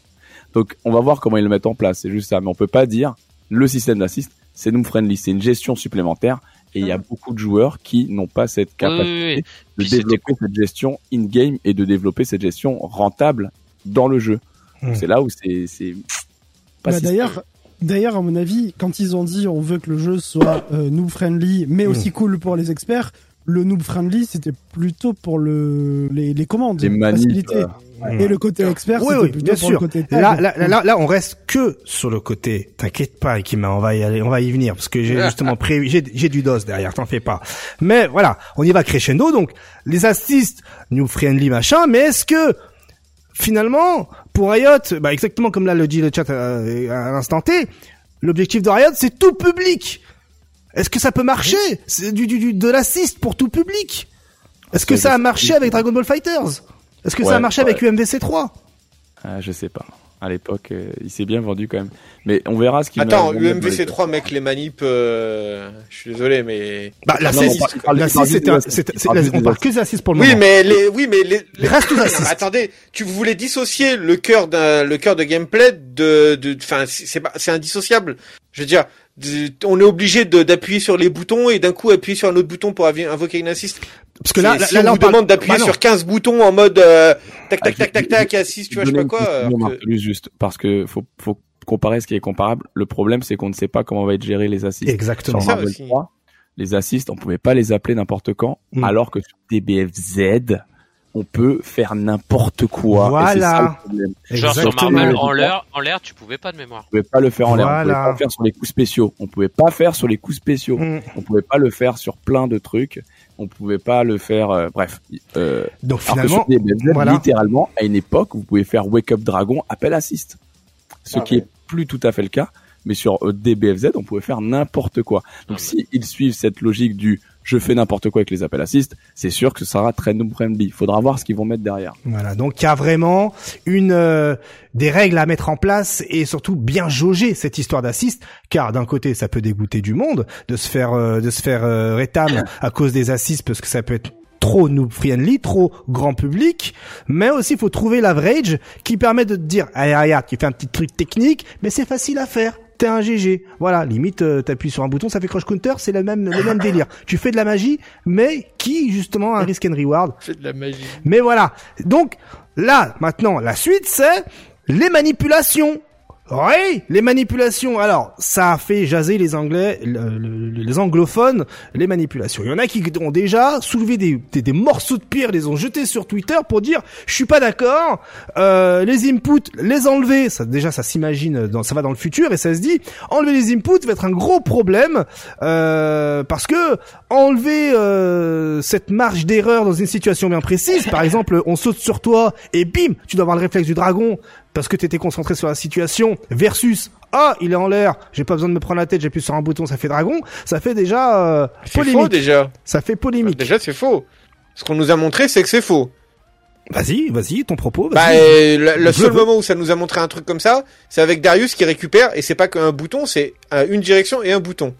Donc on va voir comment ils le mettent en place. C'est juste ça. Mais on peut pas dire le système d'assist c'est noob friendly. C'est une gestion supplémentaire et il y a beaucoup de joueurs qui n'ont pas cette capacité oui, oui. de Puis développer cette gestion in-game et de développer cette gestion rentable dans le jeu. Hmm. C'est là où c'est c'est pas Bah, si d'ailleurs, d'ailleurs, à mon avis, quand ils ont dit on veut que le jeu soit euh, noob friendly, mais aussi cool pour les experts, le noob friendly c'était plutôt pour le les, les commandes, les Et le côté expert, Oui, plutôt bien pour sûr. le côté tag. Là, là, là, là, on reste que sur le côté. T'inquiète pas, Kima, on va y aller, on va y venir parce que j'ai justement prévu, j'ai, j'ai du dos derrière, t'en fais pas. Mais voilà, on y va crescendo. Donc, les assists, new friendly machin. Mais est-ce que finalement, pour Riot, bah exactement comme là le dit le chat euh, à l'instant T, l'objectif de Riot, c'est tout public. Est-ce que ça peut marcher C'est du, du, du de l'assist pour tout public. Est-ce que Ça a marché avec Dragon Ball Fighters? Est-ce que ça a Ouais, marché avec UMVC 3 ah, je sais pas. À l'époque, euh, il s'est bien vendu quand même. Mais on verra ce qu'il Attends, m'a- UMVC 3, mec, les manips, euh, je suis désolé, mais... Bah, la Non, 6, on parle- il parle- la il parle 6, juste c'était, des un- assists. c'était- Il c'est- parle juste on des parle que des assists pour le Oui, moment. mais les, oui, mais les, les- Reste tous Non, assists. mais attendez, tu voulais dissocier le cœur d'un, le cœur de gameplay de, de, enfin, c'est pas, c'est indissociable. Je veux dire, on est obligé d'appuyer sur les boutons et d'un coup appuyer sur un autre bouton pour invoquer une assist. Parce que là, si là, on là, vous on parle- demande d'appuyer Bah non. sur 15 boutons en mode euh, tac tac Ah, tac tac tac assist, tu vois, je sais pas quoi. Alors précision, que- juste parce que faut faut comparer ce qui est comparable. Le problème c'est qu'on ne sait pas comment va être géré les assists. Exactement. Sur Ça Marvel aussi. 3, les assists, on pouvait pas les appeler n'importe quand, Mm. alors que sur DBFZ, on peut faire n'importe quoi. Voilà. Et c'est ça le problème. Genre sur. Marvel, en l'air, en l'air, tu pouvais pas de mémoire. On pouvait pas le faire en l'air, on pouvait pas le faire sur les coups spéciaux, on pouvait pas faire sur les coups spéciaux, Mm. on pouvait pas le faire sur plein de trucs, on pouvait pas le faire, euh, bref. Euh, Donc finalement, sur DBFZ, voilà. littéralement, à une époque, vous pouvez faire Wake Up Dragon, appel assist. Ce Ah qui ouais. est plus tout à fait le cas, mais sur euh, DBFZ, on pouvait faire n'importe quoi. Donc Ah si ils suivent cette logique du je fais n'importe quoi avec les appels assist, c'est sûr que ce sera très noob friendly. Faudra voir ce qu'ils vont mettre derrière. Voilà, donc il y a vraiment une euh, des règles à mettre en place et surtout bien jauger cette histoire d'assist, car d'un côté ça peut dégoûter du monde de se faire euh, de se faire euh, rétam à cause des assists parce que ça peut être trop noob friendly, trop grand public, mais aussi il faut trouver l'average qui permet de te dire allez regarde, tu fais un petit truc technique, mais c'est facile à faire. T'es un GG. Voilà, limite, euh, t'appuies sur un bouton, ça fait crush counter, c'est le même, le même délire. Tu fais de la magie, mais qui, justement, a un risk and reward. Fait de la magie. Mais voilà. Donc là, maintenant, la suite, c'est les manipulations. Oui, les manipulations. Alors, ça a fait jaser les Anglais, le- le- les anglophones, les manipulations. Il y en a qui ont déjà soulevé des, des, morceaux de pierre, les ont jetés sur Twitter pour dire je suis pas d'accord. Euh, les inputs, les enlever. Ça déjà, ça s'imagine, ça va dans le futur et ça se dit enlever les inputs va être un gros problème euh, parce que enlever euh, cette marge d'erreur dans une situation bien précise, par exemple, on saute sur toi et bim, tu dois avoir le réflexe du dragon parce que tu étais concentré sur la situation versus ah, il est en l'air, j'ai pas besoin de me prendre la tête, j'appuie sur un bouton, ça fait dragon, ça fait déjà euh, C'est polémique. faux déjà. Ça fait polémique. Déjà c'est faux. Ce qu'on nous a montré c'est que c'est faux. Vas-y, vas-y, ton propos. Bah, Vas-y. euh, le, seul moment où ça nous a montré un truc comme ça, c'est avec Darius qui récupère, et c'est pas qu'un bouton, c'est euh, une direction et un bouton.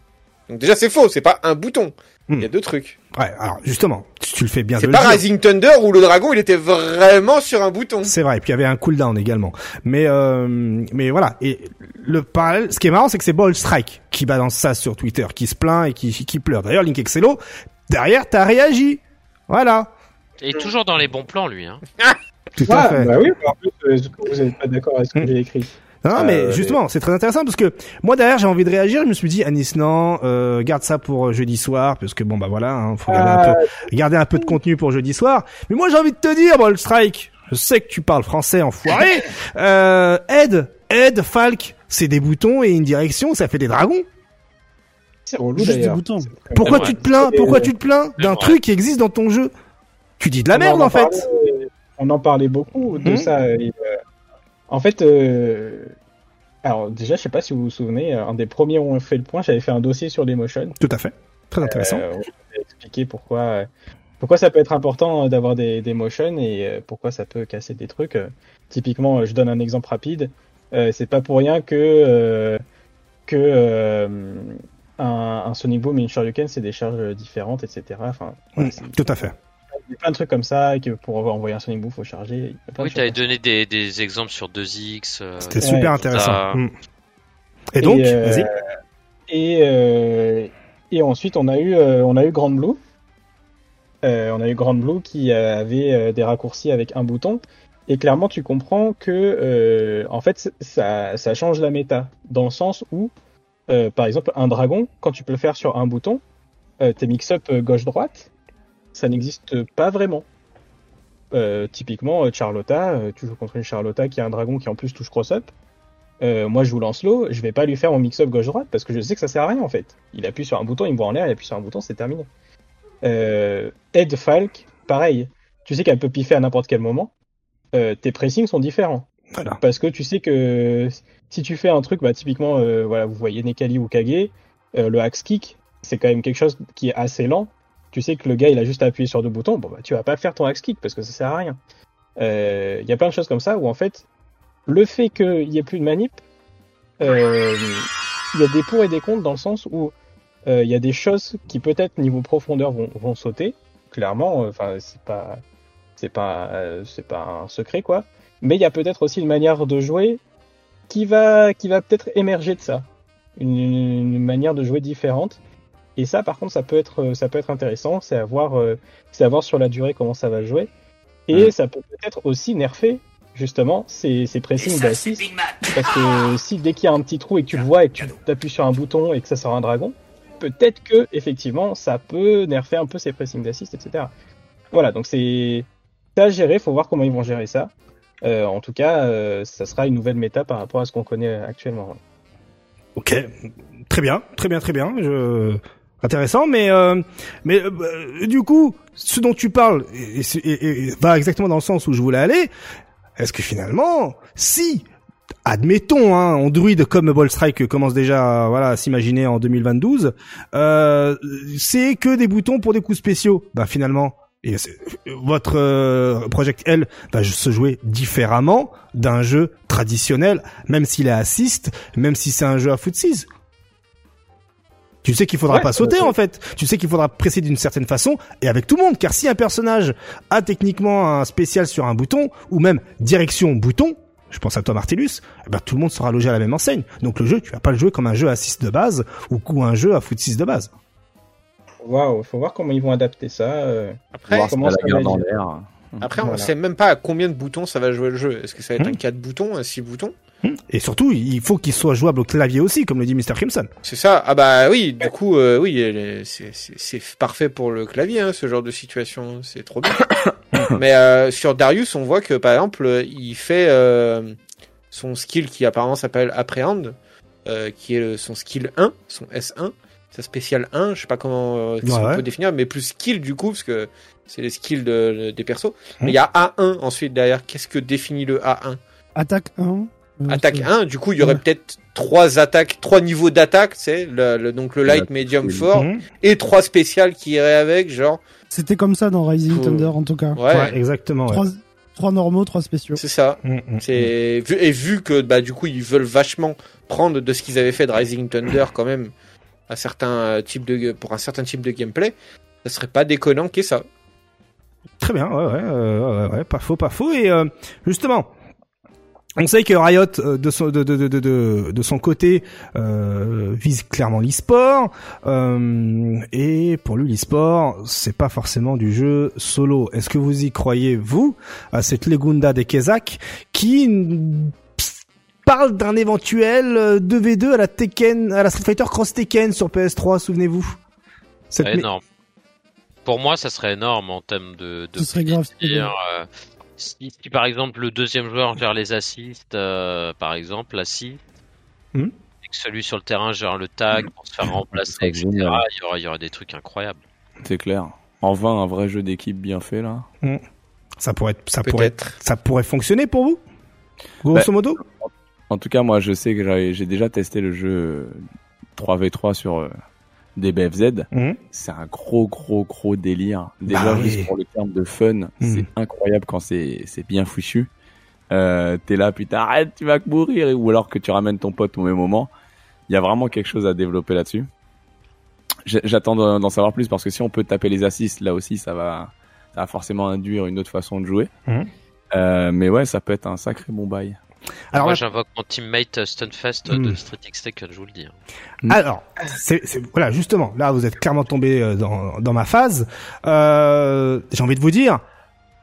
Donc déjà c'est faux, c'est pas un bouton. Il y a deux trucs. Ouais, alors justement, tu, tu le fais bien C'est le pas. Rising Thunder où le dragon il était vraiment sur un bouton. C'est vrai, et puis il y avait un cooldown également. Mais euh, mais voilà, et le parallèle, ce qui est marrant, c'est que c'est Ball Strike qui balance ça sur Twitter, qui se plaint et qui, qui pleure. D'ailleurs, Link Excello, derrière, t'as réagi. Voilà, Et toujours dans les bons plans, lui. Hein. tout à Ah, fait. bah oui, en plus, euh, vous n'êtes pas d'accord avec ce que j'ai écrit Non, mais Euh, justement, c'est très intéressant parce que moi derrière j'ai envie de réagir. Je me suis dit Anis non, euh, garde ça pour euh, jeudi soir parce que bon bah voilà, hein, faut garder un Ah, peu, garder un peu de contenu pour jeudi soir. Mais moi j'ai envie de te dire, Ball Strike, je sais que tu parles français enfoiré. euh, Ed, Ed, Falk, c'est des boutons et une direction, ça fait des dragons. C'est relou Juste des boutons. Pourquoi tu te plains Pourquoi tu te plains d'un truc qui existe dans ton jeu? Tu dis de la On merde en en fait. parlait- on en parlait beaucoup de Mhm. ça. et, euh, en fait, euh, alors déjà, je sais pas si vous vous souvenez, un des premiers où on fait le point, j'avais fait un dossier sur l'emotion. Tout à fait. Très intéressant. Euh, j'avais expliqué pourquoi, euh, pourquoi ça peut être important euh, d'avoir des, des motions et euh, pourquoi ça peut casser des trucs. Euh, Typiquement, euh, je donne un exemple rapide. Euh, c'est pas pour rien que euh, que euh, un, un Sonic Boom et une Shoryuken c'est des charges différentes, etc. Enfin, Mm, Tout à fait. Il y a plein de trucs comme ça et que pour envoyer un Sonic Boom faut charger. Oui, choses comme donné des, des exemples sur 2X. euh, C'était super intéressant. Mm. Et Et, donc, euh, vas-y. Et, euh, et ensuite, on a eu, euh, on a eu Grand Blue. Euh, on a eu Grand Blue qui euh, avait euh, des raccourcis avec un bouton. Et clairement, tu comprends que, euh, en fait, ça, ça change la méta. Dans le sens où, euh, par exemple, un dragon, quand tu peux le faire sur un bouton, euh, tes mix-up euh, gauche-droite, ça n'existe pas vraiment. Euh, typiquement, euh, Charlotta, euh, tu joues contre une Charlotta qui a un dragon qui en plus touche cross-up. Euh, moi je joue Lancelot, je vais pas lui faire mon mix-up gauche-droite parce que je sais que ça sert à rien en fait. Il appuie sur un bouton, il me voit en l'air, il appuie sur un bouton, c'est terminé. Euh, Ed Falk, pareil. Tu sais qu'elle peut piffer à n'importe quel moment. Tes pressings sont différents. Voilà. Parce que tu sais que si tu fais un truc, bah, typiquement, voilà, vous voyez Nekali ou Kage, le axe kick, c'est quand même quelque chose qui est assez lent. Tu sais que le gars, il a juste à appuyer sur deux boutons, bon, bah, tu vas pas faire ton axe kick parce que ça sert à rien. Euh, Il y a plein de choses comme ça où en fait, le fait qu'il y ait plus de manip, euh, il y a des pour et des contre dans le sens où euh, il y a des choses qui peut-être niveau profondeur vont, vont sauter. Clairement, enfin c'est pas c'est pas c'est pas un secret quoi. Mais il y a peut-être aussi une manière de jouer qui va qui va peut-être émerger de ça. une manière de jouer différente. Et ça, par contre, ça peut être, ça peut être intéressant. C'est à voir, euh, c'est à voir sur la durée comment ça va jouer. Et ça peut peut-être aussi nerfer justement ces, ces pressings d'assist. Parce que si dès qu'il y a un petit trou et que tu le vois et que tu appuies sur un bouton et que ça sort un dragon, peut-être que effectivement ça peut nerfer un peu ces pressings d'assist, etc. Voilà, donc c'est à gérer. Faut voir comment ils vont gérer ça. Euh, en tout cas, euh, ça sera une nouvelle méta par rapport à ce qu'on connaît actuellement. Ok, très bien, très bien, très bien. Je... Intéressant, mais euh, mais euh, du coup, ce dont tu parles va exactement dans le sens où je voulais aller. Est-ce que finalement, si admettons, hein, Android comme Ball Strike commence déjà voilà, à s'imaginer en 2022, euh, c'est que des boutons pour des coups spéciaux. Ben finalement, votre euh, Project L va se jouer différemment d'un jeu traditionnel, même s'il est assist, même si c'est un jeu à footsies. Tu sais qu'il faudra Ouais, pas sauter en fait. Tu sais qu'il faudra presser d'une certaine façon et avec tout le monde. Car si un personnage a techniquement un spécial sur un bouton ou même direction bouton, je pense à toi Martellus, eh ben tout le monde sera logé à la même enseigne. Donc le jeu, tu vas pas le jouer comme un jeu à 6 de base ou ou un jeu à foot 6 de base. Waouh, faut voir comment ils vont adapter ça. euh, Après, comment ça la dans être- l'air. après on sait même pas à combien de boutons ça va jouer le jeu. Est-ce que ça va être Hmm. un 4 boutons, un 6 boutons? Et surtout, il faut qu'il soit jouable au clavier aussi, comme le dit Mr. Crimson. C'est ça. Ah bah oui, du coup, euh, oui, c'est- parfait pour le clavier, hein, ce genre de situation. C'est trop bien. Mais euh, sur Darius, on voit que par exemple, euh, il fait euh, son skill qui apparemment s'appelle Apprehend, euh, qui est son skill 1, son S1, sa spéciale 1. Je sais pas comment euh, si Ouais, on ouais. peut définir, mais plus skill du coup, parce que c'est les skills de- des persos. Mais il y a A1 ensuite derrière. Qu'est-ce que définit le A1 Attaque 1. Euh, Attaque c'est- 1, du coup, il y aurait Ouais. peut-être trois attaques, trois niveaux d'attaque, c'est le, le- donc le light, medium, fort, Mhm. et trois spéciales qui iraient avec, genre, C'était comme ça dans Rising Faut- Thunder en tout cas. ouais, Ouais, exactement. ouais. Trois, trois normaux, trois spéciaux. c'est ça. Mm, mm, C'est vu, et vu que bah du coup ils veulent vachement prendre de ce qu'ils avaient fait de Rising Thunder quand même à certains euh, types de pour un certain type de gameplay, ça serait pas déconnant qu'il y ait ça. Très bien, ouais, ouais, euh, ouais, ouais, pas faux, pas faux. Et euh, justement, on sait que Riot, euh, de son, de, de, de, de, de son côté, euh, vise clairement l'e-sport. Euh, et pour lui, l'e-sport, c'est pas forcément du jeu solo. Est-ce que vous y croyez, vous, à cette Legunda des Kezak, qui parle d'un éventuel euh, 2v2 à la Tekken, à la Street Fighter Cross Tekken sur PS3, souvenez-vous? Cette mé- énorme. Pour moi, ça serait énorme en termes de, de Ce serait grave. Si, si, par exemple le deuxième joueur gère les assists, euh, par exemple l'assist, Hmm. et que celui sur le terrain gère le tag pour se faire remplacer, etc. Il y, aurait, il y aurait des trucs incroyables. C'est clair. En vain, un vrai jeu d'équipe bien fait là. Ça pourrait, être- ça pourrait Peut-être. Ça pourrait fonctionner pour vous? Grosso Bah, modo? En tout cas, moi, je sais que j'avais- j'ai déjà testé le jeu euh, 3v3 sur euh, des BFZ. Mhm. C'est un gros, gros, gros délire. Déjà, Bah oui. juste pour le terme de fun, Mhm. c'est incroyable quand c'est bien fichu. Euh, T'es là, putain, arrête, tu vas mourir. Ou alors que tu ramènes ton pote au même moment. Il y a vraiment quelque chose à développer là-dessus. J'attends d'en d'en savoir plus parce que si on peut taper les assists, là aussi, ça va, ça va forcément induire une autre façon de jouer. Mhm. Euh, mais ouais, ça peut être un sacré bon bail. Alors, moi, là- j'invoque mon teammate euh, Stunfest euh, Hmm. de Street X Tekken, je vous le dis. hein. Mm. alors, c'est, c'est- voilà, justement, là, vous êtes clairement tombé euh, dans, dans ma phase. Euh, j'ai envie de vous dire,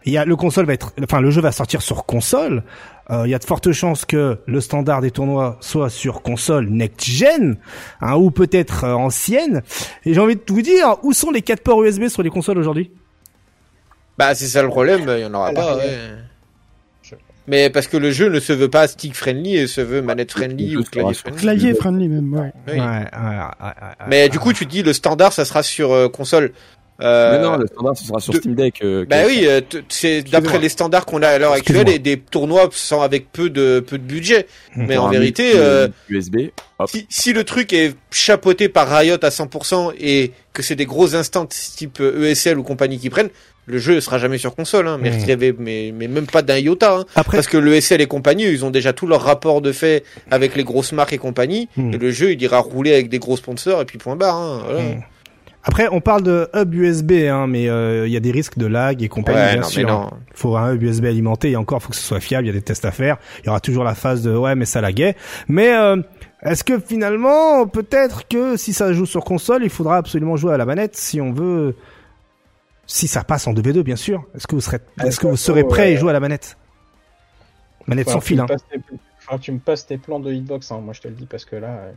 il y a le console va être, enfin, le jeu va sortir sur console. Euh, Il y a de fortes chances que le standard des tournois soit sur console next gen, hein, ou peut-être euh, ancienne. Et j'ai envie de vous dire, où sont les quatre ports USB sur les consoles aujourd'hui? Bah c'est ça le problème, il y en aura pas. ouais. Mais parce que le jeu ne se veut pas stick friendly et se veut manette friendly Le ou clavier friendly. Clavier friendly même, ouais. Oui. Ouais, ouais, ouais, ouais, ouais. Mais du coup tu te dis le standard ça sera sur euh, console. Euh, Mais non, le standard, ce sera sur de- Steam Deck. euh, Bah oui, euh, c'est d'après les standards qu'on a à l'heure actuelle et des tournois sans avec peu de peu de budget. Mais sur en vérité, euh, USB. Hop. si, si le truc est chapeauté par Riot à 100% et que c'est des gros instants type euh, ESL ou compagnie qui prennent, le jeu sera jamais sur console. Hein, mais, avait- mais, mais même pas d'un iota. Hein, Après, parce que le ESL et compagnie, ils ont déjà tout leur rapport de fait avec les grosses marques et compagnie. Hmm. Et le jeu, il ira rouler avec des gros sponsors et puis point barre. Hein, voilà. Hmm. Après, on parle de hub USB, hein, mais euh, il y a des risques de lag et compagnie, Ouais, bien non, mais sûr. non. Il faut un hub USB alimenté et encore, faut que ce soit fiable. Il y a des tests à faire. Il y aura toujours la phase de ouais, mais ça laguait. Mais euh, Est-ce que finalement, peut-être que si ça joue sur console, il faudra absolument jouer à la manette si on veut, si ça passe en 2v2 bien sûr. Est-ce que vous serez, est-ce que vous serez prêt à y jouer à la manette? Manette sans fil, hein. tu me passes tes plans de hitbox, hein, moi je te le dis parce que là, euh,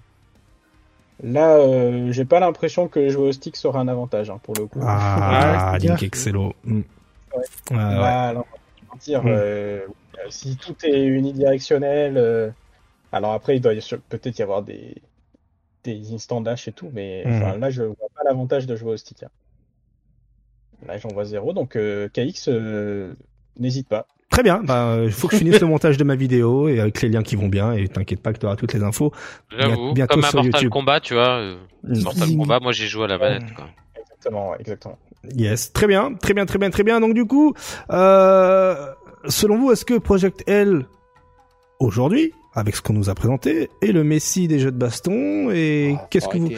là, euh, j'ai pas l'impression que jouer au stick sera un avantage hein, pour le coup. Ah, Link Excello. Mm. Ouais. Ouais, dire, mm. euh, si tout est unidirectionnel, alors après, il doit peut-être y avoir des, des instants dash et tout, mais mhm. là, je vois pas l'avantage de jouer au stick. Hein. Là, j'en vois zéro, donc euh, KX, euh, n'hésite pas. Très bien, bah, il faut que je finisse le montage de ma vidéo et avec les liens qui vont bien et t'inquiète pas que tu auras toutes les infos. J'avoue, bientôt comme un Mortal Kombat, tu vois. Euh, mm. Mortal Kombat, moi j'ai joué à la manette. Quoi. Exactement, exactement. Yes, très bien, très bien, très bien, très bien. Donc du coup, euh, selon vous, est-ce que Project L aujourd'hui avec ce qu'on nous a présenté et le Messi des jeux de baston? Et ah, qu'est-ce que vous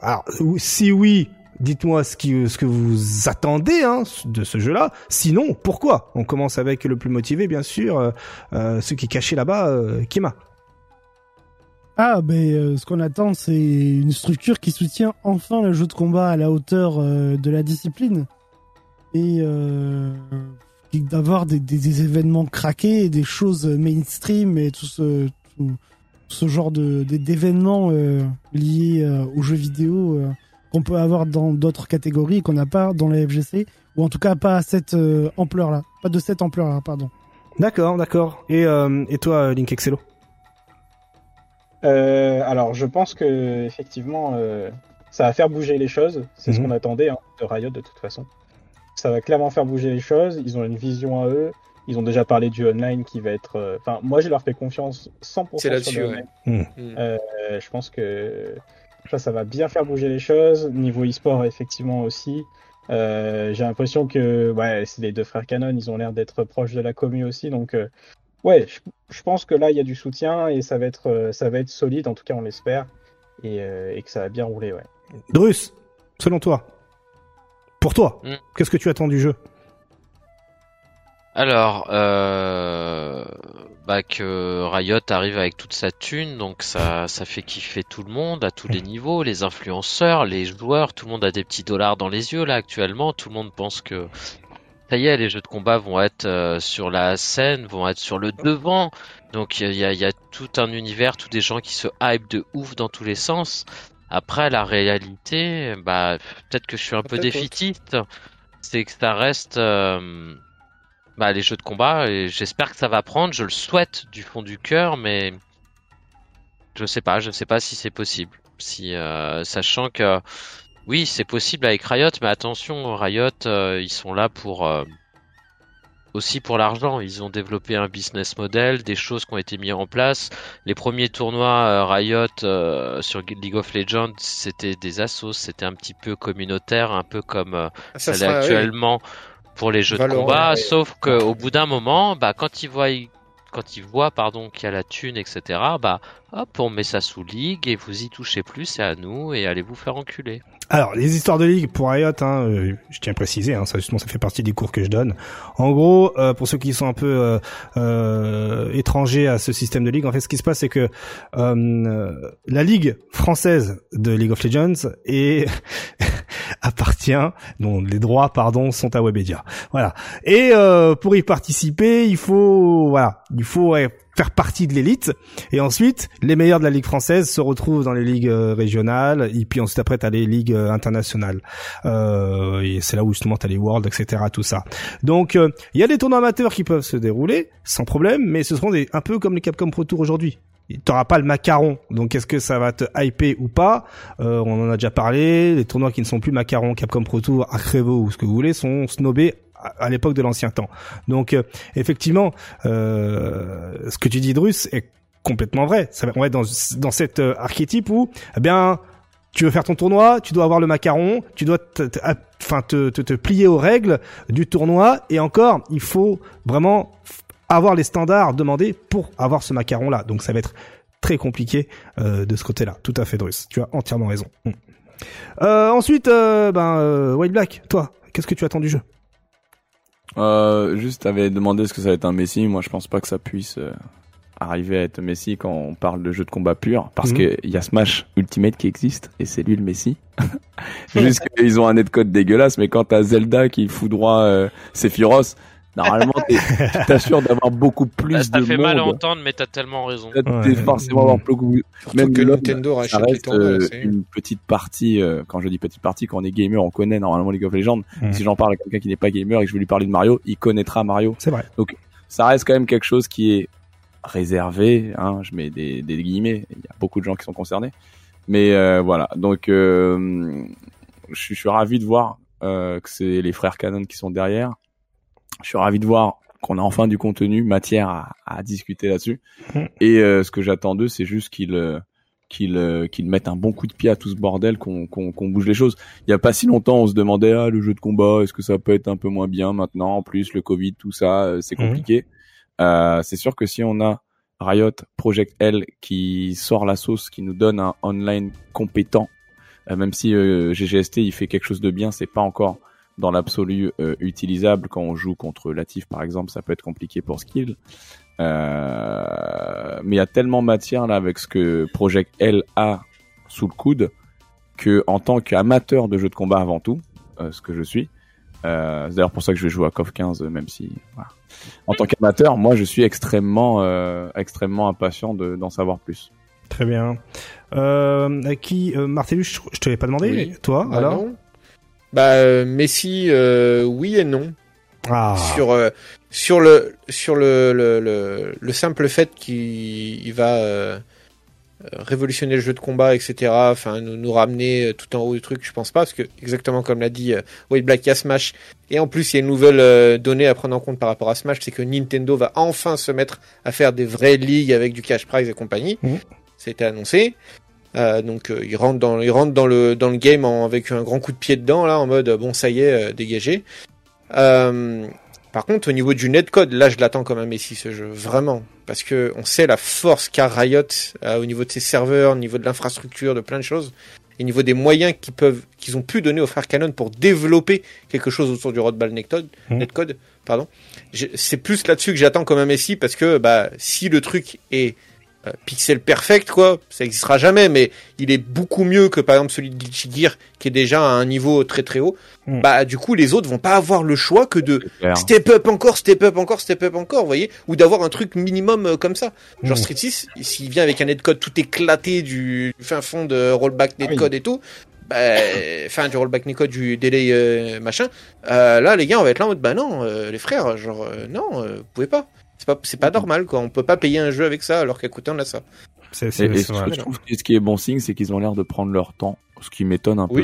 alors si oui dites-moi ce que vous attendez hein, de ce jeu-là. Sinon pourquoi? On commence avec le plus motivé bien sûr euh, euh ce qui est caché là-bas euh, Kima. Ah ben euh, ce qu'on attend c'est une structure qui soutient enfin le jeu de combat à la hauteur de la discipline. Et d'avoir des, événements craqués des choses mainstream et tout ce, genre d'événements liés aux jeux vidéo qu'on peut avoir dans d'autres catégories qu'on n'a pas dans la FGC, ou en tout cas pas à cette ampleur-là, pas de cette ampleur-là, pardon. D'accord, d'accord. Et, et toi, Link Excello? Alors, je pense que effectivement, ça va faire bouger les choses. C'est ce mhm. qu'on attendait hein, de Riot de toute façon ça va clairement faire bouger les choses. Ils ont une vision à eux. Ils ont déjà parlé du online qui va être. euh, Enfin, moi, je leur fais confiance 100% C'est là-dessus, sur le ouais. Hmm. Euh, je pense que ça, ça va bien faire bouger les choses. Niveau e-sport, effectivement aussi. Euh, J'ai l'impression que ouais, c'est les deux frères Canon, ils ont l'air d'être proches de la commu aussi. Donc, euh, ouais, je, je pense que là, il y a du soutien et ça va être, euh, ça va être solide. En tout cas, on l'espère. Et, euh, et que ça va bien rouler, ouais. Drus, selon toi, pour toi, Mm. qu'est-ce que tu attends du jeu? Alors, euh, bah que Riot arrive avec toute sa thune, donc ça, ça fait kiffer tout le monde à tous les niveaux, les influenceurs, les joueurs, tout le monde a des petits dollars dans les yeux là actuellement, tout le monde pense que ça y est, les jeux de combat vont être euh, sur la scène, vont être sur le devant, donc il y a, il y a tout un univers, tous des gens qui se hype de ouf dans tous les sens. Après, la réalité, bah peut-être que je suis un peu défitiste, c'est que ça reste euh, bah, les jeux de combat et j'espère que ça va prendre. Je le souhaite du fond du cœur, mais je sais pas, je sais pas si c'est possible. Si euh, sachant que oui, c'est possible avec Riot, mais attention, Riot, euh, ils sont là pour euh, aussi pour l'argent. Ils ont développé un business model, des choses qui ont été mises en place. Les premiers tournois euh, Riot euh, sur League of Legends, c'était des assos, c'était un petit peu communautaire, un peu comme euh, Ça ça l'est oui. Pour les jeux Valorant, de combat, ouais. sauf qu'au bout d'un moment, bah, quand ils voient, quand ils voient, pardon, qu'il y a la thune, etc., bah, hop, on met ça sous ligue et vous y touchez plus, c'est à nous et allez vous faire enculer. Alors, les histoires de ligue pour Riot, hein, euh, je tiens à préciser, hein, ça justement ça fait partie des cours que je donne. En gros, euh, pour ceux qui sont un peu euh, euh, étrangers à ce système de ligue, en fait, ce qui se passe, c'est que euh, la ligue française de League of Legends est appartient, dont les droits, pardon, sont à Webedia. Voilà. Et pour y participer, il faut, voilà, il faut ouais, faire partie de l'élite. Et ensuite, les meilleurs de la ligue française se retrouvent dans les ligues euh, régionales. Et puis ensuite, après, t'as les ligues euh, internationales. Euh, et c'est là où justement t'as les Worlds, etc. Tout ça. Donc, euh, il y a des tournois amateurs qui peuvent se dérouler sans problème, mais ce seront des, un peu comme les Capcom Pro Tour aujourd'hui. T'auras pas le macaron, donc est-ce que ça va te hyper ou pas? Euh, On en a déjà parlé. Les tournois qui ne sont plus macaron, Capcom Pro Tour, Acrevo ou ce que vous voulez sont snobés à l'époque de l'ancien temps. Donc euh, effectivement, euh, ce que tu dis, Drus, est complètement vrai. Ça on va être dans, dans cet euh, archétype où, eh bien, tu veux faire ton tournoi, tu dois avoir le macaron, tu dois enfin te, te, plier aux règles du tournoi, et encore, il faut vraiment avoir les standards demandés pour avoir ce macaron là. Donc ça va être très compliqué de ce côté-là. Tout à fait, Drus. Tu as entièrement raison. Euh, ensuite, ben White Black, toi, qu'est-ce que tu attends du jeu? Euh, juste, t'avais demandé ce que ça va être un Messi. Moi, je pense pas que ça puisse. euh, arriver à être Messi quand on parle de jeu de combat pur, parce Mhm. que il y a Smash Ultimate qui existe et c'est lui le Messi. Juste qu'ils ont un netcode dégueulasse, mais quand t'as Zelda qui foudroie euh, Sephiroth, normalement t'es- tu t'assures d'avoir beaucoup plus Là, ça de fait monde. mal à entendre, mais t'as tellement raison. Là, Ouais. T'es forcément avoir beaucoup. Surtout Même que Nintendo ça rachète les reste euh, une petite partie. euh, quand je dis petite partie, quand on est gamer, on connaît normalement League of Legends. Mhm. Si j'en parle à quelqu'un qui n'est pas gamer et que je vais lui parler de Mario, il connaîtra Mario. C'est vrai. Ça reste quand même quelque chose qui est réservé. Hein, je mets des, des guillemets. Il y a beaucoup de gens qui sont concernés. Mais euh, voilà. Donc, euh, je, suis- je suis ravi de voir euh, que c'est les frères Canon qui sont derrière. Je suis ravi de voir qu'on a enfin du contenu, matière à, à discuter là-dessus. Mhm. Et euh, ce que j'attends d'eux, c'est juste qu'ils euh, qu'ils euh, qu'ils mettent un bon coup de pied à tout ce bordel, qu'on bouge les choses. Il y a pas si longtemps, on se demandait ah le jeu de combat, est-ce que ça peut être un peu moins bien maintenant En plus, le Covid, tout ça, euh, c'est Mhm. compliqué. Euh, c'est sûr que si on a Riot Project L qui sort la sauce, qui nous donne un online compétent, euh, même si euh, GGST il fait quelque chose de bien, c'est pas encore dans l'absolu euh, utilisable quand on joue contre Latif par exemple, ça peut être compliqué pour skill. Euh, mais il y a tellement matière là avec ce que Project L a sous le coude que en tant qu'amateur de jeux de combat avant tout, euh, ce que je suis, euh, c'est d'ailleurs pour ça que je vais jouer à KOF 15 euh, même si voilà. en tant qu'amateur, moi je suis extrêmement euh, extrêmement impatient de- d'en savoir plus. Très bien. Euh, qui, euh, Martellus, je, je te l'ai pas demandé. Oui. Toi, Ah alors? non Bah euh, Messi, euh, oui et non. Ah. Sur euh, sur le sur le le, le, le simple fait qu'il il va révolutionner le jeu de combat, etc. Enfin, nous, nous ramener tout en haut du truc, je pense pas, parce que exactement comme l'a dit euh, Wade Black, il y a Smash. Et en plus, il y a une nouvelle euh, donnée à prendre en compte par rapport à Smash, c'est que Nintendo va enfin se mettre à faire des vraies ligues avec du cash prize et compagnie. Mhm. C'était annoncé. Euh, donc euh, il rentre dans il rentre dans le dans le game en- avec un grand coup de pied dedans là en mode euh, bon ça y est euh, dégagé. Par contre au niveau du netcode là je l'attends comme un Messi ce jeu vraiment parce que on sait la force qu'a Riot au niveau de ses serveurs, au niveau de l'infrastructure, de plein de choses, et au niveau des moyens qu'ils peuvent qu'ils ont pu donner aux frères Canon pour développer quelque chose autour du roadball netcode, Mhm. netcode pardon. C'est plus là-dessus que j'attends comme un Messi parce que bah si le truc est euh, pixel perfect quoi, ça existera jamais, mais il est beaucoup mieux que par exemple celui de Glitchy Gear qui est déjà à un niveau très très haut. Mm. Bah du coup les autres vont pas avoir le choix que de step up encore, step up encore, step up encore, vous voyez, ou d'avoir un truc minimum euh, comme ça. Genre Mm. Street 6, s'il vient avec un netcode tout éclaté du fin fond de rollback netcode et tout, bah, enfin du rollback netcode du delay euh, machin, euh, là les gars on va être là en mode bah non, euh, les frères, genre euh, non, euh, vous pouvez pas. C'est pas, c'est pas normal quoi, on peut pas payer un jeu avec ça alors qu'à côté on a ça. C'est, Et, c'est, et c'est ce vrai. que je trouve que ce qui est bon signe, c'est qu'ils ont l'air de prendre leur temps, ce qui m'étonne un peu.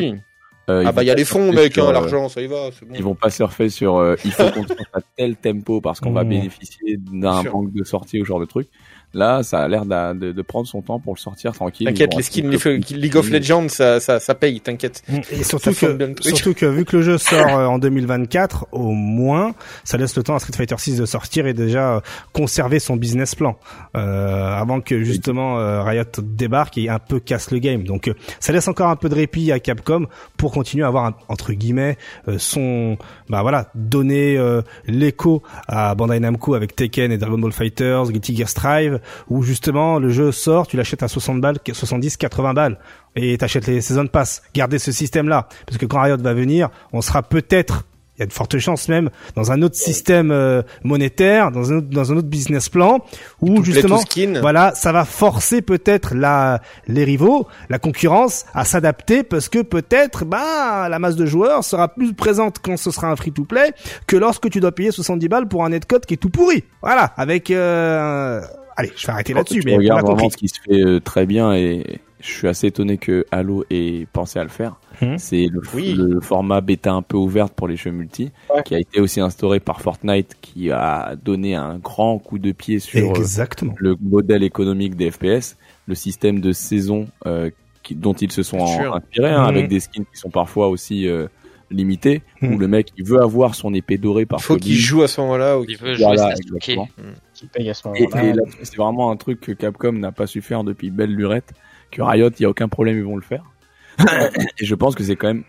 Euh, Ah bah il y a les fonds mec, sur, hein, euh, l'argent ça y va, c'est bon. Ils vont pas surfer sur euh, il faut qu'on sorte à tel tempo parce qu'on va Mmh. bénéficier d'un Sûr. banque de sortie ou ce genre de truc. Là, ça a l'air d'a- de, de prendre son temps pour le sortir tranquille. T'inquiète, les skins League of Legends ça, ça, ça paye, t'inquiète. Et surtout que, surtout que vu que le jeu sort euh, en 2024, au moins, ça laisse le temps à Street Fighter 6 de sortir et déjà euh, conserver son business plan euh, avant que justement euh, Riot débarque et un peu casse le game. Donc euh, ça laisse encore un peu de répit à Capcom pour continuer à avoir un- entre guillemets euh, son bah voilà donner euh, l'écho à Bandai Namco avec Tekken et Dragon Ball Fighters, Guilty Gear Strive où justement le jeu sort, tu l'achètes à 60 balles, 70, 80 balles et t'achètes les season pass. Gardez ce système-là, parce que quand Riot va venir, on sera peut-être, il y a de fortes chances même, dans un autre système euh, monétaire, dans un autre, dans un autre business plan, où Play justement, to skin. voilà, ça va forcer peut-être la les rivaux, la concurrence à s'adapter, parce que peut-être, bah, la masse de joueurs sera plus présente quand ce sera un free-to-play que lorsque tu dois payer 70 balles pour un netcode qui est tout pourri. Voilà, avec. Euh... Allez, je vais arrêter là-dessus, mais on a compris. vraiment ce qui se fait euh, très bien et je suis assez étonné que Halo ait pensé à le faire. Mhm. C'est le, Oui. le format bêta un peu ouverte pour les jeux multi, Ouais. qui a été aussi instauré par Fortnite, qui a donné un grand coup de pied sur euh, Exactement. le modèle économique des FPS, le système de saison euh, qui- dont ils se sont inspirés, hein, avec des skins qui sont parfois aussi euh, limités, Mhm. où le mec il veut avoir son épée dorée par Il faut qu'il joue à ce moment-là. ou Il qu'il- veut jouer Voilà, Sasuke. exactement. qui paye à ce Et, moment-là. et c'est vraiment un truc que Capcom n'a pas su faire depuis belle lurette, que Riot, il y a aucun problème, ils vont le faire. et je pense que c'est quand même,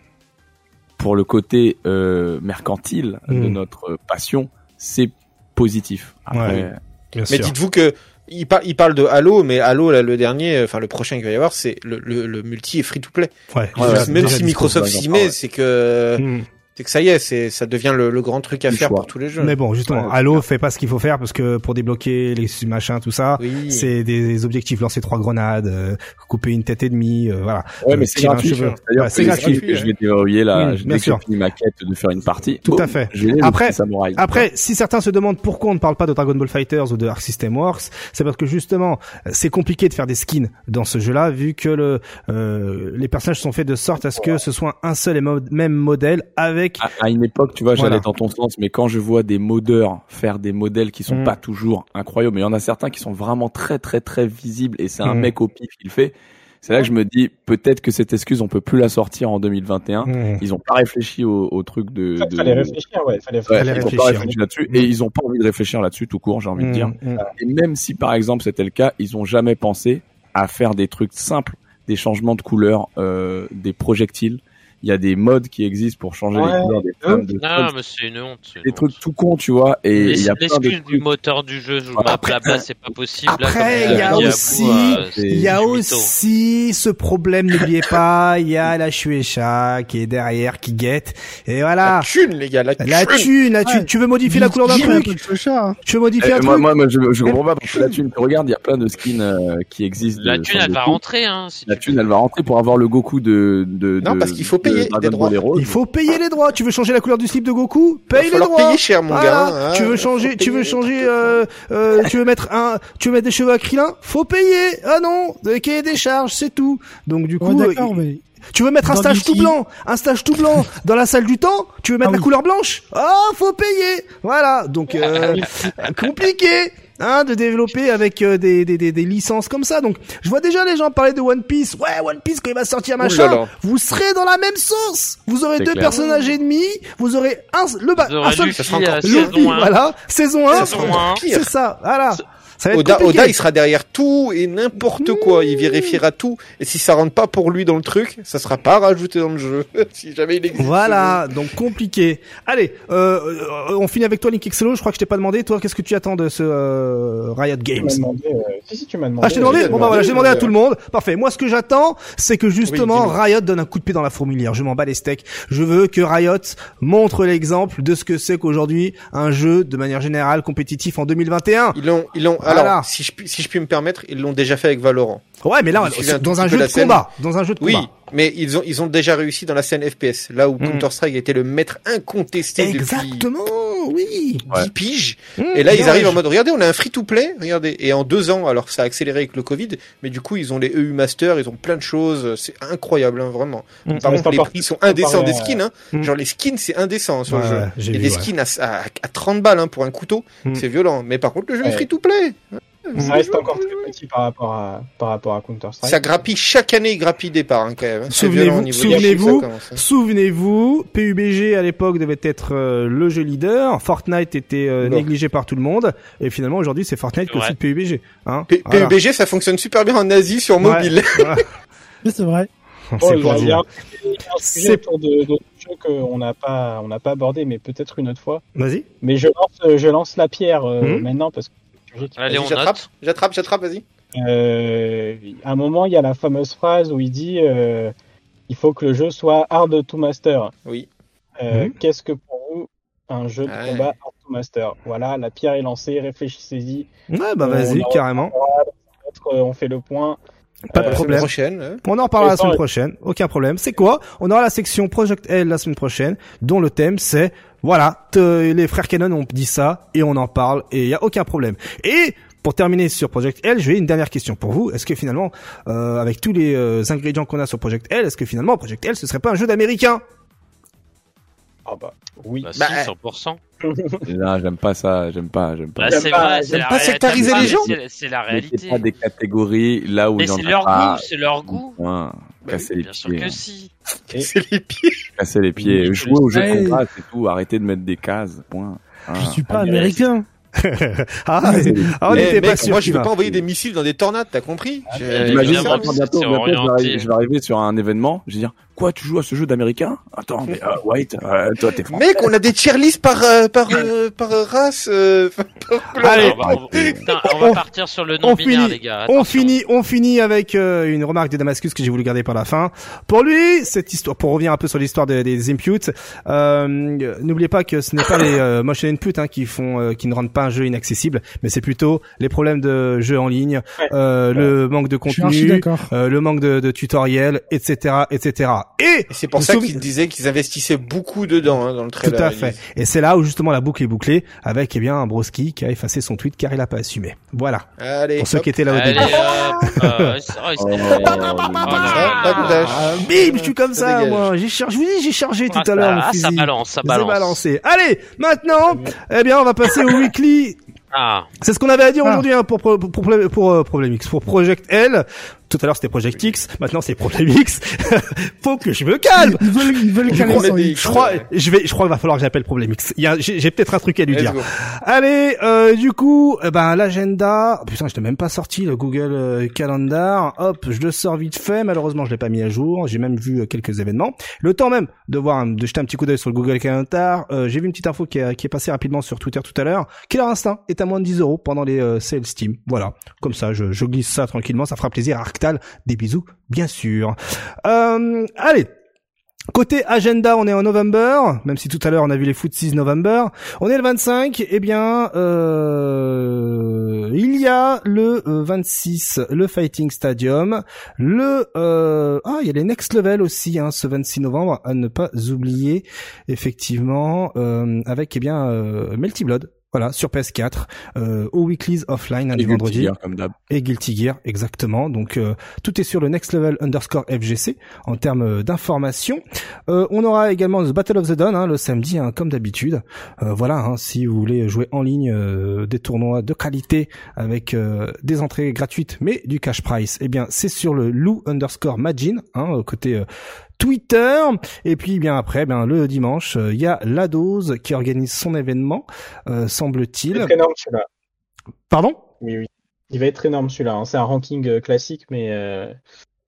pour le côté euh, mercantile de Mm. notre passion, c'est positif. Après, Ouais. Bien Mais dites-vous que il, par- il parle de Halo, mais Halo, là, le dernier, enfin le prochain qu'il va y avoir, c'est le, le, le multi est free to play. Ouais. Ouais, même si. Microsoft s'y met, c'est que Hmm. C'est que ça y est, c'est ça devient le, le grand truc à faire choix. pour tous les jeux. Mais bon, justement, Ouais, Halo fait pas ce qu'il faut faire parce que pour débloquer les machins, tout ça, Oui. c'est des objectifs lancer trois grenades, euh, couper une tête et demie, euh, voilà. Ouais, Euh, mais c'est gratuit. Ouais, c'est gratuit. que je vais déverrouiller là. Mm, je bien dès que sûr. j'ai fini ma quête de faire une partie. Tout boum, à fait. Après-. Après, si certains se demandent pourquoi on ne parle pas de Dragon Ball Fighters ou de Arc System Works, c'est parce que justement, c'est compliqué de faire des skins dans ce jeu-là, vu que le, euh, les personnages sont faits de sorte à ce que ce soit un seul et mo- même modèle avec à, à une époque, tu vois, Voilà. j'allais dans ton sens, mais quand je vois des modeurs faire des modèles qui sont Mm. pas toujours incroyables, mais il y en a certains qui sont vraiment très très très visibles et c'est un Mm. mec au pif qui le fait. C'est là que je me dis peut-être que cette excuse on peut plus la sortir en 2021. Mmh. Ils ont pas réfléchi au, au truc de. Il de... fallait réfléchir, ouais. Fallait, Ouais, Fallait ils ont réfléchir. pas réfléchi là-dessus et ils ont pas envie de réfléchir là-dessus tout court, j'ai envie de dire. Et même si par exemple c'était le cas, ils ont jamais pensé à faire des trucs simples, des changements de couleur, euh, des projectiles. Il y a des modes qui existent pour changer Ouais. les couleurs des flammes, de Non, mais c'est une honte. une des honte. trucs tout cons, tu vois. Et il y a plein de L'excuse du trucs. moteur du jeu, je là-bas, c'est pas possible. Après, il y a aussi- euh, Il y a aussi ce problème, n'oubliez pas, il y a la Shueisha qui est derrière, qui guette. Et La voilà. thune, les gars, la, La thune. thune, la thune. Ouais. Tu veux modifier la couleur d'un truc. Tu veux modifier Eh, un truc moi, moi, je, je comprends pas parce que la thune, tu regardes, il y a plein de skins euh, qui existent. La thune, elle va rentrer, hein. La thune, elle va rentrer pour avoir le Goku de. de Non, parce qu'il faut de payer droits. Il faut payer les droits. Tu veux changer la couleur du slip de Goku Paye les droits. payer cher, mon gars. hein. tu veux changer, tu veux changer, euh, euh, tu veux mettre un, tu veux mettre des cheveux acrylins Faut payer. Ah non, de cahier des charges, c'est tout. Donc du coup, Ouais, euh, mais tu veux mettre un stage tout blanc, un stage tout blanc dans la salle du temps Tu veux mettre Ah la oui. couleur blanche Ah, faut payer. Voilà. Donc euh, compliqué. Hein, de développer avec euh, des, des, des, des licences comme ça. Donc, je vois déjà les gens parler de One Piece. Ouais, One Piece quand il va sortir machin, là là. vous serez dans la même sauce. Vous aurez deux clair. personnages ennemis. Vous aurez un le ba- un seul. Luffy, saison 1. voilà, saison 1. Saison un. Pire. C'est ça, voilà. Ça va être Oda, compliqué. Oda, il sera derrière tout et n'importe quoi. Il vérifiera tout. Et si ça rentre pas pour lui dans le truc, ça sera pas rajouté dans le jeu. si jamais il existe. Voilà, donc compliqué. Allez, euh, on finit avec toi, Link Exelo. Je crois que je t'ai pas demandé. Toi, qu'est-ce que tu attends de ce euh, Riot Games demandé, euh, si, si, tu m'as demandé. Ah, je t'ai demandé bah voilà, j'ai demandé à tout le monde. Parfait. Moi, ce que j'attends, c'est que justement. Riot donne un coup de pied dans la fourmilière. Je m'en bats les steaks. Je veux que Riot montre l'exemple de ce que c'est qu'aujourd'hui un jeu, de manière générale, compétitif en 2021. Ils l'ont, ils l'ont. Voilà. Alors, si je, puis- si je puis me permettre, ils l'ont déjà fait avec Valorant. Ouais, mais là, dans un jeu de scène. combat. Dans un jeu de Oui, combat. mais ils ont, ils ont déjà réussi dans la scène FPS. Là où Mm. Counter Strike a été le maître incontesté depuis Oui. 10 piges. Mmh, Et là, ils arrivent ouais, en mode, regardez, on a un free-to-play, regardez. Et en deux ans, alors ça a accéléré avec le Covid, mais du coup, ils ont les EU Masters, ils ont plein de choses. C'est incroyable, hein, vraiment. Mm. Par contre, les prix sont indécents des skins. Hein. Mm. Genre, les skins, c'est indécent sur Ouais, le jeu. ouais, Et vu, des ouais. skins à, à, à 30 balles hein, pour un couteau, Mm. c'est violent. Mais par contre, le jeu est Ouais. free-to-play. Ça reste encore très petit par rapport à, par rapport à Counter-Strike. Ça grappille chaque année, il grappille des parts, hein, quand même. hein. Souvenez-vous, souvenez-vous, hein. souvenez-vous, PUBG à l'époque devait être euh, le jeu leader. Fortnite était euh, négligé par tout le monde, et finalement aujourd'hui c'est Fortnite qui Ouais. cite PUBG. Hein P- Voilà. PUBG, ça fonctionne super bien en Asie sur Ouais. mobile. Voilà. mais c'est vrai. Oh, C'est y pour dire. C'est- autour de, de qu'on n'a pas, on n'a pas abordé, mais peut-être une autre fois. Vas-y. Mais je lance, je lance la pierre euh, Mhm. maintenant parce que Allez, on j'attrape, note. j'attrape, j'attrape, vas-y. Euh, à un moment, il y a la fameuse phrase où il dit euh, il faut que le jeu soit hard to master. Oui. Euh, Mhm. Qu'est-ce que pour vous un jeu de Ouais. combat hard to master? Voilà, la pierre est lancée, réfléchissez-y. Ouais, bah vas-y, carrément. On fait le point. Pas de Euh, La problème. semaine prochaine. hein. On en reparlera la semaine prochaine, aucun problème. C'est quoi? On aura la section Project L la semaine prochaine, dont le thème c'est voilà, les frères Canon ont dit ça et on en parle et il y a aucun problème. Et pour terminer sur Project L, j'ai une dernière question pour vous. Est-ce que finalement, euh, avec tous les euh, ingrédients qu'on a sur Project L, est-ce que finalement Project L ce serait pas un jeu d'américain? Ah bah oui. Bah, Bah, si, 100%. Là, j'aime pas ça, j'aime pas, j'aime pas. Bah, J'aime c'est pas- vrai, c'est j'aime la pas réalité. sectariser les gens. c'est- C'est la réalité. pas des catégories là où il y en c'est a leur pas. goût, c'est leur goût. Casser les Bien sûr pieds. que si. C'est les pieds. Casser les pieds. Oui, Jouer au jeu de combat, c'est tout. Arrêtez de mettre des cases. Point. Ah. Je suis pas Ah, américain. Ah, Casser ah, on Eh, n'était pas mec, sûr. moi, je qu'il veux va. pas envoyer des missiles dans des tornades, t'as compris Ah, J'imagine évidemment, bientôt, bientôt, vais je vais arriver sur un événement, je vais dire, Quoi, tu joues à ce jeu d'américain Attends, mais euh, White, euh, toi t'es français. Mec, on a des tier lists par euh, par euh, par race. euh, par. Allez, on va, on- putain, on va on- partir sur le on non binaire, finit, les gars. on finit, on finit avec euh, une remarque de Damascus que j'ai voulu garder pour la fin. Pour lui, cette histoire, pour revenir un peu sur l'histoire des, des inputs, euh, n'oubliez pas que ce n'est pas les euh, motion inputs hein, qui font, euh, qui ne rendent pas un jeu inaccessible, mais c'est plutôt les problèmes de jeu en ligne, Ouais. euh, le manque de contenu, euh, le manque de, de tutoriels, etc., etc. Et Et c'est pour ça qu'ils disaient qu'ils investissaient beaucoup dedans hein, dans le Tout trailer. à Ils fait. Et c'est là où justement la boucle est bouclée avec eh bien un Broski qui a effacé son tweet car il a pas assumé. Voilà. Allez. Pour ceux hop. qui étaient là au début. euh, oh, Oh, oh Ah. Ah, bim, je suis comme Ça ça, moi. J'ai chargé, je vous dis, j'ai chargé Ah, tout à l'heure ah, ça balance, ça C'est balance. balancé. Allez, maintenant, eh bien, on va passer au weekly. Ah, C'est ce qu'on avait à dire Ah. aujourd'hui hein, pour pour pour, pour, pour, euh, Problem X, pour Project L. Tout à l'heure c'était Project X, maintenant c'est Problem X. Faut que je me calme. Ils veulent, ils veulent Je crois, je crois, je vais, je crois qu'il va falloir que j'appelle Problem X. Il y a, j'ai, j'ai peut-être un truc à lui Let's dire. go. Allez, euh, du coup, eh ben l'agenda. oh, putain, je t'ai même pas sorti le Google euh, Calendar. Hop, je le sors vite fait. Malheureusement, je l'ai pas mis à jour. J'ai même vu euh, quelques événements. Le temps même de voir, de jeter un petit coup d'œil sur le Google Calendar. euh, J'ai vu une petite info qui, est- qui est passée rapidement sur Twitter tout à l'heure. Killer Instinct est à moins de 10 euros pendant les euh, sales Steam. Voilà, comme ça, je, je glisse ça tranquillement. Ça fera plaisir à Des bisous, bien sûr. Euh, allez. Côté agenda, on est en novembre, même si tout à l'heure on a vu les foot 6 novembre. On est le 25, eh bien, euh, il y a le euh, 26, le Fighting Stadium, le, euh, ah, il y a les Next Level aussi, hein, ce 26 novembre, à ne pas oublier, effectivement, euh, avec, eh bien, euh, Melty Blood. Voilà, sur PS4, euh, au Weeklies Offline, hein, du vendredi Gear, comme et Guilty Gear exactement. Donc euh, tout est sur le next level underscore FGC en termes euh, d'information. Euh, on aura également The Battle of the Dawn hein, le samedi hein, comme d'habitude. Euh, voilà, hein, si vous voulez jouer en ligne euh, des tournois de qualité avec euh, des entrées gratuites mais du cash price, eh bien c'est sur le Lou underscore Magin hein, côté euh, Twitter et puis bien après ben le dimanche euh, il y a la dose qui organise son événement euh, Il va semble-t-il être énorme celui-là. pardon? Oui, oui. Il va être énorme celui-là. hein. C'est un ranking euh, classique, mais euh,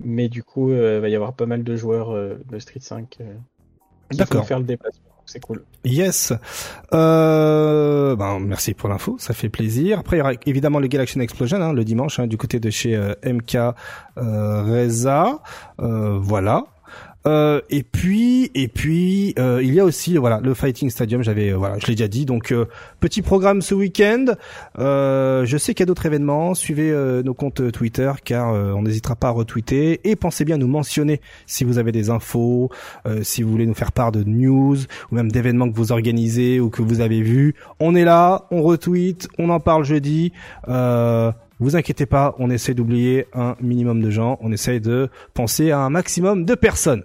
mais du coup, il va y avoir pas mal de joueurs de Street 5 euh, qui vont faire le déplacement. C'est cool. Yes. Euh, ben, merci pour l'info, ça fait plaisir. Après, il y aura évidemment le Galaxian Explosion hein, le dimanche hein, du côté de chez euh, MK euh, Reza. Euh, voilà. Euh, et puis, et puis, euh, il y a aussi, voilà, le Fighting Stadium. J'avais, euh, voilà, je l'ai déjà dit. Donc, euh, petit programme ce week-end. Euh, je sais qu'il y a d'autres événements. Suivez nos comptes Twitter, car on n'hésitera pas à retweeter. Et pensez bien à nous mentionner si vous avez des infos, si vous voulez nous faire part de news ou même d'événements que vous organisez ou que vous avez vus. On est là, on retweet, on en parle jeudi. Euh, vous inquiétez pas, on essaie d'oublier un minimum de gens, on essaie de penser à un maximum de personnes.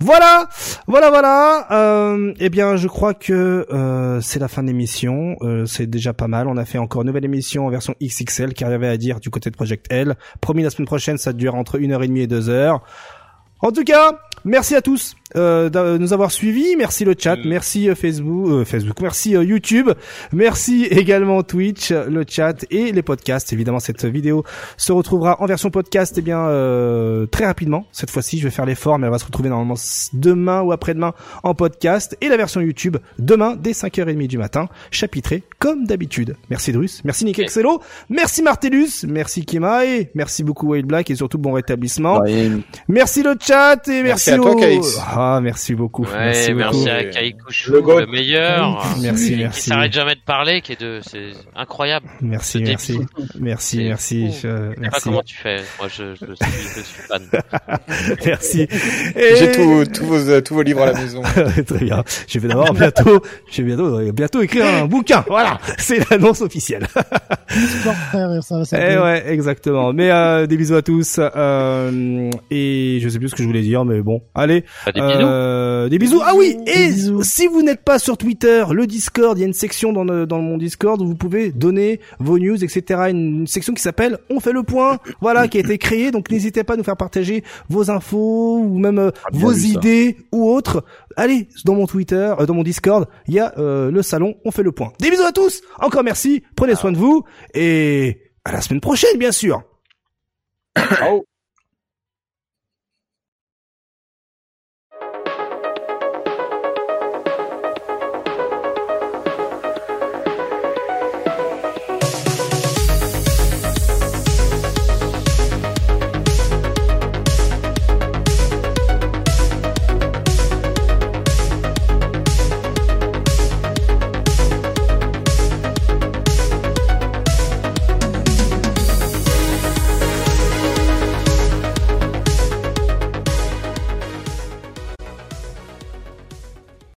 Voilà, voilà, voilà. Euh, eh bien, je crois que euh, c'est la fin de l'émission. Euh, c'est déjà pas mal. On a fait encore une nouvelle émission en version XXL qui arrivait à dire du côté de Project L. Promis la semaine prochaine, ça dure entre une heure et demie et deux heures. En tout cas, merci à tous euh, de nous avoir suivis. Merci le chat, Mm. merci euh, Facebook, euh, Facebook, merci euh, YouTube, merci également Twitch, le chat et les podcasts. Évidemment, cette vidéo se retrouvera en version podcast, eh bien euh, très rapidement. Cette fois-ci, je vais faire l'effort, mais elle va se retrouver normalement demain ou après-demain en podcast et la version YouTube demain dès 5h30 du matin, chapitrée comme d'habitude. Merci Drus, merci Nick. Excello, merci Martellus, merci Kimae, merci beaucoup Wade Black et surtout bon rétablissement. Ouais, Merci le chat et merci, Merci à toi, Kaix. Ah, merci beaucoup. Ouais, merci merci, beaucoup. à Kaikouchou, Le le meilleur. Merci, Qui merci. s'arrête jamais de parler, qui est de, c'est incroyable. Merci, Ce merci. Merci, merci. fou. je- sais pas comment tu fais. Moi, je, je suis, je suis fan. Merci. Et- J'ai tout- tous vos, euh, tous vos livres à la maison. Très bien. Je vais d'abord bientôt, je vais bientôt, euh, bientôt écrire un bouquin. Voilà. C'est l'annonce officielle. Sport, frère, ça va Eh ouais, exactement. Mais euh, des bisous à tous. Euh, et je sais plus ce que je voulais dire, mais bon. Allez. Pas des bisous. Euh, des bisous. Ah oui. Et bisous. si vous n'êtes pas sur Twitter, le Discord, il y a une section dans, le- dans mon Discord où vous pouvez donner vos news, etc. Une, une section qui s'appelle On fait le point. Voilà, qui a été créée. Donc n'hésitez pas à nous faire partager vos infos ou même euh, Ah, vos vu, ça. idées ou autres. Allez, dans mon Twitter, euh, dans mon Discord, il y a euh, le salon On fait le point. Des bisous à tous. Encore merci. Prenez soin de vous et à la semaine prochaine, bien sûr. Ciao